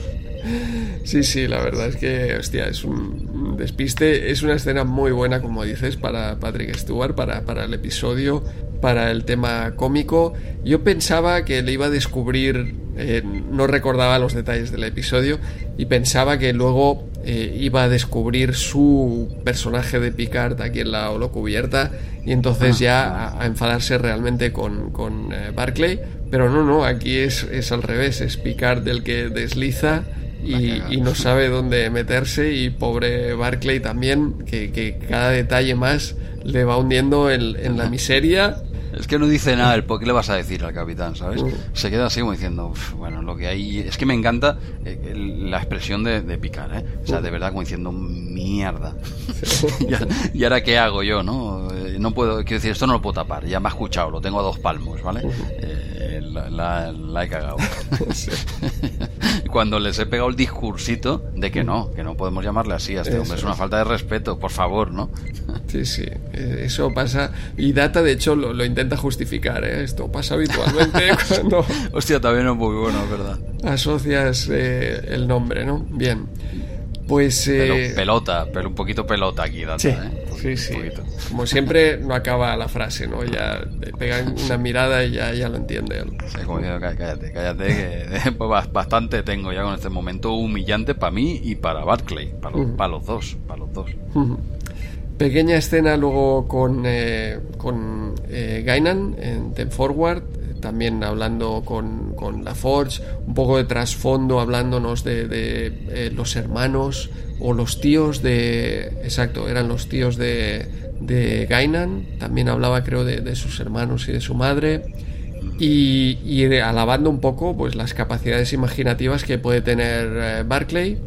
B: Sí, sí, la verdad es que, hostia, es un despiste. Es una escena muy buena, como dices, para Patrick Stewart, para, para el episodio, para el tema cómico. Yo pensaba que le iba a descubrir, eh, no recordaba los detalles del episodio, y pensaba que luego eh, iba a descubrir su personaje de Picard aquí en la cubierta y entonces ah. ya a, enfadarse realmente con, con Barclay. Pero no, no, aquí es, es al revés, es Picard del que desliza y, no sabe dónde meterse y pobre Barclay también, que, que cada detalle más le va hundiendo en, la miseria
A: es que no dice nada el qué le vas a decir al capitán, ¿sabes? Mm. Se queda así como diciendo, bueno, lo que hay... Es que me encanta eh, la expresión de, de Picard, ¿eh? O sea, de verdad como diciendo, mierda. [laughs] ¿Y, ahora qué hago yo, no? Eh, no puedo, quiero decir, esto no lo puedo tapar, ya me ha escuchado, lo tengo a dos palmos, ¿vale? la, he cagado. [laughs] [laughs] Cuando les he pegado el discursito de que no, que no podemos llamarle así a este hombre, es una falta de respeto, por favor, ¿no? [laughs]
B: sí, sí, eh, eso pasa. Y Data, de hecho, lo, intenta justificar, ¿eh? Esto pasa habitualmente [laughs] cuando.
A: Hostia, también es muy bueno, ¿verdad?
B: Asocias eh, el nombre, ¿no? Bien. Pues.
A: Eh... pelota, pero un poquito pelota aquí, Data, ¿eh?
B: Sí, sí. Como siempre, no acaba la frase, ¿no? Ya le pegan una mirada y ya, ya lo entiende
A: Sí, como digo, cállate, cállate, que [laughs] pues bastante tengo ya con este momento humillante para mí y para Barclay, para los, para los dos, para los dos.
B: Pequeña escena luego con, eh, con eh, Gainan en Ten Forward, también hablando con, con la Forge, un poco de trasfondo hablándonos de, de eh, los hermanos o los tíos de... Exacto, eran los tíos de, de Gainan, también hablaba creo de, de sus hermanos y de su madre. Y, y alabando un poco pues las capacidades imaginativas que puede tener eh, Barclay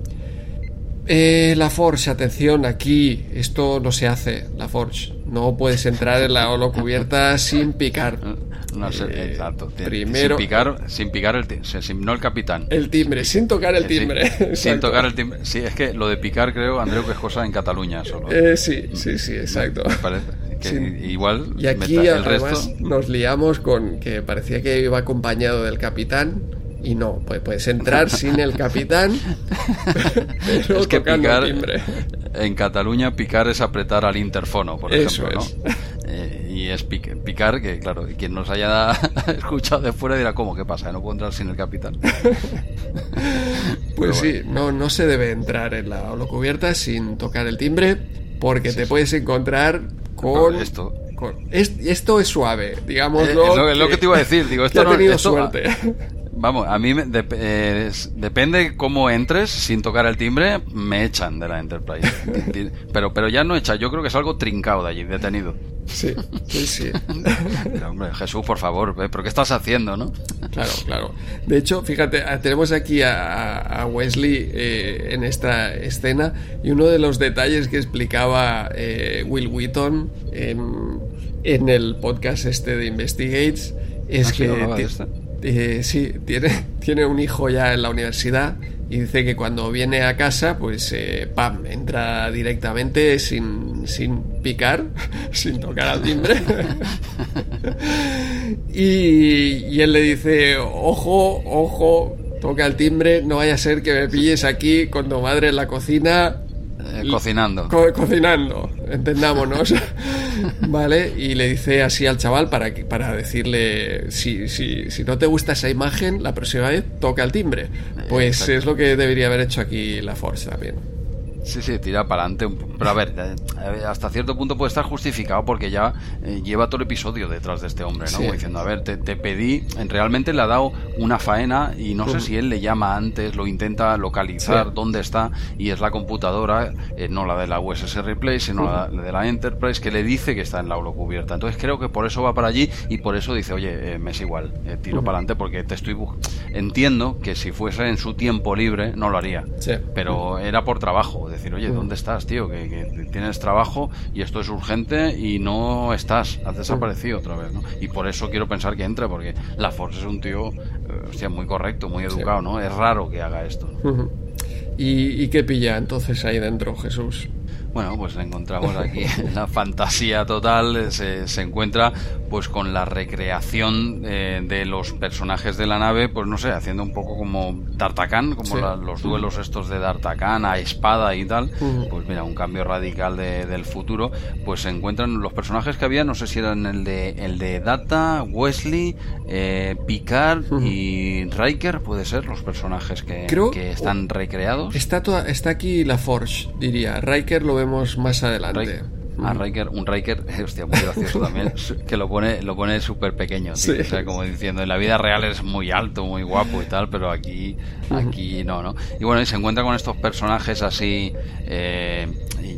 B: eh, la Forge, atención, aquí esto no se hace, la Forge. No puedes entrar en la holocubierta sin picar. [laughs]
A: No sé,
B: Eh,
A: exacto.
B: primero-
A: Sin picar, sin picar el, sin- sin- no el capitán.
B: El timbre, sin tocar el timbre.
A: sin
B: exacto.
A: tocar el timbre. Sí, es que lo de picar creo, Andreu, que es cosa en Cataluña solo.
B: Eh, sí, sí, sí, exacto.
A: Me parece que
B: Sí.
A: igual
B: Y aquí
A: el
B: además
A: resto.
B: nos liamos con que parecía que iba acompañado del capitán y no, pues puedes entrar sin el capitán, [laughs] pero
A: es que picar
B: timbre.
A: en Cataluña picar es apretar al interfono, por
B: Eso
A: ejemplo,
B: es.
A: ¿no? Eh, y es pic- picar que claro, quien nos haya [laughs] escuchado de fuera dirá cómo qué pasa, no puedo entrar sin el capitán. [laughs]
B: Pues sí, no, no se debe entrar en la holocubierta sin tocar el timbre porque te puedes encontrar con...
A: Esto.
B: con- es- esto es suave,
A: Eh,
B: digámoslo.
A: es, lo, es lo que te iba a decir, digo, esto
B: que ha
A: no
B: tenido
A: esto-
B: suerte.
A: Vamos, a mí me- dep- eh, depende cómo entres sin tocar el timbre, me echan de la Enterprise. [laughs] Pero, pero ya no echa, yo creo que es algo trincado de allí, detenido.
B: Sí, sí, sí. [laughs]
A: Pero, hombre, Jesús, por favor. ¿pero qué estás haciendo, no?
B: Claro, claro. De hecho, fíjate, ah, tenemos aquí a, a Wesley eh, en esta escena y uno de los detalles que explicaba eh, Will Wheaton en, en el podcast este de Investigates es
A: Ah,
B: que
A: de.
B: Eh, sí, tiene, [laughs] tiene un hijo ya en la universidad y dice que cuando viene a casa, pues, eh, pam, entra directamente sin, sin picar, [laughs] sin tocar al timbre. [laughs] y, y él le dice, ojo, ojo, toca el timbre, no vaya a ser que me pilles aquí con tu madre en la cocina
A: Eh, cocinando.
B: Co- cocinando, entendámonos. [laughs] vale, y le dice así al chaval para, para decirle: si, si, si no te gusta esa imagen, la próxima vez toca el timbre. Pues
A: Exacto.
B: es lo que debería haber hecho aquí la Force también.
A: Sí, sí, tira para adelante. Pero a ver, eh, hasta cierto punto puede estar justificado porque ya eh, lleva todo el episodio detrás de este hombre, ¿no?
B: Sí.
A: Como diciendo, a ver, te, te pedí, en- realmente le ha dado una faena y no sé si él le llama antes, lo intenta localizar
B: Sí.
A: dónde está y es la computadora, eh, no la de la USS Replay, sino la, la de la Enterprise que le dice que está en la holocubierta. Entonces creo que por eso va para allí y por eso dice, oye, eh, me es igual, eh, tiro para adelante porque te estoy... Entiendo que si fuese en su tiempo libre no lo haría
B: Sí.
A: pero era por trabajo, decir, oye, ¿dónde estás, tío? Que, que tienes trabajo y esto es urgente y no estás, has desaparecido otra vez, ¿no? Y por eso quiero pensar que entre, porque la Force es un tío, eh, hostia, muy correcto, muy educado, ¿no? Es raro que haga esto. ¿no?
B: Ujú. ¿Y, ¿Y qué pilla entonces ahí dentro, Jesús?
A: Bueno, pues encontramos aquí [laughs] la fantasía total, eh, se, se encuentra pues con la recreación eh, de los personajes de la nave, pues no sé, haciendo un poco como D'Artagnan, como
B: Sí.
A: la- los duelos estos de D'Artagnan a espada y tal, pues mira, un cambio radical de- del futuro, pues se encuentran los personajes que había, no sé si eran el de, el de Data, Wesley, eh, Picard y Riker, puede ser, los personajes que,
B: Creo-
A: que están recreados.
B: Está, toda- está aquí la Forge, diría. Riker lo vemos más adelante.
A: Riker, un Riker, [laughs] hostia, muy gracioso también, [laughs] que lo pone, lo pone súper pequeño, tío.
B: Sí.
A: o sea, como diciendo, en la vida real es muy alto, muy guapo y tal, pero aquí, aquí no, ¿no? Y bueno, y se encuentra con estos personajes así, eh,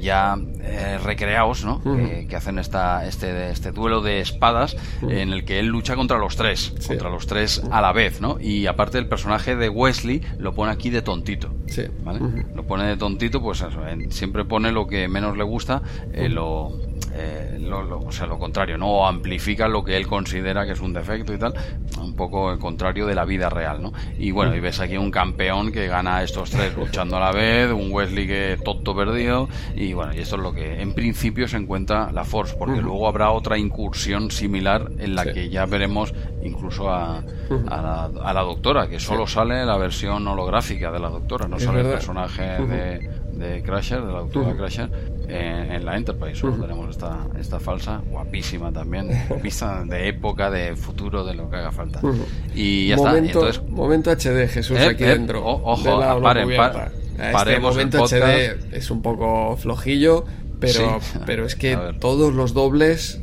A: ya eh, recreados, ¿no? Que, que hacen esta, este, este duelo de espadas en el que él lucha contra los tres,
B: Sí.
A: contra los tres a la vez, ¿no? Y aparte el personaje de Wesley lo pone aquí de tontito.
B: Sí.
A: ¿vale? Lo pone de tontito, pues eso, siempre pone lo que menos le gusta, eh, lo, eh, lo- lo- o sea, lo contrario, ¿no? O amplifica lo que él considera que es un defecto y tal, un poco el contrario de la vida real, ¿no? Y bueno, y ves aquí un campeón que gana a estos tres luchando a la vez, un Wesley que tonto perdido, y bueno, y esto es lo que en principio se encuentra la Force, porque luego habrá otra incursión similar en la
B: Sí.
A: que ya veremos incluso a, a la, a la doctora, que solo sale la versión holográfica de la doctora, no
B: Es
A: sale el
B: verdad.
A: personaje
B: Ujú.
A: de, de Crusher, de la doctora
B: Ujú.
A: Crusher, en, en la Enterprise. Solo
B: Ujú.
A: tenemos esta, esta falsa, guapísima también, [laughs] guapísima de época, de futuro, de lo que haga falta.
B: Ujú.
A: Y ya está.
B: momento,
A: Entonces,
B: momento HD, Jesús,
A: Eh,
B: aquí
A: eh,
B: dentro.
A: o- ojo,
B: de la
A: paren,
B: holocubierta.
A: par-
B: Este
A: paremos el
B: momento
A: podcast.
B: HD es un poco flojillo, pero, pero es que [laughs] todos los dobles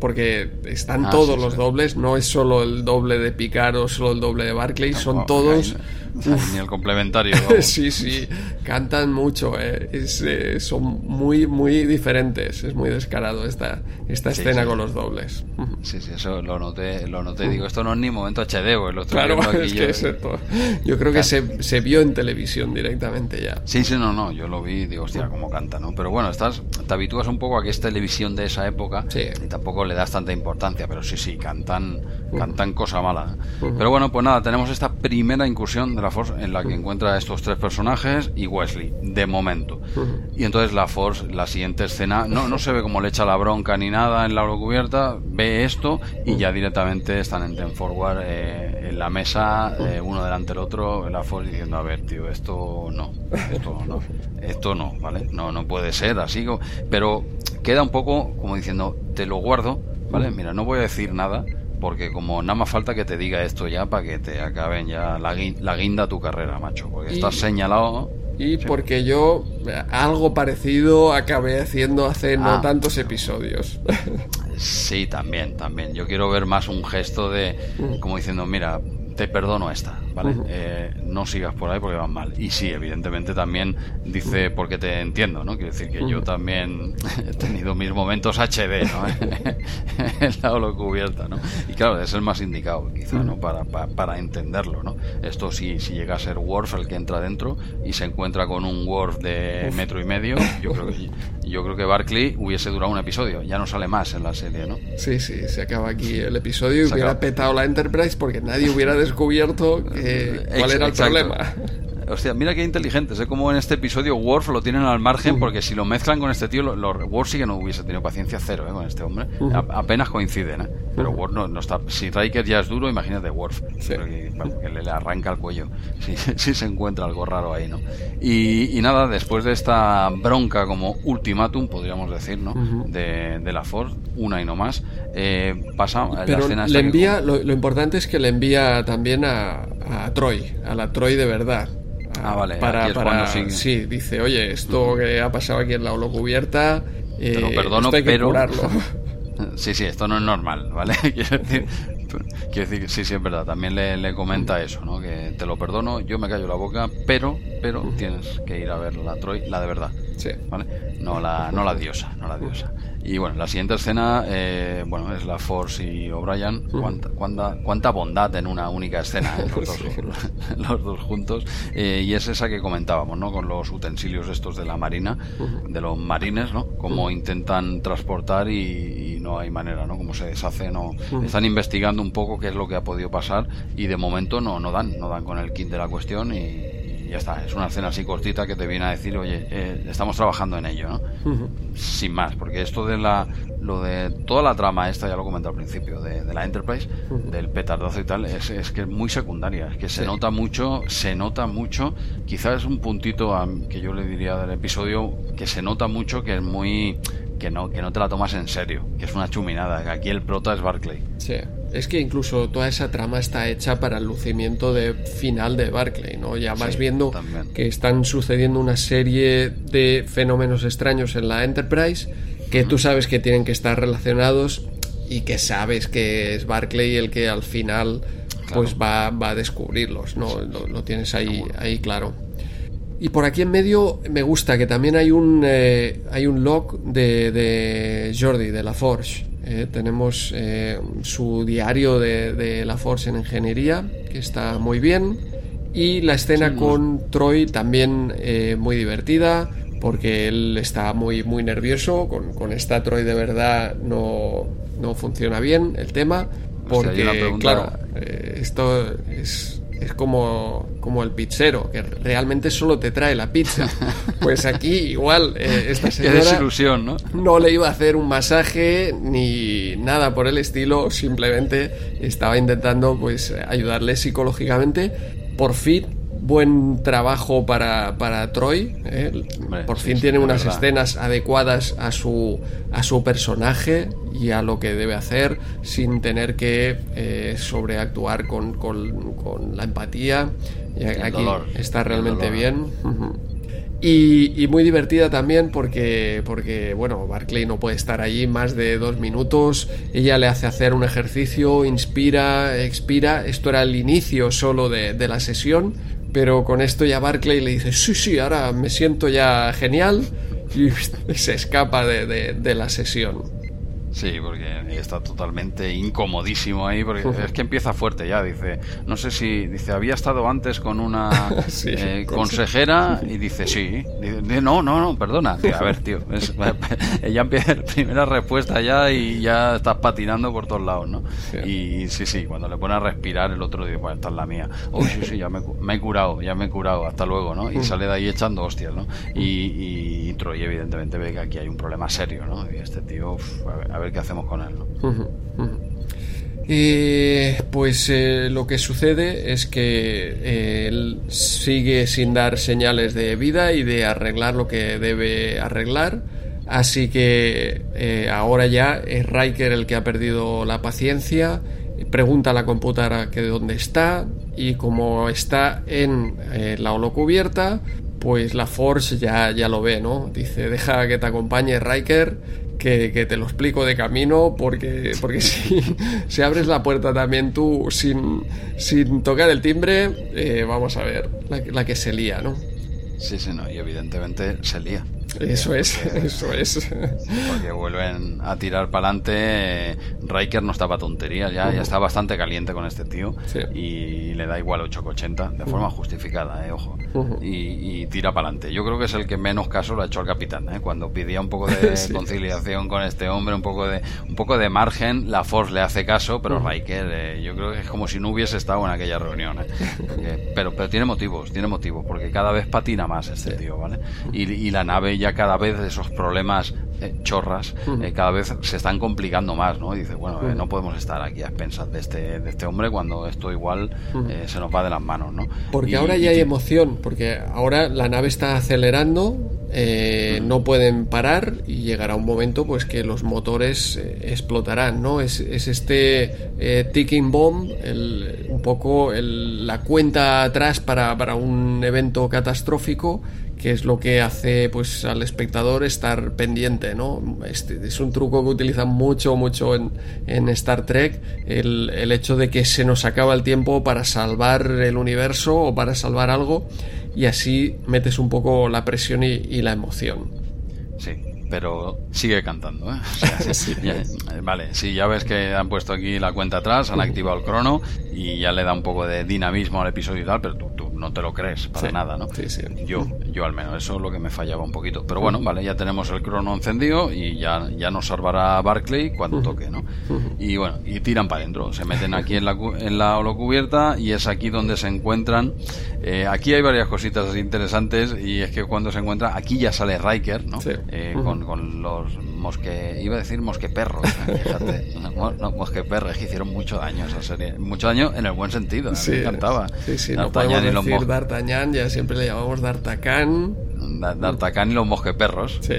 B: porque están ah, todos los dobles, no es solo el doble de Picard o solo el doble de Barclay, son todos [laughs]
A: ni el complementario. [laughs]
B: sí, sí, cantan mucho, eh. Eh, son muy, muy diferentes. Es muy descarado esta, esta escena con los dobles. [laughs]
A: Sí, sí, eso lo noté, lo noté. Digo, esto no es ni momento HD, o el otro
B: Claro, es que es Yo creo que se, se, vio en televisión directamente ya.
A: Sí, sí, no, no, yo lo vi digo, hostia, cómo canta, ¿no? Pero bueno, estás, te habitúas un poco a que es televisión de esa época y tampoco le das tanta importancia, pero sí, sí, cantan, cantan cosa mala. Pero bueno, pues nada, tenemos esta primera incursión de la Force en la que encuentra a estos tres personajes y Wesley, de momento. Y entonces la Force, la siguiente escena, no, no se ve como le echa la bronca ni nada en la cubierta, ve esto y ya directamente están en Ten Forward eh, en la mesa, eh, uno delante del otro, la Force diciendo, a ver, tío, esto no, esto no, esto no, ¿vale? No, no puede ser así, pero queda un poco como diciendo, te lo guardo, ¿vale? Mira, no voy a decir nada, porque como nada más falta que te diga esto ya para que te acaben ya la, guinda tu carrera, macho, porque estás señalado.
B: Y porque yo algo parecido acabé haciendo hace no ah. tantos episodios.
A: Sí, también, también. Yo quiero ver más un gesto de, mm. como diciendo, mira, te perdono esta, ¿vale? Eh, no sigas por ahí porque van mal. Y sí, evidentemente también dice porque te entiendo, ¿no? Quiero decir que yo también [laughs] he tenido mis momentos HD, ¿no? [laughs] en la holo cubierta, ¿no? Y claro, es el más indicado, quizá, ¿no? Para, para, entenderlo, ¿no? Esto sí, si llega a ser Worf el que entra dentro y se encuentra con un Worf de metro y medio, yo creo que yo creo que Barclay hubiese durado un episodio, ya no sale más en la serie, ¿no?
B: Sí, sí, se acaba aquí el episodio y hubiera petado la Enterprise porque nadie hubiera descubierto [laughs] cuál era el problema.
A: Hostia, mira qué inteligentes, ¿eh? Como en este episodio Worf lo tienen al margen, porque si lo mezclan con este tío, los Worf sí que no hubiese tenido paciencia cero, ¿eh? Con este hombre. apenas coinciden, ¿eh? Pero Worf no, está... Si Riker ya es duro, imagínate Worf. Que, le, arranca el cuello. [laughs] Si, se encuentra algo raro ahí, ¿no? Y, nada, después de esta bronca como ultimátum, podríamos decir, ¿no? de, la Force, una y no más, eh, pasa
B: Pero la escena le envía, lo, importante es que le envía también a, a Troy, a la Troy de verdad.
A: Ah, vale.
B: Para, para sí, dice, oye, esto que ha pasado aquí en la holocubierta,
A: eh, Te lo perdono, pero... [laughs] Sí, sí, esto no es normal, ¿vale? [laughs] Quiero decir, quiero decir, sí, sí, es verdad. También le, le, comenta eso, ¿no? Que te lo perdono, yo me callo la boca, pero, pero tienes que ir a ver la Troy, la de verdad.
B: Sí.
A: ¿Vale? No la, no la diosa, no la diosa. Y bueno, la siguiente escena, eh, bueno, es la Force y O'Brien. ¿Cuánta, cuánta, bondad en una única escena, ¿eh? [laughs] [laughs] los, dos, juntos. Eh, y es esa que comentábamos, ¿no? Con los utensilios estos de la marina, de los marines, ¿no? Cómo intentan transportar y, no hay manera, ¿no? Cómo se deshace, no. Están investigando un poco qué es lo que ha podido pasar y de momento no, no dan, no dan con el kit de la cuestión y ya está. Es una escena así cortita que te viene a decir, oye, eh, estamos trabajando en ello, ¿no? Sin más, porque esto de la, lo de toda la trama esta, ya lo comenté al principio, de, la Enterprise, del petardazo y tal, es, es, que es muy secundaria, es que se nota mucho, se nota mucho, quizás es un puntito que yo le diría del episodio, que se nota mucho que es muy que no, que no te la tomas en serio, que es una chuminada, que aquí el prota es Barclay.
B: Sí. Es que incluso toda esa trama está hecha para el lucimiento de final de Barclay, ¿no? Ya vas viendo que están sucediendo una serie de fenómenos extraños en la Enterprise que tú sabes que tienen que estar relacionados y que sabes que es Barclay el que al final pues va, va, a descubrirlos, ¿no? Lo, tienes ahí, ahí claro. Y por aquí en medio me gusta que también hay un, eh, hay un log de, de Jordi, de la Forge, eh, tenemos eh, su diario de, la Force en ingeniería, que está muy bien. Y la escena con Troy también eh, muy divertida, porque él está muy, muy nervioso. Con, con esta Troy de verdad no, no funciona bien el tema. Porque, claro, esto es es como, como el pizzero, que realmente solo te trae la pizza. [laughs] Pues aquí igual, eh, esta señora
A: ¿no?
B: no le iba a hacer un masaje ni nada por el estilo, simplemente estaba intentando pues ayudarle psicológicamente. Por fin buen trabajo para, para Troy. ¿eh? Por fin tiene unas escenas adecuadas a su, a su personaje y a lo que debe hacer sin tener que eh, sobreactuar con, con, la empatía. Y aquí está realmente bien. Y, muy divertida también porque, porque, bueno, Barclay no puede estar allí más de dos minutos. Ella le hace hacer un ejercicio, inspira, expira. Esto era el inicio solo de, de la sesión, pero con esto ya Barclay le dice, sí, sí, ahora me siento ya genial y [laughs] se escapa de, de la sesión.
A: Sí, porque está totalmente incomodísimo ahí, porque es que empieza fuerte ya, dice, no sé si, dice, había estado antes con una [laughs] eh, consejera y dice, sí, dice, no, no, no, perdona, a ver, tío, ella [laughs] [laughs] empieza la primera respuesta ya y ya estás patinando por todos lados, ¿no? Y sí, sí, cuando le pone a respirar el otro dice, pues esta es la mía, oh, sí, sí, ya me, he curado, ya me he curado, hasta luego, ¿no? Y sale de ahí echando hostias, ¿no? Y, y Troy evidentemente ve que aquí hay un problema serio, ¿no? Y este tío, a ver qué hacemos con él.
B: pues eh, lo que sucede es que eh, él sigue sin dar señales de vida y de arreglar lo que debe arreglar. Así que eh, ahora ya es Riker el que ha perdido la paciencia. Pregunta a la computadora que dónde está. Y como está en la holocubierta, pues la Force ya, ya lo ve, ¿no? Dice, deja que te acompañe Riker que, te lo explico de camino, porque, porque [laughs] si, abres la puerta también tú sin, sin tocar el timbre, eh, vamos a ver, la, la, que se lía, ¿no?
A: Sí, sí, no, y evidentemente se lía.
B: Eso es, [laughs] eso es.
A: Porque vuelven a tirar para adelante. Riker no estaba tontería, ya, ya está bastante caliente con este tío. Y le da igual 8,80, de forma justificada, eh, ojo. y, tira para adelante. Yo creo que es el que menos caso lo ha hecho al capitán, eh, cuando pedía un poco de [laughs] conciliación con este hombre, un poco de un poco de margen. La Force le hace caso, pero Riker, eh, yo creo que es como si no hubiese estado en aquella reunión. Eh. [laughs] pero, pero tiene motivos, tiene motivos, porque cada vez patina más este tío, ¿vale? Y, y la nave ya cada vez esos problemas eh, chorras eh, cada vez se están complicando más, ¿no? Y dice, bueno, eh, no podemos estar aquí a expensas de este, de este hombre cuando esto igual se nos va de las manos, ¿no?
B: Porque ahora ya hay emoción, porque ahora la nave está acelerando, no pueden parar y llegará un momento pues que los motores explotarán, ¿no? Es, es este ticking bomb, un poco la cuenta atrás para, para un evento catastrófico que es lo que hace pues al espectador estar pendiente, ¿no? Este, es un truco que utilizan mucho, mucho en, en Star Trek, el, el, hecho de que se nos acaba el tiempo para salvar el universo o para salvar algo y así metes un poco la presión y, y la emoción.
A: Sí, pero sigue cantando. [laughs] ¿eh? vale, sí, ya ves que han puesto aquí la cuenta atrás, han activado el crono y ya le da un poco de dinamismo al episodio y tal, pero tú, tú no te lo crees para nada, ¿no?
B: Sí, sí.
A: Yo, yo al menos, eso es lo que me fallaba un poquito. Pero bueno, vale, ya tenemos el crono encendido y ya, ya nos salvará Barclay cuando toque, ¿no? Y bueno, y tiran para adentro, se meten aquí en la, en la holocubierta y es aquí donde se encuentran. Eh, aquí hay varias cositas interesantes y es que cuando se encuentra, aquí ya sale Riker, ¿no? Eh, con, con los mosque, iba a decir mosqueperros, ¿eh? [laughs] fíjate, no, no, mosqueperros, que hicieron mucho daño esa serie, mucho daño en el buen sentido, sí, me encantaba.
B: Sí, sí, no podemos decir D'Artagnan, ya siempre le llamamos D'Artacán.
A: D'Artagnan y los mosqueperros, sí.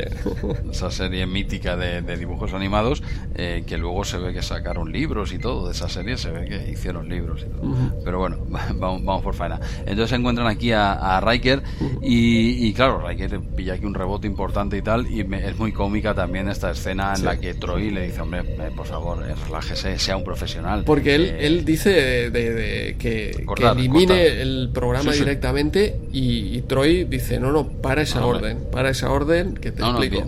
A: esa serie mítica de, dibujos animados, eh, que luego se ve que sacaron libros y todo, de esa serie se ve que hicieron libros y todo. Pero bueno, [laughs] vamos, vamos, por faena. Entonces se encuentran aquí a, Riker y, y, claro, Riker pilla aquí un rebote importante y tal, y es muy cómica también esta escena en la que Troy le dice, hombre, eh, por favor, eh, relájese, sea un profesional.
B: Porque él, eh, él dice de, que, elimine el programa directamente y, Troy dice, no, no, para esa orden, para esa orden que te explico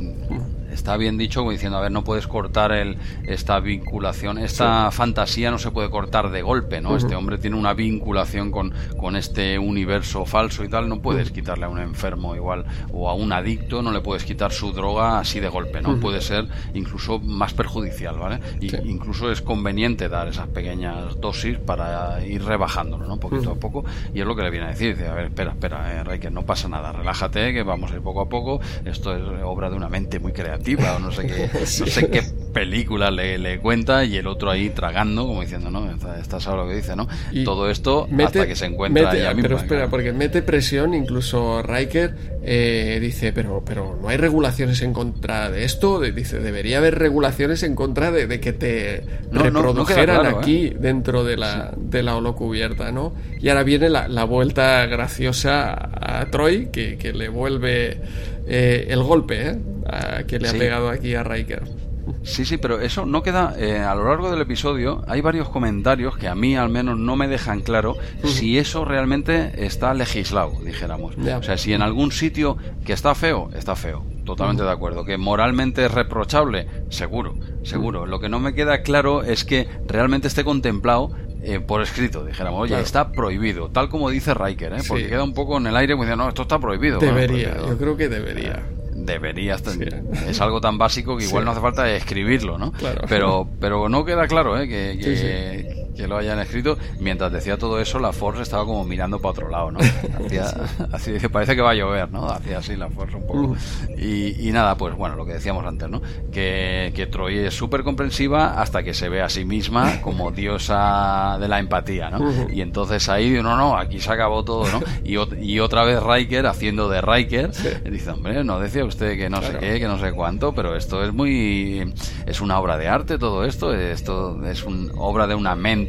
A: está bien dicho, diciendo, a ver, no puedes cortar el, esta vinculación, esta fantasía no se puede cortar de golpe, ¿no? Este hombre tiene una vinculación con, con este universo falso y tal, no puedes quitarle a un enfermo igual o a un adicto, no le puedes quitar su droga así de golpe, ¿no? Puede ser incluso más perjudicial, ¿vale? Y incluso es conveniente dar esas pequeñas dosis para ir rebajándolo, ¿no? Poquito a poco, y es lo que le viene a decir, dice, a ver, espera, espera, eh, que no pasa nada, relájate, que vamos a ir poco a poco, esto es obra de una mente muy creativa o no sé qué, [laughs] no sé qué película le, le, cuenta y el otro ahí tragando, como diciendo, ¿no? Esta, es lo que dice, ¿no? Todo esto hasta que se encuentra
B: mete,
A: ella
B: Pero espera, porque mete presión, incluso Riker eh, dice, pero, pero no hay regulaciones en contra de esto, dice, debería haber regulaciones en contra de, que te reprodujeran ¿eh? aquí dentro de la, de la holocubierta, ¿no? Y ahora viene la, la vuelta graciosa a Troy, que, que le vuelve eh, el golpe ¿eh? que le ha pegado aquí a Riker.
A: Sí, sí, pero eso no queda. Eh, a lo largo del episodio hay varios comentarios que a mí al menos no me dejan claro si eso realmente está legislado, dijéramos. O sea, si en algún sitio que está feo, está feo. Totalmente de acuerdo. Que moralmente es reprochable, seguro, seguro. Lo que no me queda claro es que realmente esté contemplado eh, por escrito, dijéramos, oye, está prohibido, tal como dice Riker, ¿eh? porque queda un poco en el aire, como no, esto está prohibido.
B: Debería, yo creo que debería
A: debería estar, es algo tan básico que igual no hace falta escribirlo, ¿no? Pero, pero no queda claro ¿eh? que, que, lo hayan escrito. Mientras decía todo eso, la Force estaba como mirando para otro lado, ¿no? [laughs] Hacía, [laughs] parece que va a llover, ¿no? Hacía así la Force un poco. Y, y, nada, pues bueno, lo que decíamos antes, ¿no? Que, que Troy es súper comprensiva hasta que se ve a sí misma como [laughs] diosa de la empatía, ¿no? Y entonces ahí, no, no, aquí se acabó todo, ¿no? Y, y otra vez Riker haciendo de Riker, dice, hombre, no decía usted que no sé qué, que no sé cuánto, pero esto es muy. Es una obra de arte todo esto. Esto es una obra de una mente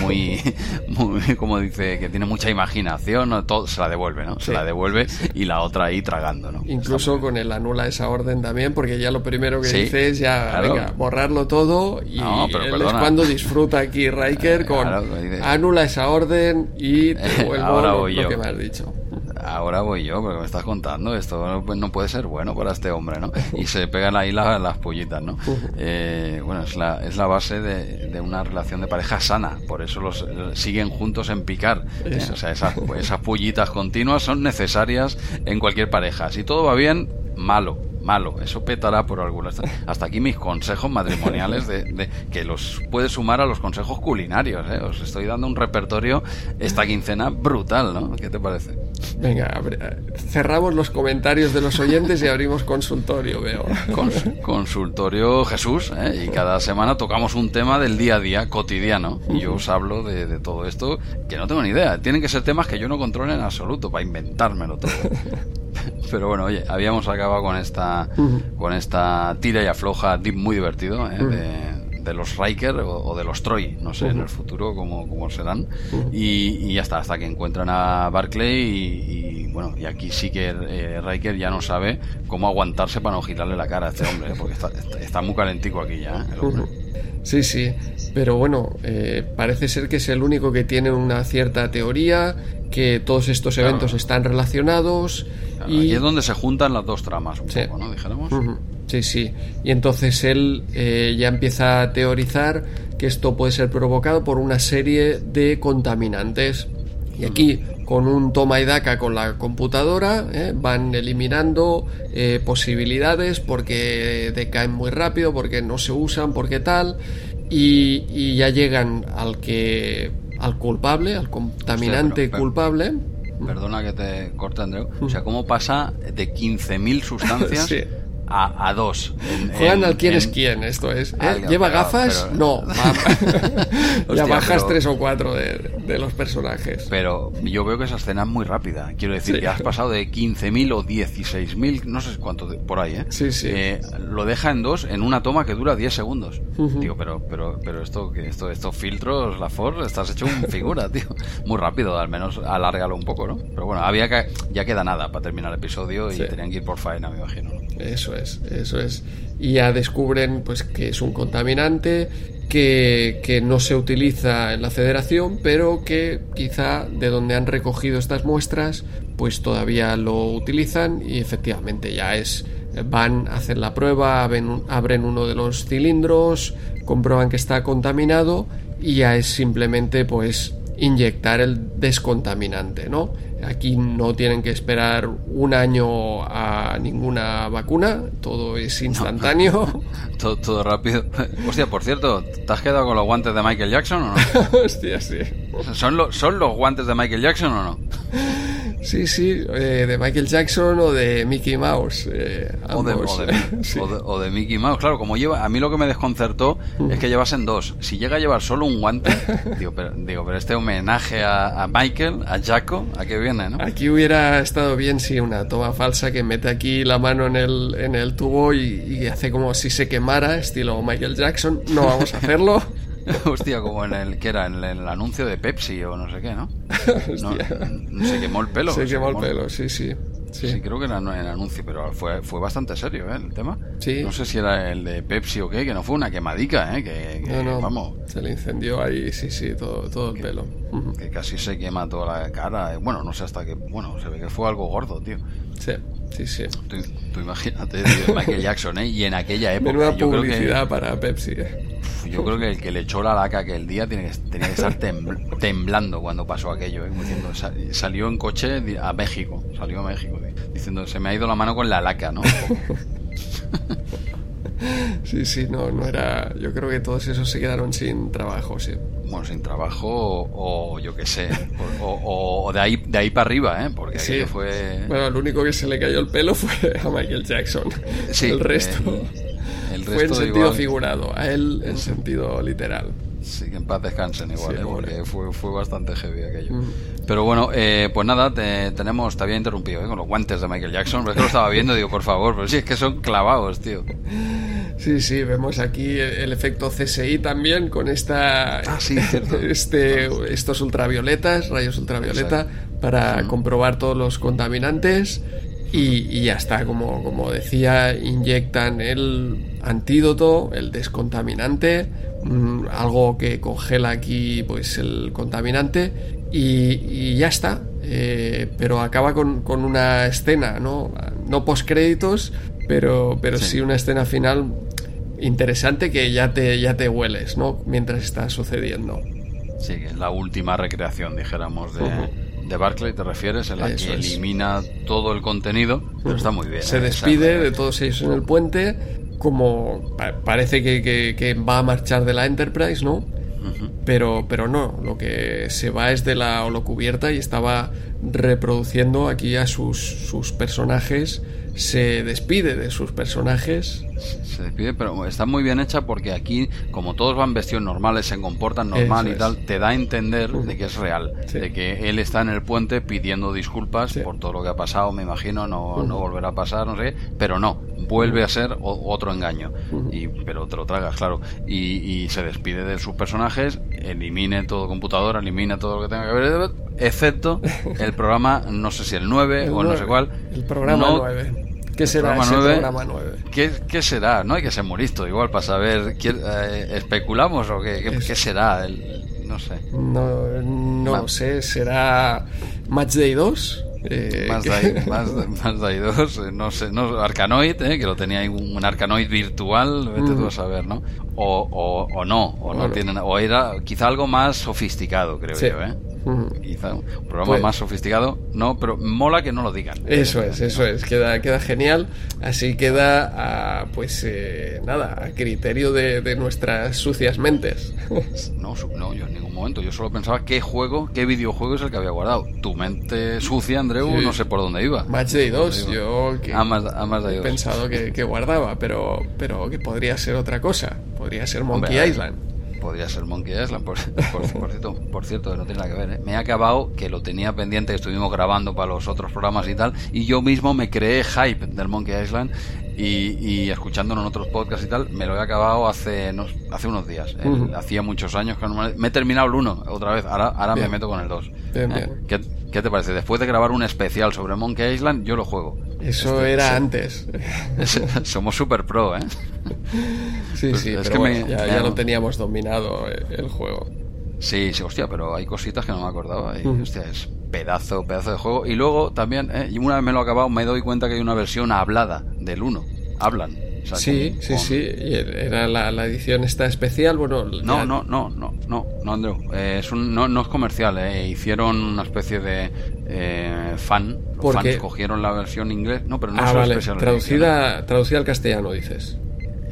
A: muy, [laughs] muy. Como dice, que tiene mucha imaginación. Todo, se la devuelve, ¿no? Se la devuelve y la otra ahí tragando, ¿no?
B: Incluso con el anula esa orden también, porque ya lo primero que dice es ya, venga, borrarlo todo. Y él es cuando disfruta aquí Riker [laughs] con anula esa orden y te [laughs] vuelvo lo que me has dicho
A: ahora voy yo, porque me estás contando, esto no puede ser bueno para este hombre, ¿no? Y se pegan ahí las pollitas, ¿no? Eh, bueno, es la, es la base de, una relación de pareja sana, por eso los siguen juntos en picar. ¿eh? O sea, esas, esas pollitas continuas son necesarias en cualquier pareja. Si todo va bien, malo malo. Eso petará por algunas. Hasta aquí mis consejos matrimoniales de, que los puedes sumar a los consejos culinarios. ¿eh? Os estoy dando un repertorio esta quincena brutal, ¿no? ¿Qué te parece?
B: Venga, cerramos los comentarios de los oyentes y abrimos consultorio, veo.
A: consultorio Jesús, ¿eh? y cada semana tocamos un tema del día a día, cotidiano. Y yo os hablo de, de todo esto que no tengo ni idea. Tienen que ser temas que yo no controlo en absoluto para inventármelo todo. [laughs] Pero bueno, oye, habíamos acabado con esta, con esta tira y afloja muy divertido ¿eh? de, los Riker o, de los Troy, no sé en el futuro cómo, cómo serán. Y, ya está, hasta que encuentran a Barclay y, bueno, y aquí sí que eh, Riker ya no sabe cómo aguantarse para no girarle la cara a este hombre, ¿eh? porque está, muy calentico aquí ya, el hombre.
B: Sí, sí, pero bueno, parece ser que es el único que tiene una cierta teoría, que todos estos eventos están relacionados
A: y es donde se juntan las dos tramas, un poco, ¿no? Dijéramos.
B: Sí, sí. Y entonces él eh, ya empieza a teorizar que esto puede ser provocado por una serie de contaminantes. Y aquí, con un toma y daca con la computadora, eh, van eliminando eh, posibilidades porque decaen muy rápido, porque no se usan, porque tal. Y, y ya llegan al que al culpable, al contaminante culpable
A: Perdona que te corte, Andreu. O sea, ¿cómo pasa de 15.000 sustancias a, dos. [laughs]
B: Juegan al quién es quién, esto es. ¿eh? ¿Lleva gafas? No. [laughs] ya bajas tres o cuatro de, los personajes.
A: Pero yo veo que esa escena es muy rápida. Quiero decir que has pasado de 15.000 o 16.000, no sé cuánto por ahí, ¿eh?
B: Sí, sí.
A: Eh, lo deja en dos en una toma que dura 10 segundos. Digo, pero, pero, pero esto, esto, estos filtros, la Ford, estás hecho un figura, [laughs] tío. Muy rápido, al menos alárgalo un poco, ¿no? Pero bueno, había que, ya queda nada para terminar el episodio y tenían que ir por faena, me imagino.
B: Eso es, eso es. Y ya descubren pues que es un contaminante que, que, no se utiliza en la federación, pero que quizá de donde han recogido estas muestras, pues todavía lo utilizan y efectivamente ya es van a hacer la prueba, abren, abren uno de los cilindros, comprueban que está contaminado y ya es simplemente pues inyectar el descontaminante, ¿no? Aquí no tienen que esperar un año a ninguna vacuna, todo es instantáneo. [laughs]
A: todo, todo, rápido. [laughs] Hostia, por cierto, ¿te has quedado con los guantes de Michael Jackson o no? [laughs]
B: Hostia, sí.
A: ¿Son, ¿Son los guantes de Michael Jackson o no?
B: Sí, sí, eh, de Michael Jackson o de Mickey Mouse. Eh,
A: o, de, o, de, [laughs]
B: Sí.
A: o de- o de Mickey Mouse, claro, como lleva, a mí lo que me desconcertó es que llevasen dos. Si llega a llevar solo un guante, [laughs] digo, pero, digo, pero este homenaje a, a Michael, a Jaco, ¿a qué viene, no?
B: Aquí hubiera estado bien si una toma falsa que mete aquí la mano en el, en el tubo y, y hace como si se quemara, estilo Michael Jackson. No vamos a hacerlo. [laughs] [laughs]
A: Hostia, como en el que era en el, en el anuncio de Pepsi o no sé qué, ¿no? [laughs] No,
B: Hostia.
A: se quemó el pelo.
B: se quemó el pelo, sí, sí. Sí.
A: Sí, creo que era en el anuncio, pero fue, fue bastante serio ¿eh? el tema.
B: Sí.
A: No sé si era el de Pepsi o qué, que no fue una quemadica, ¿eh? que, que,
B: No, no,
A: vamos,
B: se le incendió ahí, sí, sí, todo, todo el pelo.
A: Que casi se quema toda la cara. eh, Bueno, no sé hasta que, bueno, se ve que fue algo gordo, tío.
B: Sí, sí, sí.
A: Tú, tú imagínate, tío, [laughs] Michael Jackson, ¿eh? Y en aquella época,
B: Menuda
A: yo creo que
B: publicidad para Pepsi. eh.
A: yo creo que el que le echó la laca aquel día tiene que, tenía que estar tembl- [laughs] temblando cuando pasó aquello, ¿eh? Diciendo, sa- salió en coche a México, salió a México, di- diciendo, se me ha ido la mano con la laca, ¿no? [laughs] [laughs]
B: Sí, sí, no, no era. Yo creo que todos esos se quedaron sin trabajo, sí.
A: Bueno, sin trabajo o, o yo qué sé, o, o- o de ahí de ahí para arriba, ¿eh? Porque
B: Sí.
A: fue...
B: Bueno, el único que se le cayó el pelo fue a Michael Jackson.
A: Sí,
B: el resto
A: el- el
B: fue en sentido
A: igual.
B: figurado, a él en sentido literal.
A: Sí, que en paz descansen igual,
B: Sí,
A: ¿eh? porque fue, fue bastante heavy aquello.
B: Mm.
A: Pero bueno, eh, pues nada, te, tenemos, te había interrumpido ¿eh? con los guantes de Michael Jackson, pero es que lo estaba viendo, digo, por favor, pero sí, es que son clavados, tío.
B: Sí, sí, vemos aquí el, el efecto CSI también con esta
A: Ah, sí, [laughs]
B: este estos ultravioletas, rayos ultravioleta
A: Exacto.
B: para
A: Mm.
B: comprobar todos los contaminantes y, y ya está, como, como decía, inyectan el antídoto, el descontaminante, mm, algo que congela aquí pues el contaminante y, y ya está. Eh, pero acaba con, con una escena, ¿no? No postcréditos, pero, pero
A: Sí.
B: sí una escena final interesante que ya te, ya te hueles, ¿no? Mientras está sucediendo.
A: Sí, que es la última recreación, dijéramos, de, de Barclay, ¿te refieres? En la
B: Eso
A: que
B: es.
A: elimina todo el contenido, pero está muy bien.
B: Se
A: ¿eh?
B: despide de todos ellos en el puente, como pa- parece que, que- que va a marchar de la Enterprise, ¿no? Pero, pero no, lo que se va es de la holocubierta y estaba reproduciendo aquí a sus, sus personajes, se despide de sus personajes.
A: Se despide, pero está muy bien hecha porque aquí, como todos van vestidos normales, se comportan normal
B: Eso
A: y
B: es.
A: tal, te da a entender de que es real,
B: Sí.
A: de que él está en el puente pidiendo disculpas
B: Sí.
A: por todo lo que ha pasado, me imagino, no, no volverá a pasar, no sé, pero no, vuelve a ser otro engaño, y, pero te lo tragas, claro, y, y se despide de sus personajes, elimine todo computadora, elimina todo lo que tenga que ver, excepto [laughs] el programa, no sé si el 9
B: El
A: o no sé cuál,
B: El programa
A: no-
B: 9. ¿Qué será
A: programa
B: ese
A: nueve.
B: programa 9?
A: ¿Qué, qué será? No hay que ser muy listo igual para saber. ¿quién- eh, ¿Especulamos o qué, qué, qué será? El- no sé.
B: No, no
A: Ma-
B: sé, será Match Day 2. Eh,
A: Más ahí, más, más ahí dos, eh, no sé, no, Arcanoid, eh, que lo tenía ahí un, un Arcanoid virtual, vete tú a saber, ¿no? O, o, o no, o no
B: Bueno.
A: tienen, o era quizá algo más sofisticado, creo
B: Sí.
A: yo, ¿eh? Quizá un programa
B: Pues-
A: más sofisticado, no, pero mola que no lo digan.
B: Eso es, eso es, queda, queda genial. Así queda, a, pues eh, nada, a criterio de, de nuestras sucias mentes. [laughs]
A: No, no, yo en ningún momento. Yo solo pensaba qué juego, qué videojuego es el que había guardado. Tu mente sucia, Andreu,
B: Sí.
A: no sé por dónde iba.
B: Match Day
A: Por
B: 2,
A: dónde iba.
B: yo que
A: Ah, más, ahí
B: he pensado que, que guardaba, pero, pero que podría ser otra cosa. Podría ser Monkey
A: Hombre,
B: Island.
A: Podría ser Monkey Island, por, por- por cierto, por cierto, no tiene nada que ver. ¿eh? Me he acabado, que lo tenía pendiente, que estuvimos grabando para los otros programas y tal, y yo mismo me creé hype del Monkey Island y, y escuchándolo en otros podcasts y tal, me lo he acabado hace, no- hace unos días. Hacía muchos años que no me, me he terminado el 1 otra vez, ahora, ahora me meto con el 2.
B: Bien, bien.
A: ¿Qué, qué te parece? Después de grabar un especial sobre Monkey Island, yo lo juego.
B: Eso
A: Este,
B: era
A: sí.
B: antes. [laughs]
A: Somos super pro, ¿eh? [laughs]
B: Sí,
A: Pues
B: sí,
A: es
B: pero
A: que
B: bueno,
A: me-
B: ya, ya
A: hago-
B: lo teníamos dominado eh, el juego.
A: Sí, sí, hostia, pero hay cositas que no me acordaba. Y,
B: Ujú.
A: hostia, es pedazo, pedazo de juego. Y luego también, eh, y una vez me lo he acabado, me doy cuenta que hay una versión hablada del 1. Hablan. O sea,
B: Sí,
A: con-
B: sí,
A: con-
B: sí. y Era la, la edición esta especial. Bueno,
A: No,
B: ya-
A: no, no, no, no, no, Andrew. Eh, es un, no, no es comercial, eh. Hicieron una especie de eh, fan. Los
B: ¿Por
A: fans
B: qué?
A: cogieron la versión inglés. No, pero no
B: Ah,
A: es
B: vale.
A: especial.
B: Traducida, traducida al castellano, dices.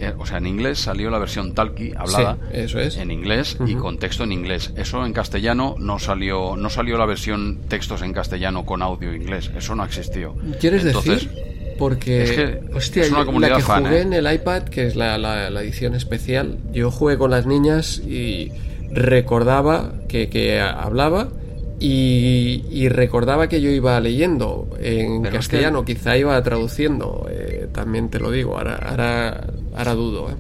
A: Eh, o sea, en inglés salió la versión talkie hablada
B: eso es.
A: en inglés y con texto en inglés. Eso en castellano no salió, no salió la versión textos en castellano con audio inglés. Eso no existió.
B: ¿Quieres decir? Porque,
A: es que
B: hostia,
A: es una comunidad
B: la que
A: fan,
B: jugué
A: ¿eh?
B: en el iPad, que es la, la- la edición especial, yo jugué con las niñas y recordaba que, que hablaba y, y recordaba que yo iba leyendo en
A: Pero es
B: castellano, quizá iba traduciendo, eh, también te lo digo, ahora, ahora, ahora dudo. ¿eh?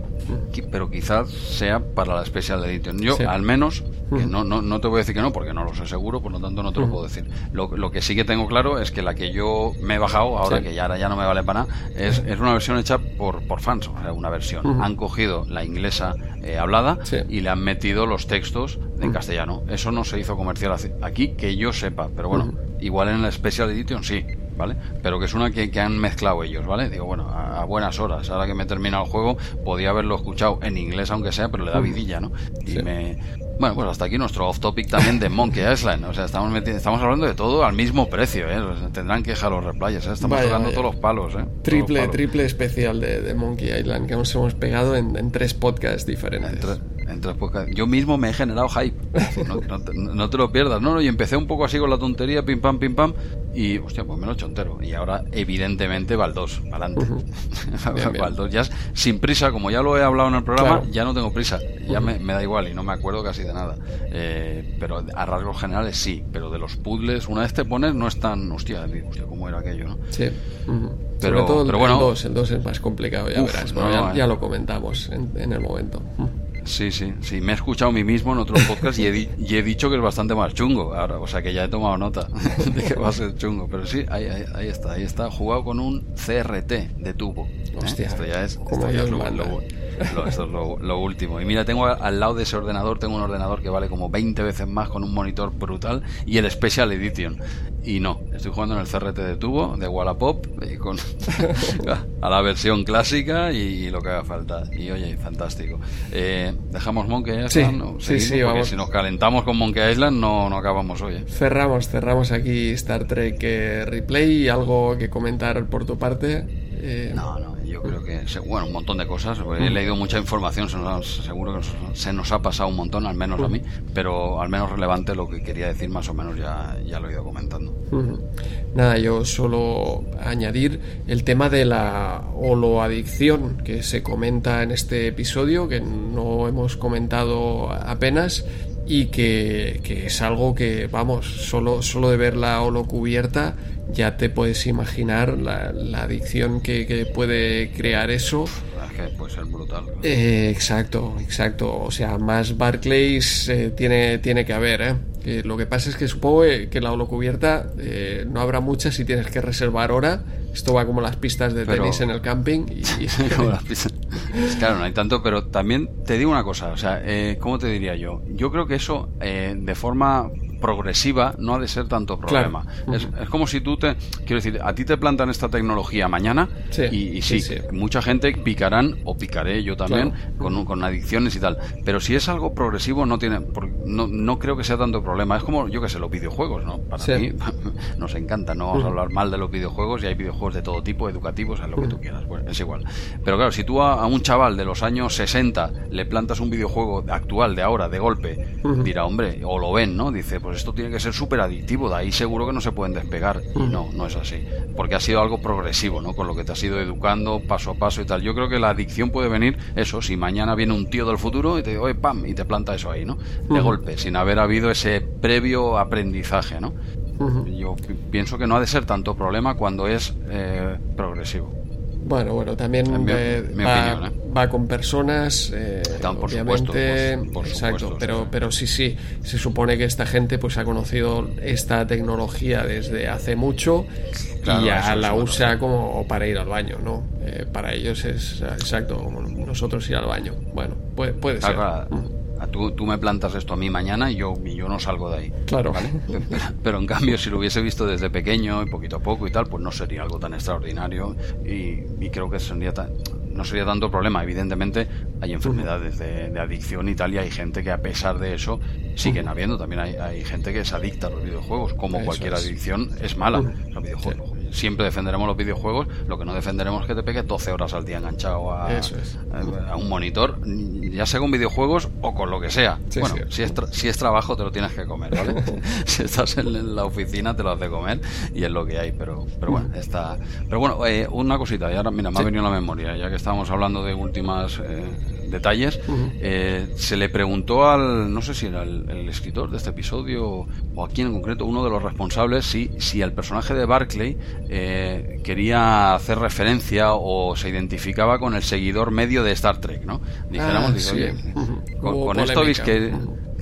A: Pero quizás sea para la Special Edition. Yo,
B: Sí.
A: al menos, que no, no, no te voy a decir que no, porque no lo sé seguro, por lo tanto no te lo puedo decir. Lo, lo que sí que tengo claro es que la que yo me he bajado, ahora
B: Sí.
A: que ya, ahora ya no me vale para nada, es, es una versión hecha por, por fans, o sea, una versión. Han cogido la inglesa eh, hablada
B: Sí.
A: y le han metido los textos en castellano. Eso no se hizo comercial aquí, que yo sepa, pero bueno, igual en la Special Edition sí. ¿Vale? Pero que es una que, que han mezclado ellos, ¿vale? Digo, bueno, a, a buenas horas. Ahora que me he terminado el juego, podía haberlo escuchado en inglés, aunque sea, pero le da vidilla, ¿no? Y
B: Sí.
A: me. Bueno, pues hasta aquí nuestro off topic también de Monkey Island. O sea, estamos, estamos hablando de todo al mismo precio, ¿eh? O sea, tendrán que dejar los replayas, ¿eh? Estamos
B: vaya.
A: todos los palos, ¿eh?
B: Triple,
A: palos.
B: triple especial de, de Monkey Island que nos hemos pegado en, en tres podcasts diferentes.
A: Entre- entre podcasts. Yo mismo me he generado hype. No, no te- no te lo pierdas. No, no, y empecé un poco así con la tontería, pim pam, pim pam. Y, hostia, pues me lo he hecho entero. Y ahora, evidentemente, va al 2, adelante.
B: Bien, bien.
A: Va al 2. Ya sin prisa, como ya lo he hablado en el programa,
B: Claro.
A: ya no tengo prisa. Ya me, me da igual y no me acuerdo casi de nada. Eh, pero a rasgos generales sí. Pero de los puzzles, una vez te pones, no es tan. Hostia, hostia, ¿cómo era aquello, no?
B: Sí.
A: Pero-
B: Sobre todo el-
A: bueno.
B: el 2, el 2 es más complicado, ya
A: Uf,
B: verás.
A: no,
B: Bueno, ya,
A: eh.
B: ya lo comentamos en, en el momento.
A: Sí, sí, sí. Me he escuchado a mí mismo en otros podcasts y he, y he dicho que es bastante más chungo ahora. O sea que ya he tomado nota [laughs] de que va a ser chungo. Pero sí, ahí, ahí, ahí está, ahí está. Jugado con un CRT de tubo. ¿eh?
B: Hostia,
A: esto ya es, esto ya es lo, lo- lo- esto es lo- lo último. Y mira, tengo a- al lado de ese ordenador, tengo un ordenador que vale como 20 veces más con un monitor brutal y el Special Edition. Y no, estoy jugando en el CRT de tubo, de Wallapop, y con, [laughs] a la versión clásica y, lo que haga falta. Y oye, fantástico. Eh, ¿Dejamos Monkey Island?
B: Sí,
A: ¿no?
B: sí, sí,
A: porque
B: vamos.
A: si nos calentamos con Monkey Island no, no acabamos hoy. ¿eh?
B: Cerramos, cerramos aquí Star Trek eh, Replay. ¿Algo que comentar por tu parte? Eh,
A: No, no, yo creo que, bueno, un montón de cosas. He leído mucha información, se nos ha- seguro que se nos ha pasado un montón, al menos a mí, pero al menos relevante lo que quería decir, más o menos ya, ya lo he ido comentando.
B: Nada, yo solo añadir el tema de la holoadicción que se comenta en este episodio, que no hemos comentado apenas y que, que es algo que, vamos, solo, solo de ver la holocubierta ya te puedes imaginar la, la adicción que, que puede crear eso.
A: Es que puede ser brutal.
B: Eh, exacto, exacto. O sea, más Barclays eh, tiene, tiene que haber, ¿eh? Que lo que pasa es que supongo que la holocubierta eh, no habrá muchas si tienes que reservar hora. Esto va como las pistas de
A: Pero-
B: tenis en el camping. Y, [laughs]
A: Como las [laughs] pizzas. Claro, no hay tanto, pero también te digo una cosa, o sea, eh, ¿cómo te diría yo? Yo creo que eso eh, de forma progresiva no ha de ser tanto problema.
B: Claro.
A: Es, es como si tú te, quiero decir, a ti te plantan esta tecnología mañana
B: Sí,
A: y, y sí, mucha gente picarán o picaré yo también
B: Claro.
A: con, con adicciones y tal. Pero si es algo progresivo no tiene, no, no creo que sea tanto problema. Es como, yo que sé, los videojuegos, ¿no? Para mí [laughs] nos encanta, no vamos a hablar mal de los videojuegos y hay videojuegos de todo tipo, educativos, es lo que tú quieras, pues es igual. Pero claro, si tú a, a un chaval de los años 60 le plantas un videojuego actual de ahora, de golpe, dirá, hombre, o lo ven, ¿no? Dice, pues esto tiene que ser súper adictivo, de ahí seguro que no se pueden despegar. Y no, no es así. Porque ha sido algo progresivo, ¿no? Con lo que te has ido educando paso a paso y tal. Yo creo que la adicción puede venir, eso, si mañana viene un tío del futuro y te dice, oye, pam, y te planta eso ahí, ¿no? De golpe, sin haber habido ese previo aprendizaje, ¿no? Yo pi- pienso que no ha de ser tanto problema cuando es eh, progresivo.
B: Bueno, bueno, también
A: mi-
B: eh,
A: mi
B: va,
A: opinión, ¿eh?
B: va con personas, eh,
A: por
B: obviamente,
A: supuesto, por- por
B: exacto,
A: supuesto,
B: pero,
A: sí.
B: pero sí, sí, se supone que esta gente pues ha conocido esta tecnología desde hace mucho
A: Claro,
B: y ya la
A: bueno,
B: usa como para ir al baño, ¿no? Eh, para ellos es exacto como nosotros ir al baño. Bueno, puede, puede ser.
A: Tú, tú me plantas esto a mí mañana y yo, y yo no salgo de ahí.
B: Claro. [laughs]
A: Pero, pero en cambio, si lo hubiese visto desde pequeño y poquito a poco y tal, pues no sería algo tan extraordinario y, y creo que sería tan- no sería tanto problema. Evidentemente, hay enfermedades de, de adicción y tal, y hay gente que a pesar de eso siguen habiendo. También hay, hay gente que es adicta a los videojuegos, como
B: Eso
A: cualquier
B: es.
A: adicción es mala. Los videojuegos, siempre defenderemos los videojuegos, lo que no defenderemos es que te pegues 12 horas al día enganchado a, a, un monitor, ya sea con videojuegos o con lo que sea. bueno, si es, si es trabajo te lo tienes que comer, ¿vale? [laughs] si estás en la oficina te lo has de comer y es lo que hay, pero, pero bueno, está... Pero bueno, eh, una cosita, y ahora mira, me ha venido a la memoria, ya que estábamos hablando de últimas... Eh, detalles, eh, se le preguntó al, no sé si era el, escritor de este episodio o aquí en concreto, uno de los responsables, si, si el personaje de Barclay eh, quería hacer referencia o se identificaba con el seguidor medio de Star Trek, ¿no? Dijéramos,
B: ah, con, esto veis
A: que...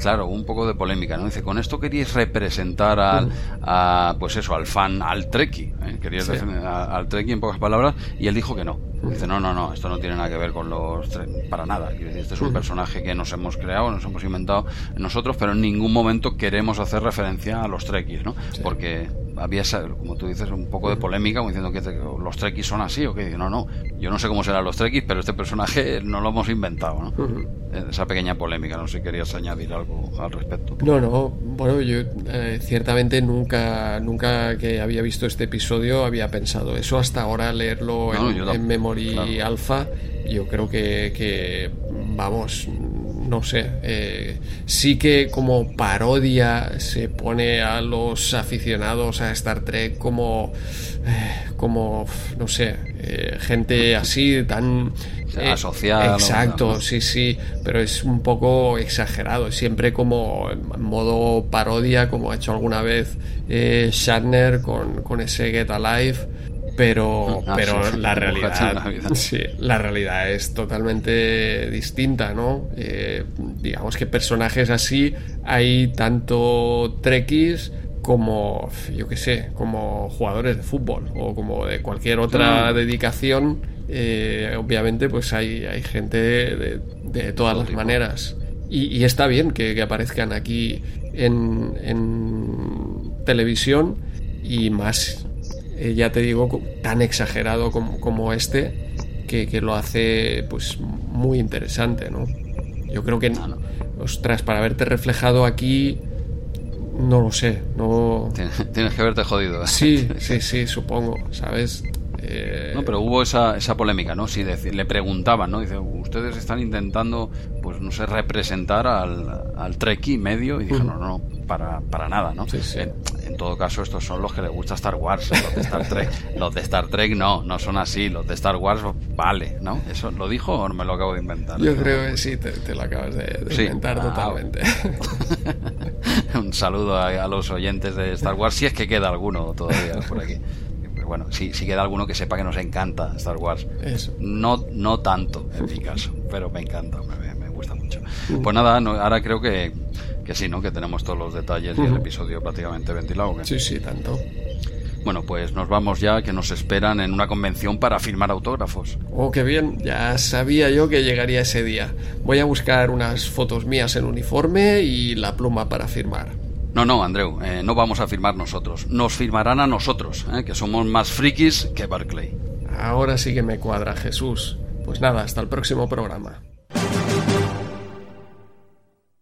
A: Claro, un poco de polémica, ¿no? Dice, con esto queríais representar al, a, pues eso, al fan, al Trekkie, ¿eh? queríais al Trekkie en pocas palabras, y él dijo que no, Dice, no, no, no, esto no tiene nada que ver con los... Para nada. Este es un personaje que nos hemos creado, nos hemos inventado nosotros, pero en ningún momento queremos hacer referencia a los Trekkies, ¿no? Porque había, como tú dices, un poco de polémica, como diciendo que los Trekkies son así, o que no, no, yo no sé cómo serán los Trekkies, pero este personaje no lo hemos inventado, ¿no? Esa pequeña polémica, no sé si querías añadir algo al respecto.
B: No, no, bueno, yo eh, ciertamente nunca, nunca que había visto este episodio había pensado eso, hasta ahora leerlo en, Memory Alpha, yo creo que, que vamos, no sé, eh, sí que como parodia se pone a los aficionados a Star Trek como, eh, como no sé, eh, gente así tan
A: asociada.
B: Exacto, sí, sí, pero es un poco exagerado, siempre como en modo parodia, como ha hecho alguna vez Shatner con, con ese Get Alive pero, ah, pero la realidad sí, la realidad es totalmente distinta, ¿no? Eh, digamos que personajes así hay tanto trekkies como, yo qué sé, como jugadores de fútbol o como de cualquier otra dedicación. Eh, obviamente, pues hay, hay gente de, todas las maneras. Y, está bien que, que aparezcan aquí en, en televisión y más eh, ya te digo, tan exagerado como, este, que, lo hace pues muy interesante, ¿no? Yo creo que, ostras, para haberte reflejado aquí, no lo sé, no...
A: Tienes que haberte jodido.
B: Sí, [laughs] sí, sí, supongo, ¿sabes?
A: Eh, no, pero hubo esa, esa polémica, ¿no? Si le preguntaban, ¿no? Dice, ustedes están intentando, pues no sé, representar al, al Trekkie medio y dijo, no, no, para, para nada, ¿no? En, todo caso, estos son los que les gusta Star Wars, los de Star Trek. [laughs] los de Star Trek no, no son así, los de Star Wars vale, ¿no? ¿Eso lo dijo o me lo acabo de inventar?
B: Yo creo que sí, te, lo acabas de, inventar ah, totalmente. [laughs]
A: Un saludo a los oyentes de Star Wars, si es que queda alguno todavía por aquí bueno, si, queda alguno que sepa que nos encanta Star Wars. No, no tanto, en mi caso, pero me encanta, me, gusta mucho. Pues nada, ahora creo que, que sí, ¿no? Que tenemos todos los detalles y el episodio prácticamente ventilado.
B: Sí, sí, tanto.
A: Bueno, pues nos vamos ya, que nos esperan en una convención para firmar autógrafos.
B: Oh, qué bien, ya sabía yo que llegaría ese día. Voy a buscar unas fotos mías en uniforme y la pluma para firmar.
A: No, no, Andreu, eh, no vamos a firmar nosotros. Nos firmarán a nosotros, eh, que somos más frikis que Barclay.
B: Ahora sí que me cuadra, Jesús. Pues nada, hasta el próximo programa.